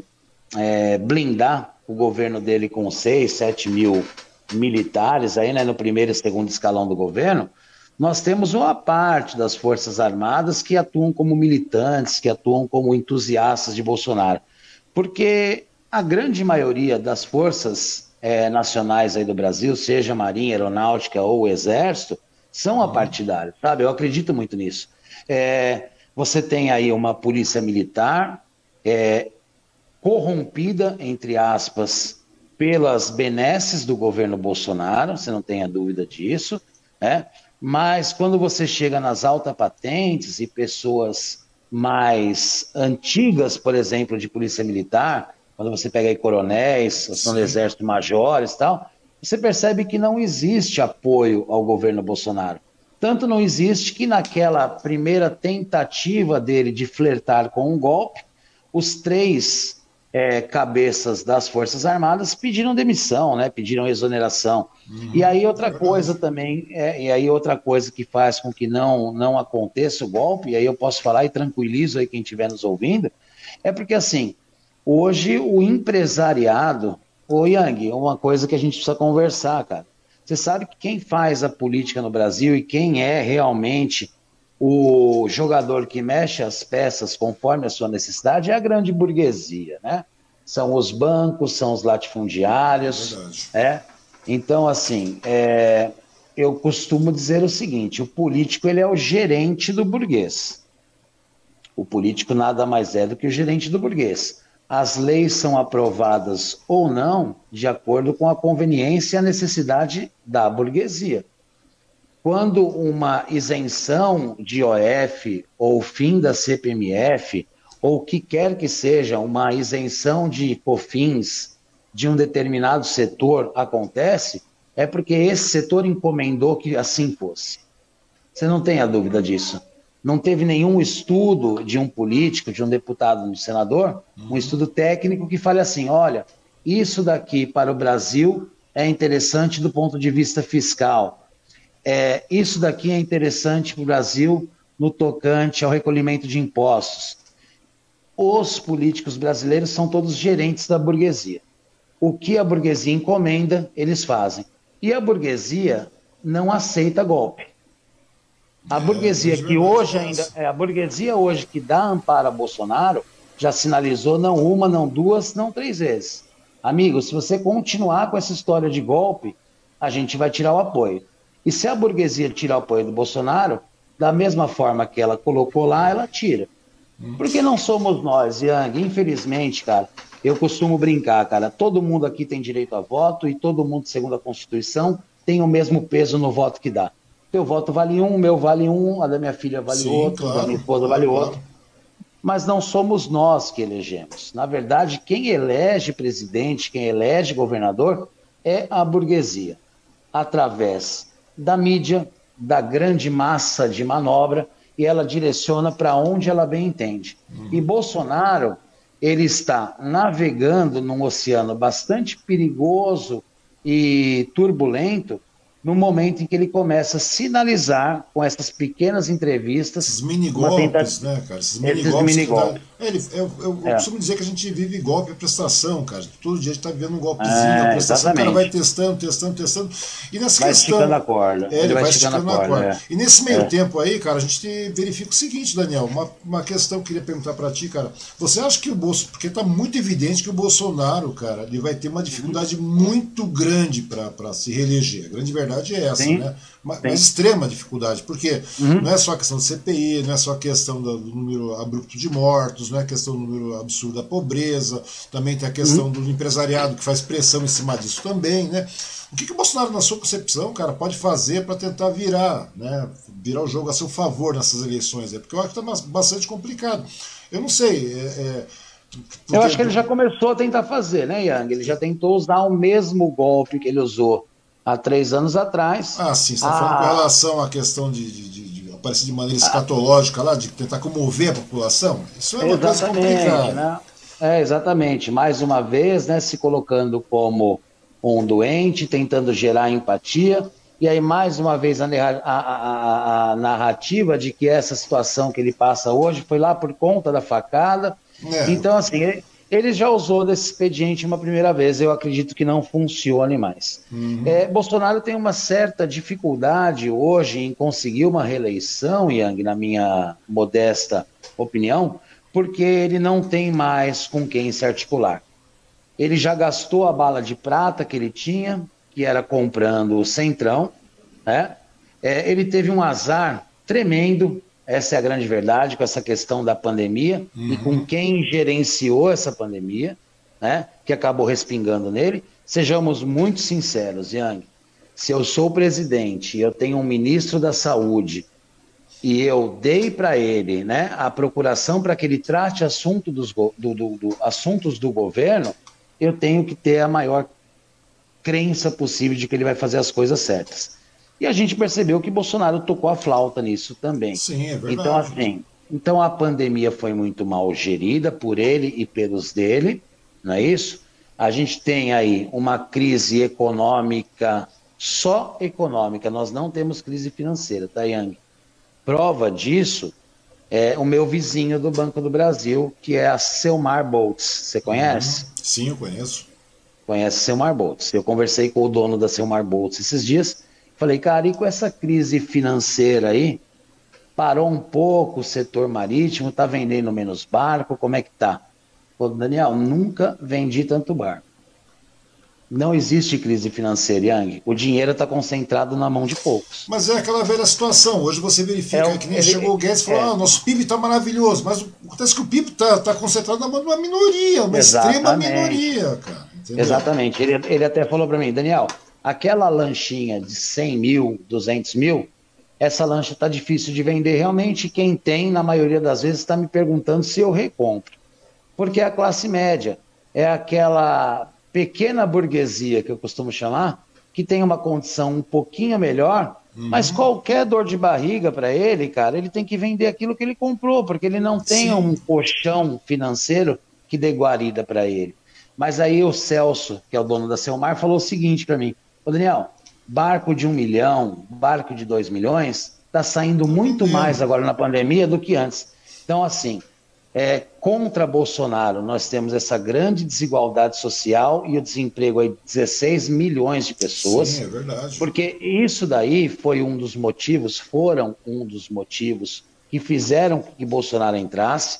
[SPEAKER 1] é, blindar o governo dele com 6, 7 mil militares aí, né, no primeiro e segundo escalão do governo, nós temos uma parte das Forças Armadas que atuam como militantes, que atuam como entusiastas de Bolsonaro. Porque a grande maioria das forças é, nacionais aí do Brasil, seja Marinha, Aeronáutica ou Exército, são apartidários, sabe? Eu acredito muito nisso. É, você tem aí uma polícia militar é, corrompida, entre aspas, pelas benesses do governo Bolsonaro, você não tenha dúvida disso, né? Mas quando você chega nas altas patentes e pessoas mais antigas, por exemplo, de polícia militar, quando você pega aí coronéis, são do exército majores e tal, você percebe que não existe apoio ao governo Bolsonaro. Tanto não existe que naquela primeira tentativa dele de flertar com um golpe, os três é, cabeças das Forças Armadas pediram demissão, né? Pediram exoneração. Uhum, e aí outra coisa também, é, e aí outra coisa que faz com que não não aconteça o golpe, e aí eu posso falar e tranquilizo aí quem estiver nos ouvindo, é porque assim, hoje o empresariado, ô Yang, uma coisa que a gente precisa conversar, cara. Você sabe que quem faz a política no Brasil e quem é realmente o jogador que mexe as peças conforme a sua necessidade é a grande burguesia, né? São os bancos, são os latifundiários, é. Então, assim, é, eu costumo dizer o seguinte: o político ele é o gerente do burguês. O político nada mais é do que o gerente do burguês. As leis são aprovadas ou não de acordo com a conveniência e a necessidade da burguesia. Quando uma isenção de OF ou fim da CPMF, ou que quer que seja uma isenção de COFINS de um determinado setor acontece, é porque esse setor encomendou que assim fosse. Você não tem a dúvida disso. Não teve nenhum estudo de um político, de um deputado, de um senador, um uhum. estudo técnico que fale assim: olha, isso daqui para o Brasil é interessante do ponto de vista fiscal é, isso daqui é interessante para o Brasil no tocante ao recolhimento de impostos. Os políticos brasileiros são todos gerentes da burguesia. O que a burguesia encomenda, eles fazem. E a burguesia não aceita golpe. A é, burguesia que hoje ainda, é, a burguesia hoje que dá amparo a Bolsonaro, já sinalizou não uma, não duas, não três vezes. Amigo, se você continuar com essa história de golpe, a gente vai tirar o apoio. E se a burguesia tirar o apoio do Bolsonaro, da mesma forma que ela colocou lá, ela tira. Porque não somos nós, Yang. Infelizmente, cara, eu costumo brincar, cara. Todo mundo aqui tem direito a voto e todo mundo, segundo a Constituição, tem o mesmo peso no voto que dá. Teu voto vale um, o meu vale um, a da minha filha vale Sim, outro, claro, da minha esposa claro, vale outro. Mas não somos nós que elegemos. Na verdade, quem elege presidente, quem elege governador é a burguesia, através da mídia, da grande massa de manobra, e ela direciona para onde ela bem entende. Uhum. E Bolsonaro, ele está navegando num oceano bastante perigoso e turbulento, no momento em que ele começa a sinalizar com essas pequenas entrevistas.
[SPEAKER 2] Esses mini golpes, né, cara? Esses mini
[SPEAKER 1] Esses
[SPEAKER 2] golpes.
[SPEAKER 1] mini golpes.
[SPEAKER 2] É, ele- eu eu- eu
[SPEAKER 1] É.
[SPEAKER 2] costumo dizer que a gente vive golpe a prestação, cara. Todo dia a gente tá vivendo um golpezinho
[SPEAKER 1] É,
[SPEAKER 2] a prestação. O cara
[SPEAKER 1] exatamente.
[SPEAKER 2] vai testando, testando, testando. E nessa
[SPEAKER 1] Vai
[SPEAKER 2] questão.
[SPEAKER 1] esticando a corda.
[SPEAKER 2] É, ele vai,
[SPEAKER 1] esticando
[SPEAKER 2] esticando a corda.
[SPEAKER 1] é.
[SPEAKER 2] E nesse meio
[SPEAKER 1] É.
[SPEAKER 2] tempo aí, cara, a gente verifica o seguinte, Daniel, uma, uma questão que eu queria perguntar pra ti, cara. Você acha que o Bolsonaro, porque tá muito evidente que o Bolsonaro, cara, ele vai ter uma dificuldade muito grande pra pra se reeleger. A grande verdade é essa,
[SPEAKER 1] Sim.
[SPEAKER 2] né? Uma, uma extrema dificuldade, porque
[SPEAKER 1] Uhum.
[SPEAKER 2] não é só a questão do CPI, não é só a questão do, do número abrupto de mortos, não é a questão do número absurdo da pobreza, também tem a questão
[SPEAKER 1] Uhum.
[SPEAKER 2] do empresariado que faz pressão em cima disso também, né? O que, que o Bolsonaro, na sua concepção, cara, pode fazer para tentar virar, né? Virar o jogo a seu favor nessas eleições? aí? Porque eu acho que está bastante complicado. Eu não sei. é- é,
[SPEAKER 1] Eu acho que ele já começou a tentar fazer, né, Yang? Ele já tentou usar o mesmo golpe que ele usou há três anos atrás.
[SPEAKER 2] Ah, sim, você está
[SPEAKER 1] Ah.
[SPEAKER 2] falando com relação à questão de, de- de aparecer de maneira escatológica lá, de tentar comover a população? Isso é uma coisa complicada.
[SPEAKER 1] né? É, exatamente. Mais uma vez, né, se colocando como um doente, tentando gerar empatia. E aí, mais uma vez, a- a- a- a narrativa de que essa situação que ele passa hoje foi lá por conta da facada.
[SPEAKER 2] É.
[SPEAKER 1] Então, assim, ele, ele já usou desse expediente uma primeira vez. Eu acredito que não funcione mais. É, Bolsonaro tem uma certa dificuldade hoje em conseguir uma reeleição, Yang, na minha modesta opinião, porque ele não tem mais com quem se articular. Ele já gastou a bala de prata que ele tinha, que era comprando o Centrão, né? É, ele teve um azar tremendo, essa é a grande verdade, com essa questão da pandemia e com quem gerenciou essa pandemia, né? Que acabou respingando nele. Sejamos muito sinceros, Yang. Se eu sou presidente e eu tenho um ministro da saúde e eu dei para ele né, a procuração para que ele trate assunto dos do- do- do- assuntos do governo, eu tenho que ter a maior crença possível de que ele vai fazer as coisas certas. E a gente percebeu que Bolsonaro tocou a flauta nisso também.
[SPEAKER 2] Sim, é verdade.
[SPEAKER 1] Então, assim, então a pandemia foi muito mal gerida por ele e pelos dele, não é isso? A gente tem aí uma crise econômica, só econômica, nós não temos crise financeira, tá, Yang? Prova disso é o meu vizinho do Banco do Brasil, que é a Selmar Boltz. Você conhece?
[SPEAKER 2] Sim, eu conheço.
[SPEAKER 1] conhece Selmar Boltz. Eu conversei com o dono da Selmar Boltz esses dias. Falei, cara, e com essa crise financeira aí, parou um pouco o setor marítimo, tá vendendo menos barco, como é que tá? Falei, Daniel, nunca vendi tanto barco. Não existe crise financeira, Yang. O dinheiro está concentrado na mão de poucos.
[SPEAKER 2] Mas é aquela velha situação. Hoje você verifica
[SPEAKER 1] É
[SPEAKER 2] que nem
[SPEAKER 1] ele-
[SPEAKER 2] chegou o Guedes e falou:
[SPEAKER 1] é.
[SPEAKER 2] ah, nosso PIB está maravilhoso. Mas acontece que o PIB está concentrado na mão de uma minoria, uma extrema minoria, cara. Entendeu?
[SPEAKER 1] Exatamente. Ele, ele até falou para mim, Daniel, aquela lanchinha de 100 mil, 200 mil, essa lancha está difícil de vender. Realmente, quem tem, na maioria das vezes, está me perguntando se eu recompro. Porque é a classe média é aquela pequena burguesia, que eu costumo chamar, que tem uma condição um pouquinho melhor, mas qualquer dor de barriga para ele, cara, ele tem que vender aquilo que ele comprou, porque ele não tem
[SPEAKER 2] Sim.
[SPEAKER 1] um colchão financeiro que dê guarida para ele. Mas aí o Celso, que é o dono da Selmar, falou o seguinte para mim: Ô Daniel, barco de um milhão, barco de dois milhões, está saindo muito mais agora na pandemia do que antes. Então, assim, é, contra Bolsonaro, nós temos essa grande desigualdade social e o desemprego aí de 16 milhões de pessoas.
[SPEAKER 2] Sim, é verdade.
[SPEAKER 1] Porque isso daí foi um dos motivos, foram um dos motivos que fizeram que Bolsonaro entrasse,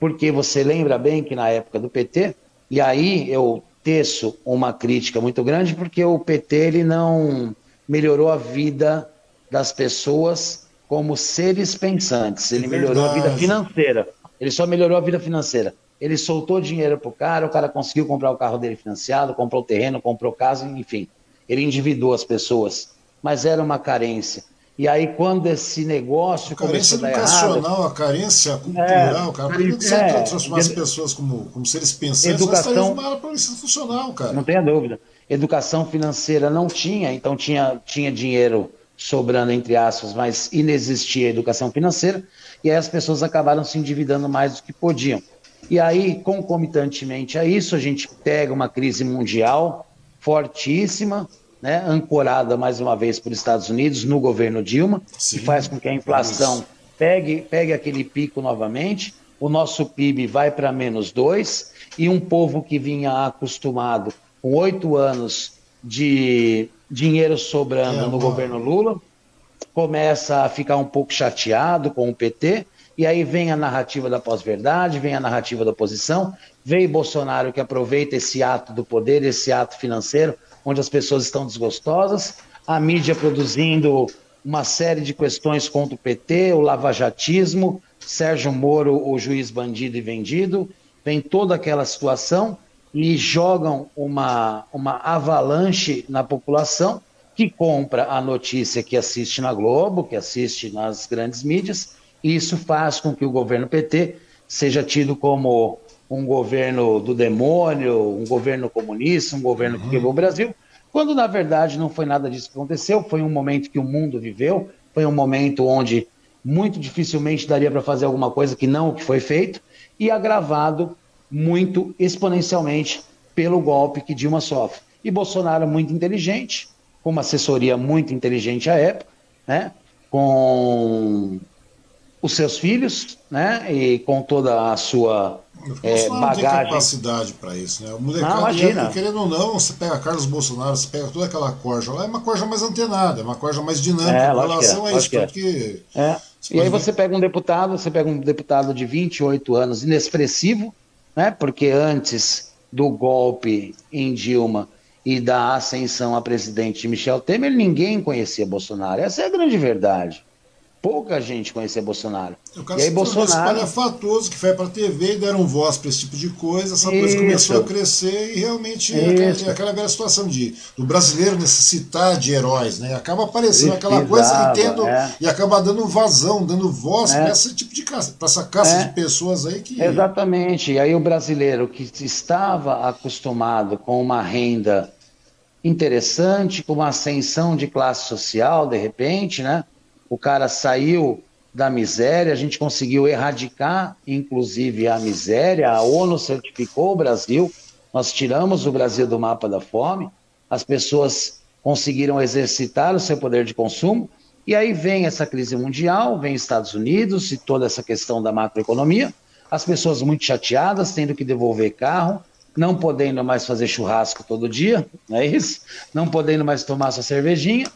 [SPEAKER 1] porque você lembra bem que na época do PT, e aí eu teço uma crítica muito grande, porque o PT ele não melhorou a vida das pessoas como seres pensantes, ele melhorou a vida financeira, ele só melhorou a vida financeira. Ele soltou dinheiro pro cara, o cara conseguiu comprar o carro dele financiado, comprou o terreno, comprou casa, enfim. Ele endividou as pessoas, mas era uma carência. E aí, quando esse negócio
[SPEAKER 2] A carência
[SPEAKER 1] errado,
[SPEAKER 2] educacional, a carência cultural, cara. Por que você
[SPEAKER 1] é,
[SPEAKER 2] transformar as pessoas como, como seres pensantes?
[SPEAKER 1] Educação-
[SPEAKER 2] Nós estaríamos uma polícia funcional, cara.
[SPEAKER 1] não tenha dúvida, educação financeira não tinha, então tinha, tinha dinheiro sobrando, entre aspas, mas inexistia educação financeira, e aí as pessoas acabaram se endividando mais do que podiam. E aí, concomitantemente a isso, a gente pega uma crise mundial fortíssima, né, ancorada mais uma vez por Estados Unidos no governo Dilma, Sim. que faz com que a inflação pegue, pegue aquele pico novamente, o nosso PIB vai para menos dois, e um povo que vinha acostumado com oito anos de dinheiro sobrando no governo Lula, começa a ficar um pouco chateado com o PT, e aí vem a narrativa da pós-verdade, vem a narrativa da oposição, vem Bolsonaro que aproveita esse ato do poder, esse ato financeiro, onde as pessoas estão desgostosas, a mídia produzindo uma série de questões contra o PT, o lavajatismo, Sérgio Moro, o juiz bandido e vendido, vem toda aquela situação e jogam uma, uma avalanche na população que compra a notícia que assiste na Globo, que assiste nas grandes mídias, e isso faz com que o governo PT seja tido como um governo do demônio, um governo comunista, um governo que quebrou o Brasil, quando na verdade não foi nada disso que aconteceu, foi um momento que o mundo viveu, foi um momento onde muito dificilmente daria para fazer alguma coisa que não o que foi feito, e agravado muito exponencialmente pelo golpe que Dilma sofre. E Bolsonaro muito inteligente, com uma assessoria muito inteligente à época, né? com os seus filhos, né? E com toda a sua é, bagagem. não tem
[SPEAKER 2] capacidade para isso, né? O molecado, não, imagina. querendo ou não, você pega Carlos Bolsonaro, você pega toda aquela corja lá, é uma corja mais antenada, é uma corja mais dinâmica é,
[SPEAKER 1] em relação é, a isso, porque... É. E aí você pega um deputado, você pega um deputado de 28 anos, inexpressivo, né? Porque antes do golpe em Dilma e da ascensão a presidente de Michel Temer, ninguém conhecia Bolsonaro. Essa é a grande verdade pouca gente conhecia Bolsonaro.
[SPEAKER 2] O cara e aí Bolsonaro espalhafatoso que foi para a TV e deram voz para esse tipo de coisa, essa Isso. coisa começou a crescer e realmente aquela, aquela velha situação de do brasileiro necessitar de heróis, né? Acaba aparecendo aquela coisa e tendo é. e acaba dando vazão, dando voz é. para esse tipo de caça, para essa caça é. de pessoas aí que
[SPEAKER 1] Exatamente. E aí o brasileiro que estava acostumado com uma renda interessante, com uma ascensão de classe social, de repente, né? O cara saiu da miséria, a gente conseguiu erradicar, inclusive, a miséria, a ONU certificou o Brasil, nós tiramos o Brasil do mapa da fome, as pessoas conseguiram exercitar o seu poder de consumo, e aí vem essa crise mundial, vem Estados Unidos e toda essa questão da macroeconomia, as pessoas muito chateadas, tendo que devolver carro, não podendo mais fazer churrasco todo dia, não é isso? Não podendo mais tomar sua cervejinha,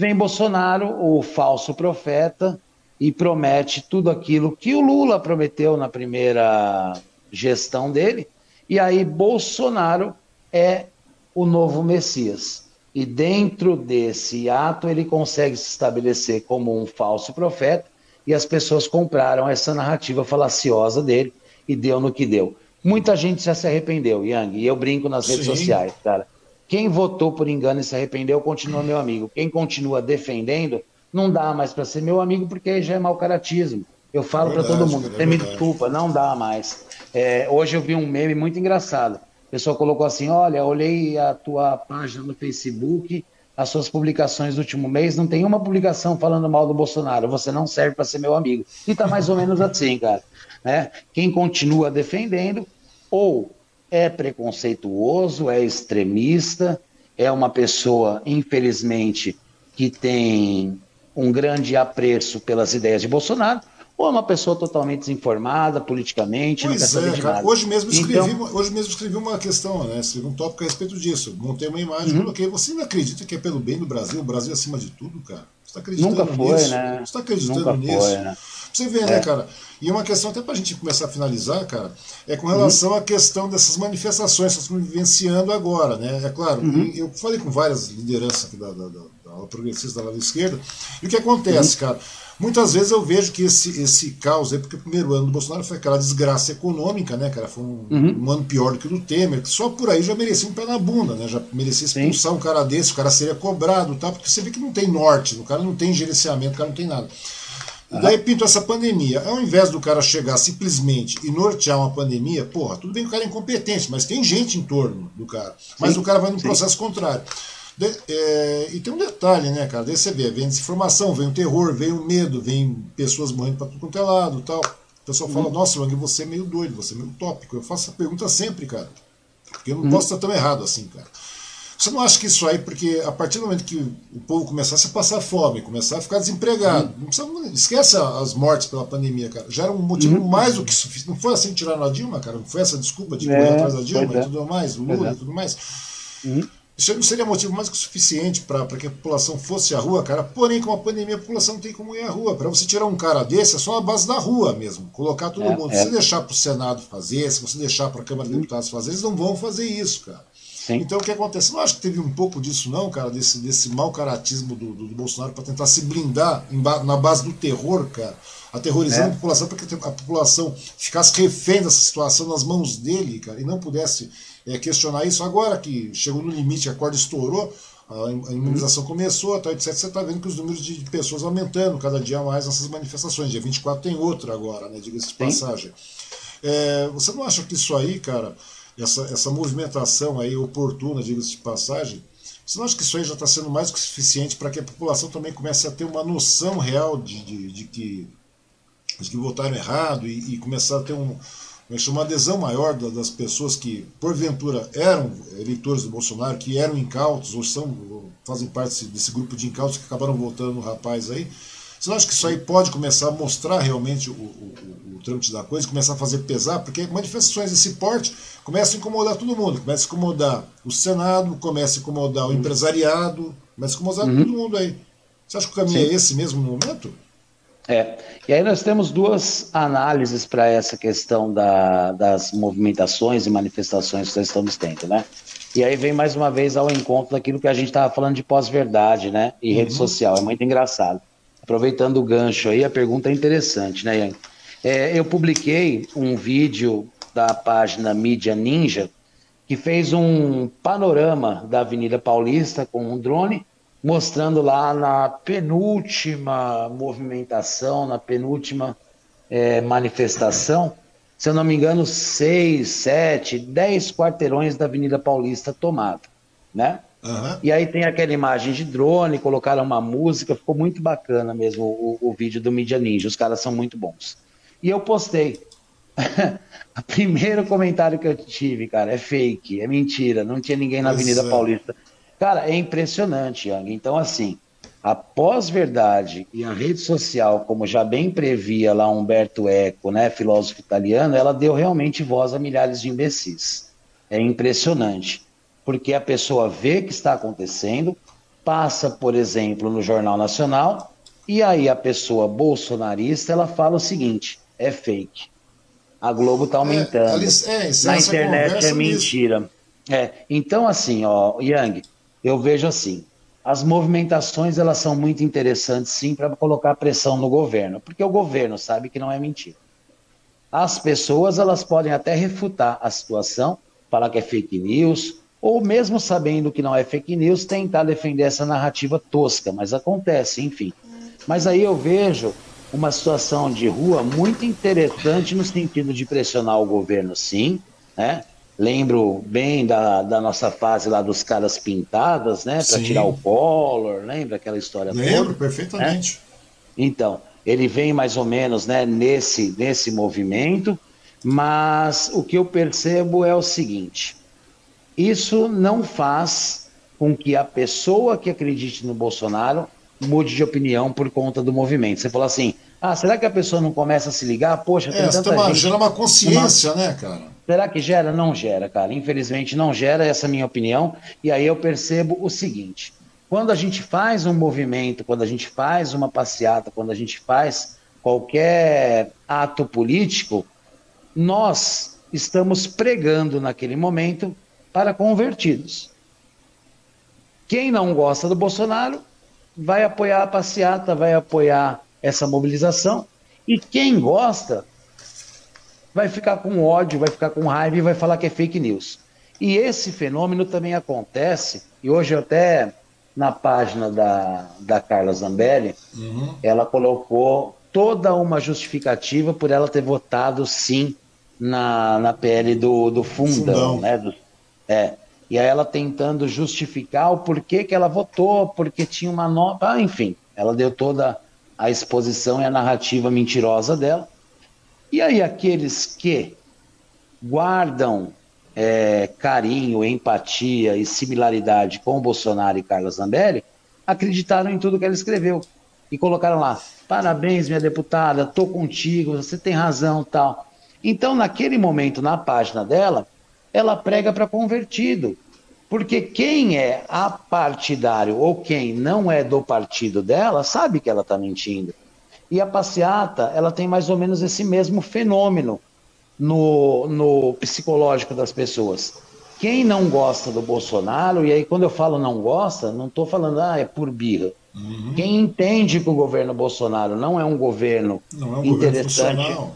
[SPEAKER 1] Vem Bolsonaro, o falso profeta, e promete tudo aquilo que o Lula prometeu na primeira gestão dele. E aí Bolsonaro é o novo Messias. E dentro desse ato ele consegue se estabelecer como um falso profeta e as pessoas compraram essa narrativa falaciosa dele e deu no que deu. Muita gente já se arrependeu, Yang, e eu brinco nas redes Sim. sociais, cara. Quem votou por engano e se arrependeu continua meu amigo. Quem continua defendendo não dá mais para ser meu amigo porque já é mau caratismo. Eu falo para todo mundo, é me desculpa, não dá mais. É, hoje eu vi um meme muito engraçado. A pessoa colocou assim: Olha, olhei a tua página no Facebook, as suas publicações do último mês, não tem uma publicação falando mal do Bolsonaro. Você não serve para ser meu amigo. E tá mais ou menos assim, cara. Né? Quem continua defendendo, ou é preconceituoso, é extremista, é uma pessoa, infelizmente, que tem um grande apreço pelas ideias de Bolsonaro, ou é uma pessoa totalmente desinformada politicamente,
[SPEAKER 2] pois quer é, de cara. Hoje mesmo, escrevi, então... hoje mesmo escrevi uma questão, né? escrevi um tópico a respeito disso. Montei uma imagem, uhum. coloquei. Você não acredita que é pelo bem do Brasil? O Brasil é acima de tudo, cara? Você está acreditando
[SPEAKER 1] Nunca foi,
[SPEAKER 2] nisso?
[SPEAKER 1] né?
[SPEAKER 2] Você está acreditando Nunca nisso? Foi, né? Você vê, né, é. né, cara? E uma questão, até para a gente começar a finalizar, cara, é com relação uhum. à questão dessas manifestações que estamos vivenciando agora, né? É claro, uhum. eu falei com várias lideranças aqui da, da, da, da progressista da lado esquerda, e o que acontece, uhum. cara? Muitas vezes eu vejo que esse, esse caos aí, porque o primeiro ano do Bolsonaro foi aquela desgraça econômica, né, cara? Foi um, uhum. um ano pior do que o do Temer, que só por aí já merecia um pé na bunda, né? Já merecia expulsar Sim. um cara desse, o cara seria cobrado, tá? Porque você vê que não tem norte, o cara não tem gerenciamento, o cara não tem nada. E daí pintou essa pandemia. Ao invés do cara chegar simplesmente e nortear uma pandemia, porra, tudo bem que o cara é incompetente, mas tem gente em torno do cara. Mas sim, o cara vai no sim. processo contrário. De, é, e tem um detalhe, né, cara? Daí você vê, vem desinformação, vem o terror, vem o medo, vem pessoas morrendo pra tudo quanto é lado tal. O pessoal fala, uhum. nossa, Wang, você é meio doido, você é meio tópico. Eu faço essa pergunta sempre, cara. Porque eu não uhum. posso estar tão errado assim, cara. Você não acha que isso aí, porque a partir do momento que o povo começasse a passar fome, começar a ficar desempregado, não precisa, esquece as mortes pela pandemia, cara. Já era um motivo uhum. mais do que suficiente. Não foi assim tirar a Dilma, cara? Não foi essa desculpa de correr é, atrás da Dilma e é. tudo mais, o Lula é. e tudo mais. Uhum. Isso não seria motivo mais que suficiente para que a população fosse à rua, cara. Porém, com a pandemia, a população não tem como ir à rua. Para você tirar um cara desse, é só a base da rua mesmo. Colocar todo é, mundo. É. Se você deixar para o Senado fazer, se você deixar para a Câmara de Deputados fazer, eles não vão fazer isso, cara. Sim. Então o que acontece? Não acho que teve um pouco disso, não, cara, desse, desse mau caratismo do, do, do Bolsonaro para tentar se blindar ba na base do terror, cara. Aterrorizando é. a população para que a população ficasse refém dessa situação nas mãos dele, cara, e não pudesse é, questionar isso. Agora que chegou no limite, a corda estourou, a imunização começou, tá, etc. Você está vendo que os números de pessoas aumentando cada dia mais nessas manifestações. Dia 24 tem outra agora, né? Diga-se de passagem. É, você não acha que isso aí, cara, essa, essa movimentação aí oportuna, diga-se de passagem, você não acha que isso aí já está sendo mais que suficiente para que a população também comece a ter uma noção real de, de, de que, de que votaram errado e, e começar a ter um, uma adesão maior das pessoas que, porventura, eram eleitores do Bolsonaro, que eram incautos, ou são, fazem parte desse grupo de incautos que acabaram votando no rapaz aí. Você não acha que isso aí pode começar a mostrar realmente o, o, o, o trâmite da coisa, começar a fazer pesar? Porque manifestações desse porte começam a incomodar todo mundo, começa a incomodar o Senado, começa a incomodar o empresariado, começa a incomodar uhum. todo mundo aí. Você acha que o caminho Sim. é esse mesmo no momento?
[SPEAKER 1] É, e aí nós temos duas análises para essa questão da, das movimentações e manifestações que nós estamos tendo, né? E aí vem mais uma vez ao encontro daquilo que a gente estava falando de pós-verdade, né? E rede uhum. social, é muito engraçado. Aproveitando o gancho aí, a pergunta é interessante, né, Ian? É, eu publiquei um vídeo da página Mídia Ninja que fez um panorama da Avenida Paulista com um drone mostrando lá na penúltima movimentação, na penúltima é, manifestação, se eu não me engano, seis, sete, dez quarteirões da Avenida Paulista tomada, né? Uhum. E aí tem aquela imagem de drone, colocaram uma música, ficou muito bacana mesmo o, o vídeo do Media Ninja, os caras são muito bons. E eu postei. o primeiro comentário que eu tive, cara, é fake, é mentira, não tinha ninguém na Avenida é. Paulista. Cara, é impressionante, Yang. Então, assim, a pós-verdade e a rede social, como já bem previa lá Humberto Eco, né, filósofo italiano, ela deu realmente voz a milhares de imbecis. É impressionante, porque a pessoa vê o que está acontecendo, passa, por exemplo, no Jornal Nacional, e aí a pessoa bolsonarista, ela fala o seguinte, é fake. A Globo está é, aumentando. É, é, Na internet é mentira. É, então assim, ó, Yang, eu vejo assim, as movimentações elas são muito interessantes sim para colocar pressão no governo, porque o governo sabe que não é mentira. As pessoas elas podem até refutar a situação, falar que é fake news, ou mesmo sabendo que não é fake news, tentar defender essa narrativa tosca, mas acontece, enfim. Mas aí eu vejo uma situação de rua muito interessante no sentido de pressionar o governo, sim, né? Lembro bem da, da nossa fase lá dos caras pintadas, né? Para tirar o Collor, lembra aquela história
[SPEAKER 2] Lembro, toda, perfeitamente.
[SPEAKER 1] Né? Então, ele vem mais ou menos né, nesse, nesse movimento, mas o que eu percebo é o seguinte: isso não faz com que a pessoa que acredite no Bolsonaro mude de opinião por conta do movimento. Você falou assim: ah, será que a pessoa não começa a se ligar? Poxa, tem é, tanta
[SPEAKER 2] uma,
[SPEAKER 1] gente.
[SPEAKER 2] Gera uma consciência, uma... né, cara?
[SPEAKER 1] Será que gera? Não gera, cara. Infelizmente não gera, essa é a minha opinião. E aí eu percebo o seguinte: quando a gente faz um movimento, quando a gente faz uma passeata, quando a gente faz qualquer ato político, nós estamos pregando naquele momento para convertidos. Quem não gosta do Bolsonaro vai apoiar a passeata, vai apoiar essa mobilização. E quem gosta vai ficar com ódio, vai ficar com raiva e vai falar que é fake news. E esse fenômeno também acontece, e hoje até na página da, da Carla Zambelli, uhum. ela colocou toda uma justificativa por ela ter votado sim na, na PL do, do fundão, fundão. né? Do, é. E aí ela tentando justificar o porquê que ela votou, porque tinha uma nova. Ah, enfim, ela deu toda a exposição e a narrativa mentirosa dela. E aí, aqueles que guardam é, carinho, empatia e similaridade com o Bolsonaro e Carla Zambelli, acreditaram em tudo que ela escreveu e colocaram lá: parabéns, minha deputada, tô contigo, você tem razão, tal. Então, naquele momento, na página dela, ela prega para convertido. Porque quem é apartidário ou quem não é do partido dela sabe que ela está mentindo. E a passeata, ela tem mais ou menos esse mesmo fenômeno no, no psicológico das pessoas. Quem não gosta do Bolsonaro, e aí quando eu falo não gosta, não estou falando, ah, é por birra. Uhum. Quem entende que o governo Bolsonaro não é um governo não é um interessante, governo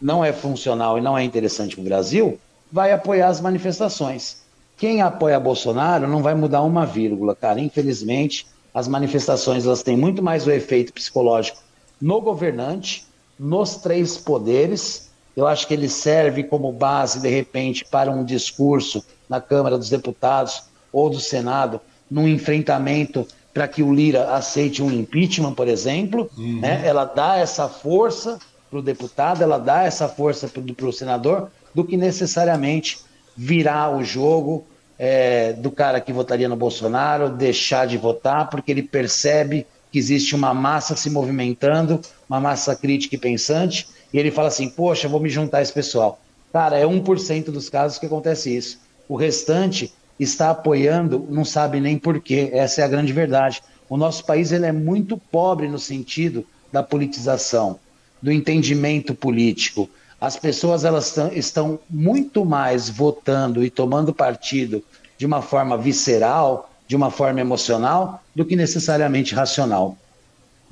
[SPEAKER 1] não é funcional e não é interessante para o Brasil, vai apoiar as manifestações. Quem apoia Bolsonaro não vai mudar uma vírgula, cara. Infelizmente, as manifestações elas têm muito mais o efeito psicológico no governante, nos três poderes eu acho que ele serve como base, de repente, para um discurso na Câmara dos Deputados ou do Senado, num enfrentamento para que o Lira aceite um impeachment, por exemplo. Uhum. Né? Ela dá essa força para o deputado, ela dá essa força para o senador, do que necessariamente virar o jogo é, do cara que votaria no Bolsonaro, deixar de votar, porque ele percebe que existe uma massa se movimentando, uma massa crítica e pensante, e ele fala assim: Poxa, vou me juntar a esse pessoal. Cara, é 1% dos casos que acontece isso. O restante está apoiando, não sabe nem porquê. Essa é a grande verdade. O nosso país ele é muito pobre no sentido da politização, do entendimento político. As pessoas elas estão muito mais votando e tomando partido de uma forma visceral, de uma forma emocional, do que necessariamente racional.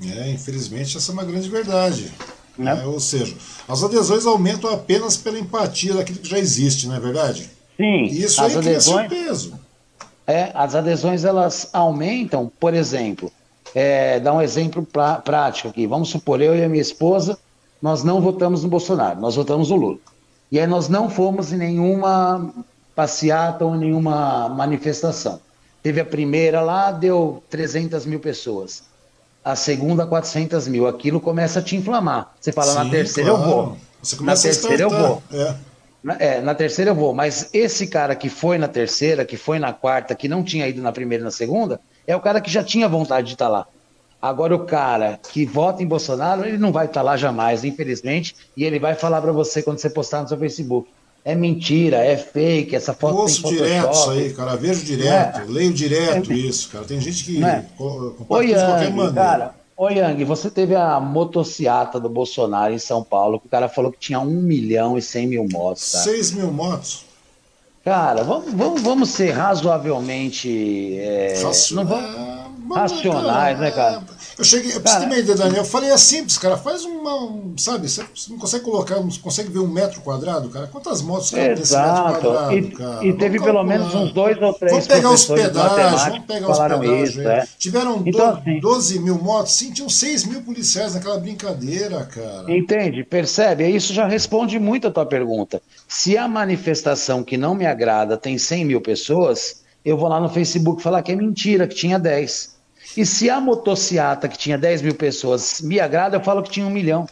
[SPEAKER 2] É, infelizmente essa é uma grande verdade. Né? É, ou seja, as adesões aumentam apenas pela empatia daquilo que já existe, não é verdade?
[SPEAKER 1] Sim.
[SPEAKER 2] Isso as aí adesões, cria peso.
[SPEAKER 1] É, as adesões elas aumentam, por exemplo, é, dar um exemplo pra, prático aqui. Vamos supor, eu e a minha esposa, nós não votamos no Bolsonaro, nós votamos no Lula. E aí nós não fomos em nenhuma passeata ou nenhuma manifestação. Teve a primeira lá, deu 300 mil pessoas a segunda 400 mil. Aquilo começa a te inflamar. Você fala, Sim, na terceira claro. eu vou. na terceira eu vou. É. Na, é, na terceira eu vou. Mas esse cara que foi na terceira, que foi na quarta, que não tinha ido na primeira e na segunda, é o cara que já tinha vontade de estar tá lá. Agora, o cara que vota em Bolsonaro, ele não vai estar lá jamais, infelizmente, e ele vai falar para você quando você postar no seu Facebook é mentira, é fake, essa foto
[SPEAKER 2] Ouço tem direto isso aí, cara, vejo direto, é. leio direto é. isso, cara. Tem gente que é.
[SPEAKER 1] compartilha de qualquer maneira. Cara, Ô Yang, você teve a motociata do Bolsonaro em São Paulo, que o cara falou que tinha 1 milhão e 100 mil motos.
[SPEAKER 2] Tá? 6 mil motos?
[SPEAKER 1] Cara, vamos, vamos, vamos ser razoavelmente. É, não vamos, racionais, né, cara?
[SPEAKER 2] Eu cheguei, eu cara, ter Daniel, eu falei, é simples, cara, faz uma, um, sabe, você não consegue colocar, não consegue ver um metro quadrado, cara? Quantas motos
[SPEAKER 1] nesse metro quadrado, e, cara? E teve pelo menos uns dois ou três
[SPEAKER 2] Vamos pegar os pedágios, vamos pegar os pedágios. Isso, é. Tiveram então, do, assim, 12 mil motos, sim, tinham 6 mil policiais naquela brincadeira, cara.
[SPEAKER 1] Entende, percebe? Isso já responde muito a tua pergunta. Se a manifestação que não me agrada tem 100 mil pessoas, eu vou lá no Facebook falar que é mentira, que tinha 10. E se a motociata, que tinha 10 mil pessoas, me agrada, eu falo que tinha um milhão.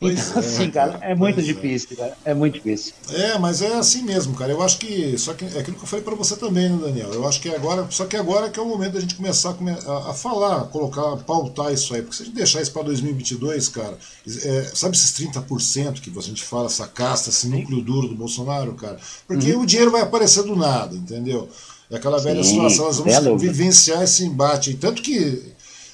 [SPEAKER 1] Pois então, é, assim, cara, é muito é. difícil, cara. É muito difícil.
[SPEAKER 2] É, mas é assim mesmo, cara. Eu acho que. Só que é aquilo que eu falei para você também, né, Daniel? Eu acho que agora. Só que agora que é o momento da gente começar a, a falar, colocar, pautar isso aí. Porque se a gente deixar isso para 2022, cara, é, sabe esses 30% que a gente fala, essa casta, esse núcleo duro do Bolsonaro, cara? Porque uhum. o dinheiro vai aparecer do nada, entendeu? É aquela velha Sim, situação, nós vamos vivenciar esse embate. Tanto que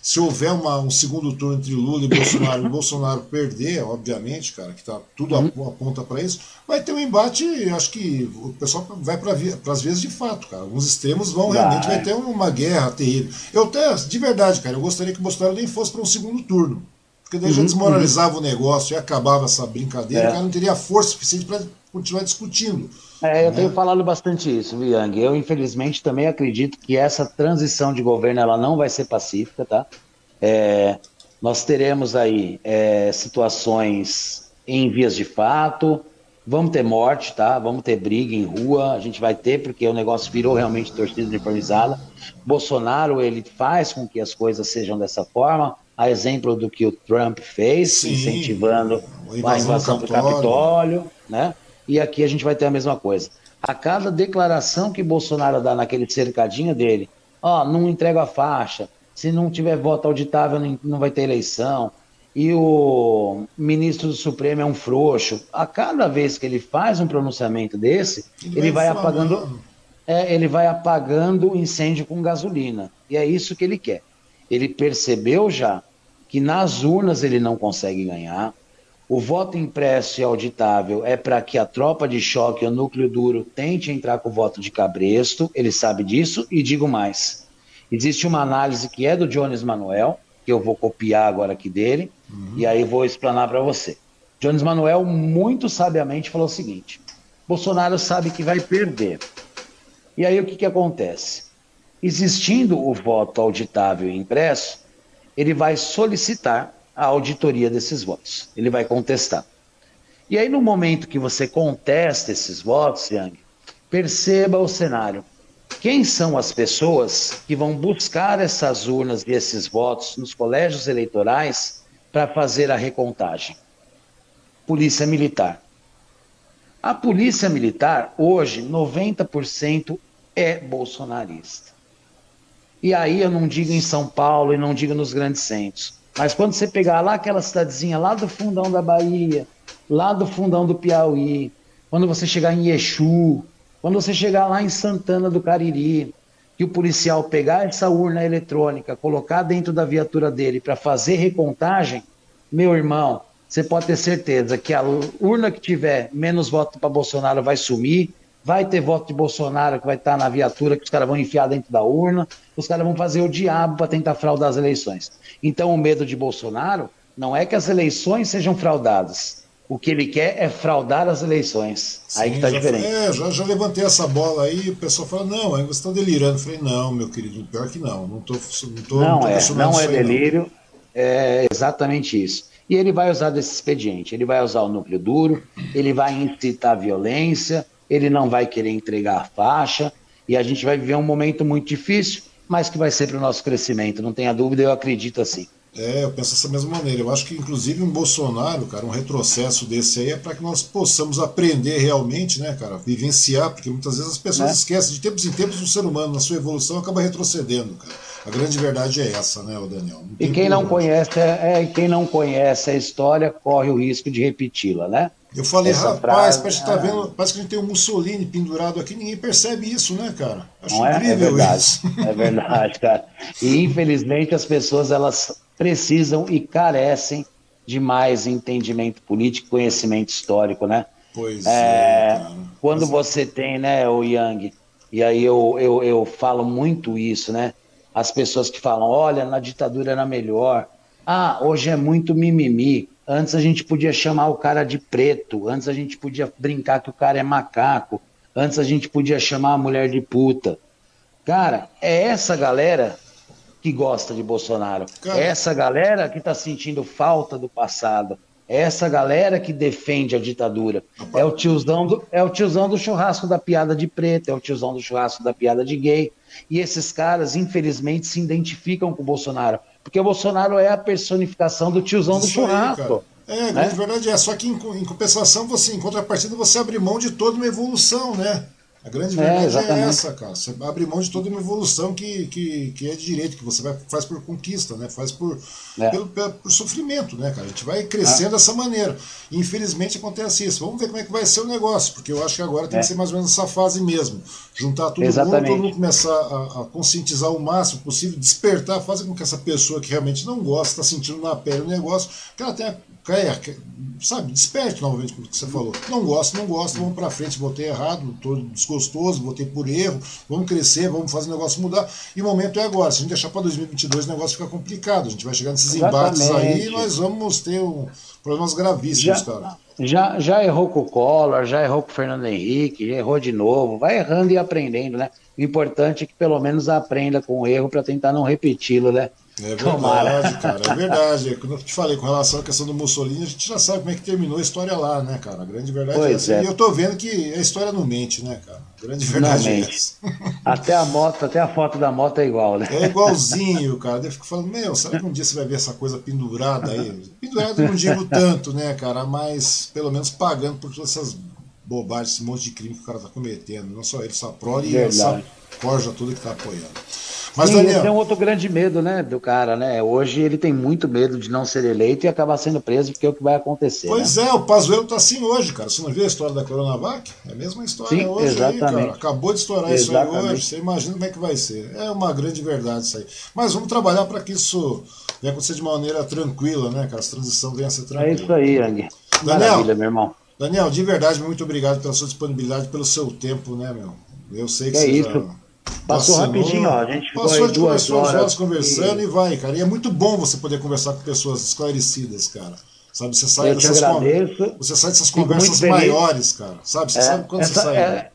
[SPEAKER 2] se houver uma, um segundo turno entre Lula e Bolsonaro, e o Bolsonaro perder, obviamente, cara, que tá, tudo uhum. aponta para isso, vai ter um embate, acho que o pessoal vai para as vezes de fato, cara. Alguns extremos vão vai. realmente, vai ter uma guerra terrível. Eu até, de verdade, cara, eu gostaria que o Bolsonaro nem fosse para um segundo turno. Porque daí uhum, já desmoralizava uhum. o negócio e acabava essa brincadeira, é. o cara não teria força suficiente para continuar discutindo.
[SPEAKER 1] É, eu tenho falado bastante isso, Yang. Eu, infelizmente, também acredito que essa transição de governo ela não vai ser pacífica, tá? É, nós teremos aí é, situações em vias de fato, vamos ter morte, tá? Vamos ter briga em rua, a gente vai ter, porque o negócio virou realmente torcida uniformizada. Bolsonaro, ele faz com que as coisas sejam dessa forma, a exemplo do que o Trump fez, Sim, incentivando a invasão do Capitólio, né? E aqui a gente vai ter a mesma coisa. A cada declaração que Bolsonaro dá naquele cercadinho dele, ó, não entrega a faixa, se não tiver voto auditável não vai ter eleição, e o ministro do Supremo é um frouxo. A cada vez que ele faz um pronunciamento desse, ele, ele vai, apagando, é, ele vai apagando o incêndio com gasolina. E é isso que ele quer. Ele percebeu já que nas urnas ele não consegue ganhar. O voto impresso e auditável é para que a tropa de choque, o núcleo duro, tente entrar com o voto de cabresto. Ele sabe disso e digo mais. Existe uma análise que é do Jones Manuel, que eu vou copiar agora aqui dele, uhum. e aí vou explanar para você. Jones Manuel muito sabiamente falou o seguinte: Bolsonaro sabe que vai perder. E aí o que, que acontece? Existindo o voto auditável e impresso, ele vai solicitar a auditoria desses votos. Ele vai contestar. E aí, no momento que você contesta esses votos, Yang, perceba o cenário. Quem são as pessoas que vão buscar essas urnas e esses votos nos colégios eleitorais para fazer a recontagem? Polícia Militar. A Polícia Militar, hoje, 90% é bolsonarista. E aí eu não digo em São Paulo e não digo nos grandes centros. Mas quando você pegar lá aquela cidadezinha lá do fundão da Bahia, lá do fundão do Piauí, quando você chegar em Exu, quando você chegar lá em Santana do Cariri, que o policial pegar essa urna eletrônica, colocar dentro da viatura dele para fazer recontagem, meu irmão, você pode ter certeza que a urna que tiver menos voto para Bolsonaro vai sumir, vai ter voto de Bolsonaro que vai estar na viatura que os caras vão enfiar dentro da urna, os caras vão fazer o diabo para tentar fraudar as eleições. Então o medo de Bolsonaro não é que as eleições sejam fraudadas, o que ele quer é fraudar as eleições. Sim, aí que está diferente.
[SPEAKER 2] É, já, já, levantei essa bola aí, o pessoal fala, não, aí você está delirando. Eu falei, não, meu querido, pior que não. Não, tô, não, tô,
[SPEAKER 1] não, não é, não é delírio, não. é exatamente isso. E ele vai usar desse expediente, ele vai usar o núcleo duro, ele vai incitar a violência, ele não vai querer entregar a faixa, e a gente vai viver um momento muito difícil, mas que vai ser para o nosso crescimento, não tenha dúvida, eu acredito assim.
[SPEAKER 2] É, eu penso dessa mesma maneira. Eu acho que, inclusive, um Bolsonaro, cara, um retrocesso desse aí é para que nós possamos aprender realmente, né, cara, vivenciar, porque muitas vezes as pessoas é. esquecem. De tempos em tempos, o ser humano, na sua evolução, acaba retrocedendo, cara. A grande verdade é essa, né, o Daniel?
[SPEAKER 1] e quem não, conhece, é, é, quem não conhece a história corre o risco de repeti-la, né?
[SPEAKER 2] Eu falei, Essa rapaz, frase, parece, que tá é... vendo, parece que a gente tem um Mussolini pendurado aqui, ninguém percebe isso, né, cara?
[SPEAKER 1] Acho não incrível é? É verdade, isso. É verdade, cara. E infelizmente as pessoas elas precisam e carecem de mais entendimento político, conhecimento histórico, né?
[SPEAKER 2] Pois é. é
[SPEAKER 1] quando pois é. você tem, né, o Yang, e aí eu, eu, eu falo muito isso, né? As pessoas que falam, olha, na ditadura era melhor. Ah, hoje é muito mimimi. Antes a gente podia chamar o cara de preto, antes a gente podia brincar que o cara é macaco, antes a gente podia chamar a mulher de puta. Cara, é essa galera que gosta de Bolsonaro. Cara. Essa galera que está sentindo falta do passado. Essa galera que defende a ditadura. É o, tiozão do, é o tiozão do churrasco da piada de preto, é o tiozão do churrasco da piada de gay. E esses caras, infelizmente, se identificam com o Bolsonaro. Porque o Bolsonaro é a personificação do tiozão Isso do churrasco.
[SPEAKER 2] Aí, é, né? verdade é. Só que em, em compensação, você, em contrapartida, você abre mão de toda uma evolução, né? A grande verdade é, é, essa, cara. Você abre mão de toda uma evolução que, que, que é de direito, que você vai, faz por conquista, né? Faz por, é. pelo, pelo, por sofrimento, né, cara? A gente vai crescendo é. dessa maneira. E, infelizmente acontece isso. Vamos ver como é que vai ser o negócio, porque eu acho que agora tem que é. ser mais ou menos essa fase mesmo. Juntar todo Exatamente. mundo, todo mundo começar a, a, conscientizar o máximo possível, despertar, fazer com que essa pessoa que realmente não gosta, está sentindo na pele o negócio, que ela tenha caia, sabe, desperte novamente o que você falou. Não gosto, não gosto, vamos para frente, votei errado, estou desgostoso, votei por erro, vamos crescer, vamos fazer o negócio mudar. E o momento é agora. Se a gente deixar para 2022, o negócio fica complicado. A gente vai chegar nesses Exatamente. embates aí e nós vamos ter um, problemas gravíssimos, já, cara.
[SPEAKER 1] Já, já errou com o Collor, já errou com o Fernando Henrique, já errou de novo, vai errando e aprendendo, né? O importante é que pelo menos aprenda com o erro para tentar não repeti-lo, né?
[SPEAKER 2] É verdade, Tomara. cara, é verdade. Quando eu te falei com relação à questão do Mussolini, a gente já sabe como é que terminou a história lá, né, cara? A grande verdade
[SPEAKER 1] pois
[SPEAKER 2] é essa. É. E eu tô vendo que a história não mente, né, cara? A grande verdade é essa.
[SPEAKER 1] Até a moto, até a foto da moto é igual, né?
[SPEAKER 2] É igualzinho, cara. Eu fico falando, meu, será que um dia você vai ver essa coisa pendurada aí? Pendurada não digo tanto, né, cara? Mas pelo menos pagando por todas essas bobagem, esse monte de crime que o cara tá cometendo. Não só ele, só a prole e essa corja toda que tá apoiando.
[SPEAKER 1] Mas, Sim, Daniel... esse é um outro grande medo, né, do cara, né? Hoje ele tem muito medo de não ser eleito e acabar sendo preso, porque é o que vai acontecer.
[SPEAKER 2] Pois
[SPEAKER 1] né?
[SPEAKER 2] é, o Pazuello tá assim hoje, cara. Você não viu a história da Coronavac? É a mesma história
[SPEAKER 1] Sim,
[SPEAKER 2] hoje
[SPEAKER 1] exatamente. aí,
[SPEAKER 2] cara. Acabou de estourar exatamente. isso aí hoje. Você imagina como é que vai ser. É uma grande verdade isso aí. Mas vamos trabalhar para que isso venha acontecer de maneira tranquila, né, cara? Essa transição venha a ser tranquila.
[SPEAKER 1] É isso aí, Ang.
[SPEAKER 2] Daniel, Maravilha, meu irmão. Daniel, de verdade, muito obrigado pela sua disponibilidade, pelo seu tempo, né, meu? Eu sei que,
[SPEAKER 1] que é isso. Já Passou rapidinho, ó. A gente ficou
[SPEAKER 2] Passou,
[SPEAKER 1] aí duas horas,
[SPEAKER 2] horas conversando e... e... vai, cara. E é muito bom você poder conversar com pessoas esclarecidas, cara. Sabe, você sai, dessas, você sai dessas conversas maiores, cara. Sabe, você é, sabe quando essa, você sai. É,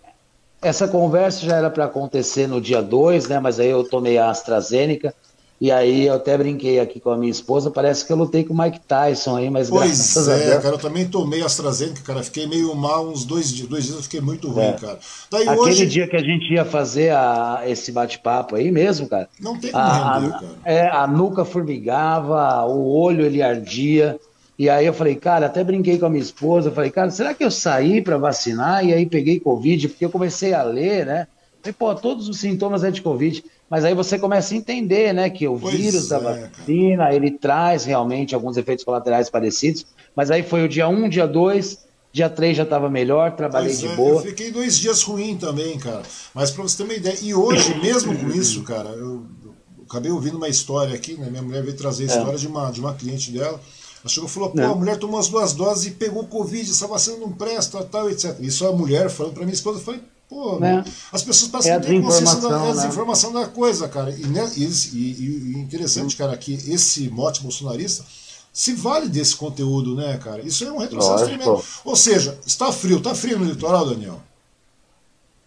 [SPEAKER 1] essa conversa já era para acontecer no dia 2, né? Mas aí eu tomei a AstraZeneca. E aí eu até brinquei aqui com a minha esposa, parece que eu lutei com o Mike Tyson aí, mas
[SPEAKER 2] pois é, cara, eu também tomei AstraZeneca, cara, fiquei meio mal uns dois dias, dois dias eu fiquei muito ruim, é. cara.
[SPEAKER 1] Daí Aquele hoje... dia que a gente ia fazer a, esse bate-papo aí mesmo, cara.
[SPEAKER 2] Não tem como a, render, cara.
[SPEAKER 1] É, a nuca formigava, o olho ele ardia. E aí eu falei, cara, até brinquei com a minha esposa, falei, cara, será que eu saí para vacinar e aí peguei Covid? Porque eu comecei a ler, né? Falei, pô, todos os sintomas é de Covid. Mas aí você começa a entender, né, que o pois vírus é, da vacina, cara. ele traz realmente alguns efeitos colaterais parecidos. Mas aí foi o dia 1, dia 2, dia 3 já estava melhor, trabalhei de é, boa.
[SPEAKER 2] Eu fiquei dois dias ruim também, cara. Mas para você ter uma ideia, e hoje, mesmo com isso, cara, eu, eu acabei ouvindo uma história aqui, né? Minha mulher veio trazer a é. história é. de, uma, de uma cliente dela. Ela chegou e falou: pô, a mulher tomou as duas doses e pegou Covid, essa vacina não presta, tal, etc. Isso a mulher falando para minha esposa, eu falei, Pô, né? as pessoas parecem
[SPEAKER 1] é que têm consciência da
[SPEAKER 2] é né? desinformação da coisa, cara. E, né, e, e, e interessante, cara, que esse mote bolsonarista se vale desse conteúdo, né, cara? Isso é um retrocesso tremendo. Ou seja, está frio. Está frio no litoral, Daniel?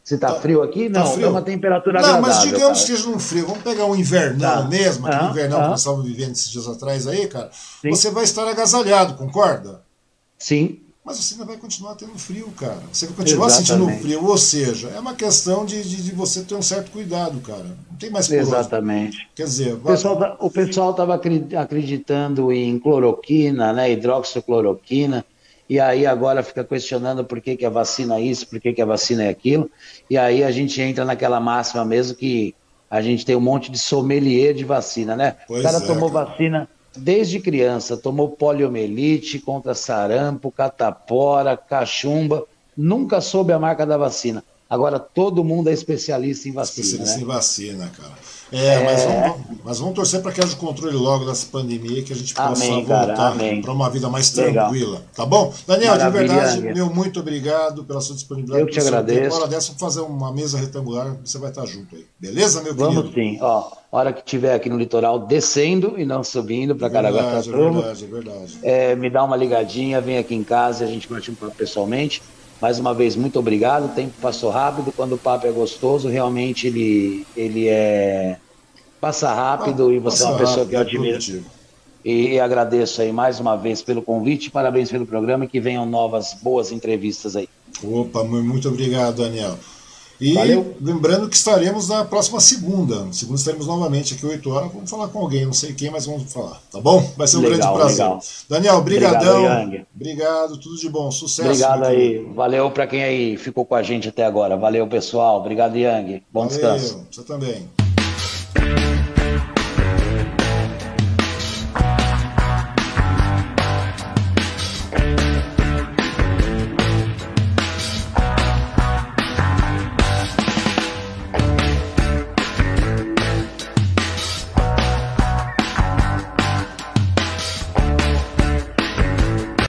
[SPEAKER 1] Se está tá, frio aqui, tá não, tá frio. uma temperatura não,
[SPEAKER 2] agradável. Não, mas digamos que esteja num frio. Vamos pegar um invernal tá. mesmo, aquele ah, invernal ah. que nós estávamos vivendo esses dias atrás aí, cara. Sim. Você vai estar agasalhado, concorda?
[SPEAKER 1] Sim
[SPEAKER 2] mas você ainda vai continuar tendo frio, cara. Você vai continuar Exatamente. sentindo frio, ou seja, é uma questão de, de, de, você ter um certo cuidado, cara. Não tem mais por
[SPEAKER 1] Exatamente.
[SPEAKER 2] Onde. Quer dizer,
[SPEAKER 1] vai... Tá, o pessoal estava acreditando em cloroquina, né, hidroxicloroquina, e aí agora fica questionando por que, que a vacina é isso, por que, que a vacina é aquilo, e aí a gente entra naquela máxima mesmo que a gente tem um monte de sommelier de vacina, né? Pois o cara é, tomou cara. vacina desde criança, tomou poliomielite contra sarampo, catapora, cachumba, nunca soube a marca da vacina. Agora todo mundo é especialista em vacina.
[SPEAKER 2] Especialista
[SPEAKER 1] né?
[SPEAKER 2] em vacina, cara. É, é... Mas, vamos, mas vamos torcer para que haja controle logo dessa pandemia que a gente possa amém, voltar para uma vida mais tranquila. Legal. Tá bom? Daniel, Maravilha, de verdade, meu muito obrigado pela sua disponibilidade.
[SPEAKER 1] Eu te agradeço.
[SPEAKER 2] Hora dessa, fazer uma mesa retangular, você vai estar junto aí. Beleza, meu
[SPEAKER 1] vamos querido? Vamos sim. Ó, hora que tiver aqui no litoral, descendo e não subindo para Caraguatatuba.
[SPEAKER 2] É verdade, é verdade.
[SPEAKER 1] É, me dá uma ligadinha, vem aqui em casa e a gente bate um papo pessoalmente. Mais uma vez, muito obrigado. O tempo passou rápido. Quando o papo é gostoso, realmente ele, ele é passa rápido ah, e você é uma pessoa que eu é admiro. E, e, agradeço aí mais uma vez pelo convite, parabéns pelo programa e que venham novas boas entrevistas aí.
[SPEAKER 2] Opa, muito obrigado, Daniel. E Valeu. lembrando que estaremos na próxima segunda. Segunda estaremos novamente aqui 8 horas. Vamos falar com alguém, não sei quem, mas vamos falar, tá bom? Vai ser um legal, grande prazer. Legal. Daniel, brigadão. Obrigado, Obrigado, tudo de bom, sucesso.
[SPEAKER 1] Obrigado aí. Valeu para quem aí ficou com a gente até agora. Valeu, pessoal. Obrigado, Yang. Bom Valeu, descanso.
[SPEAKER 2] Você também.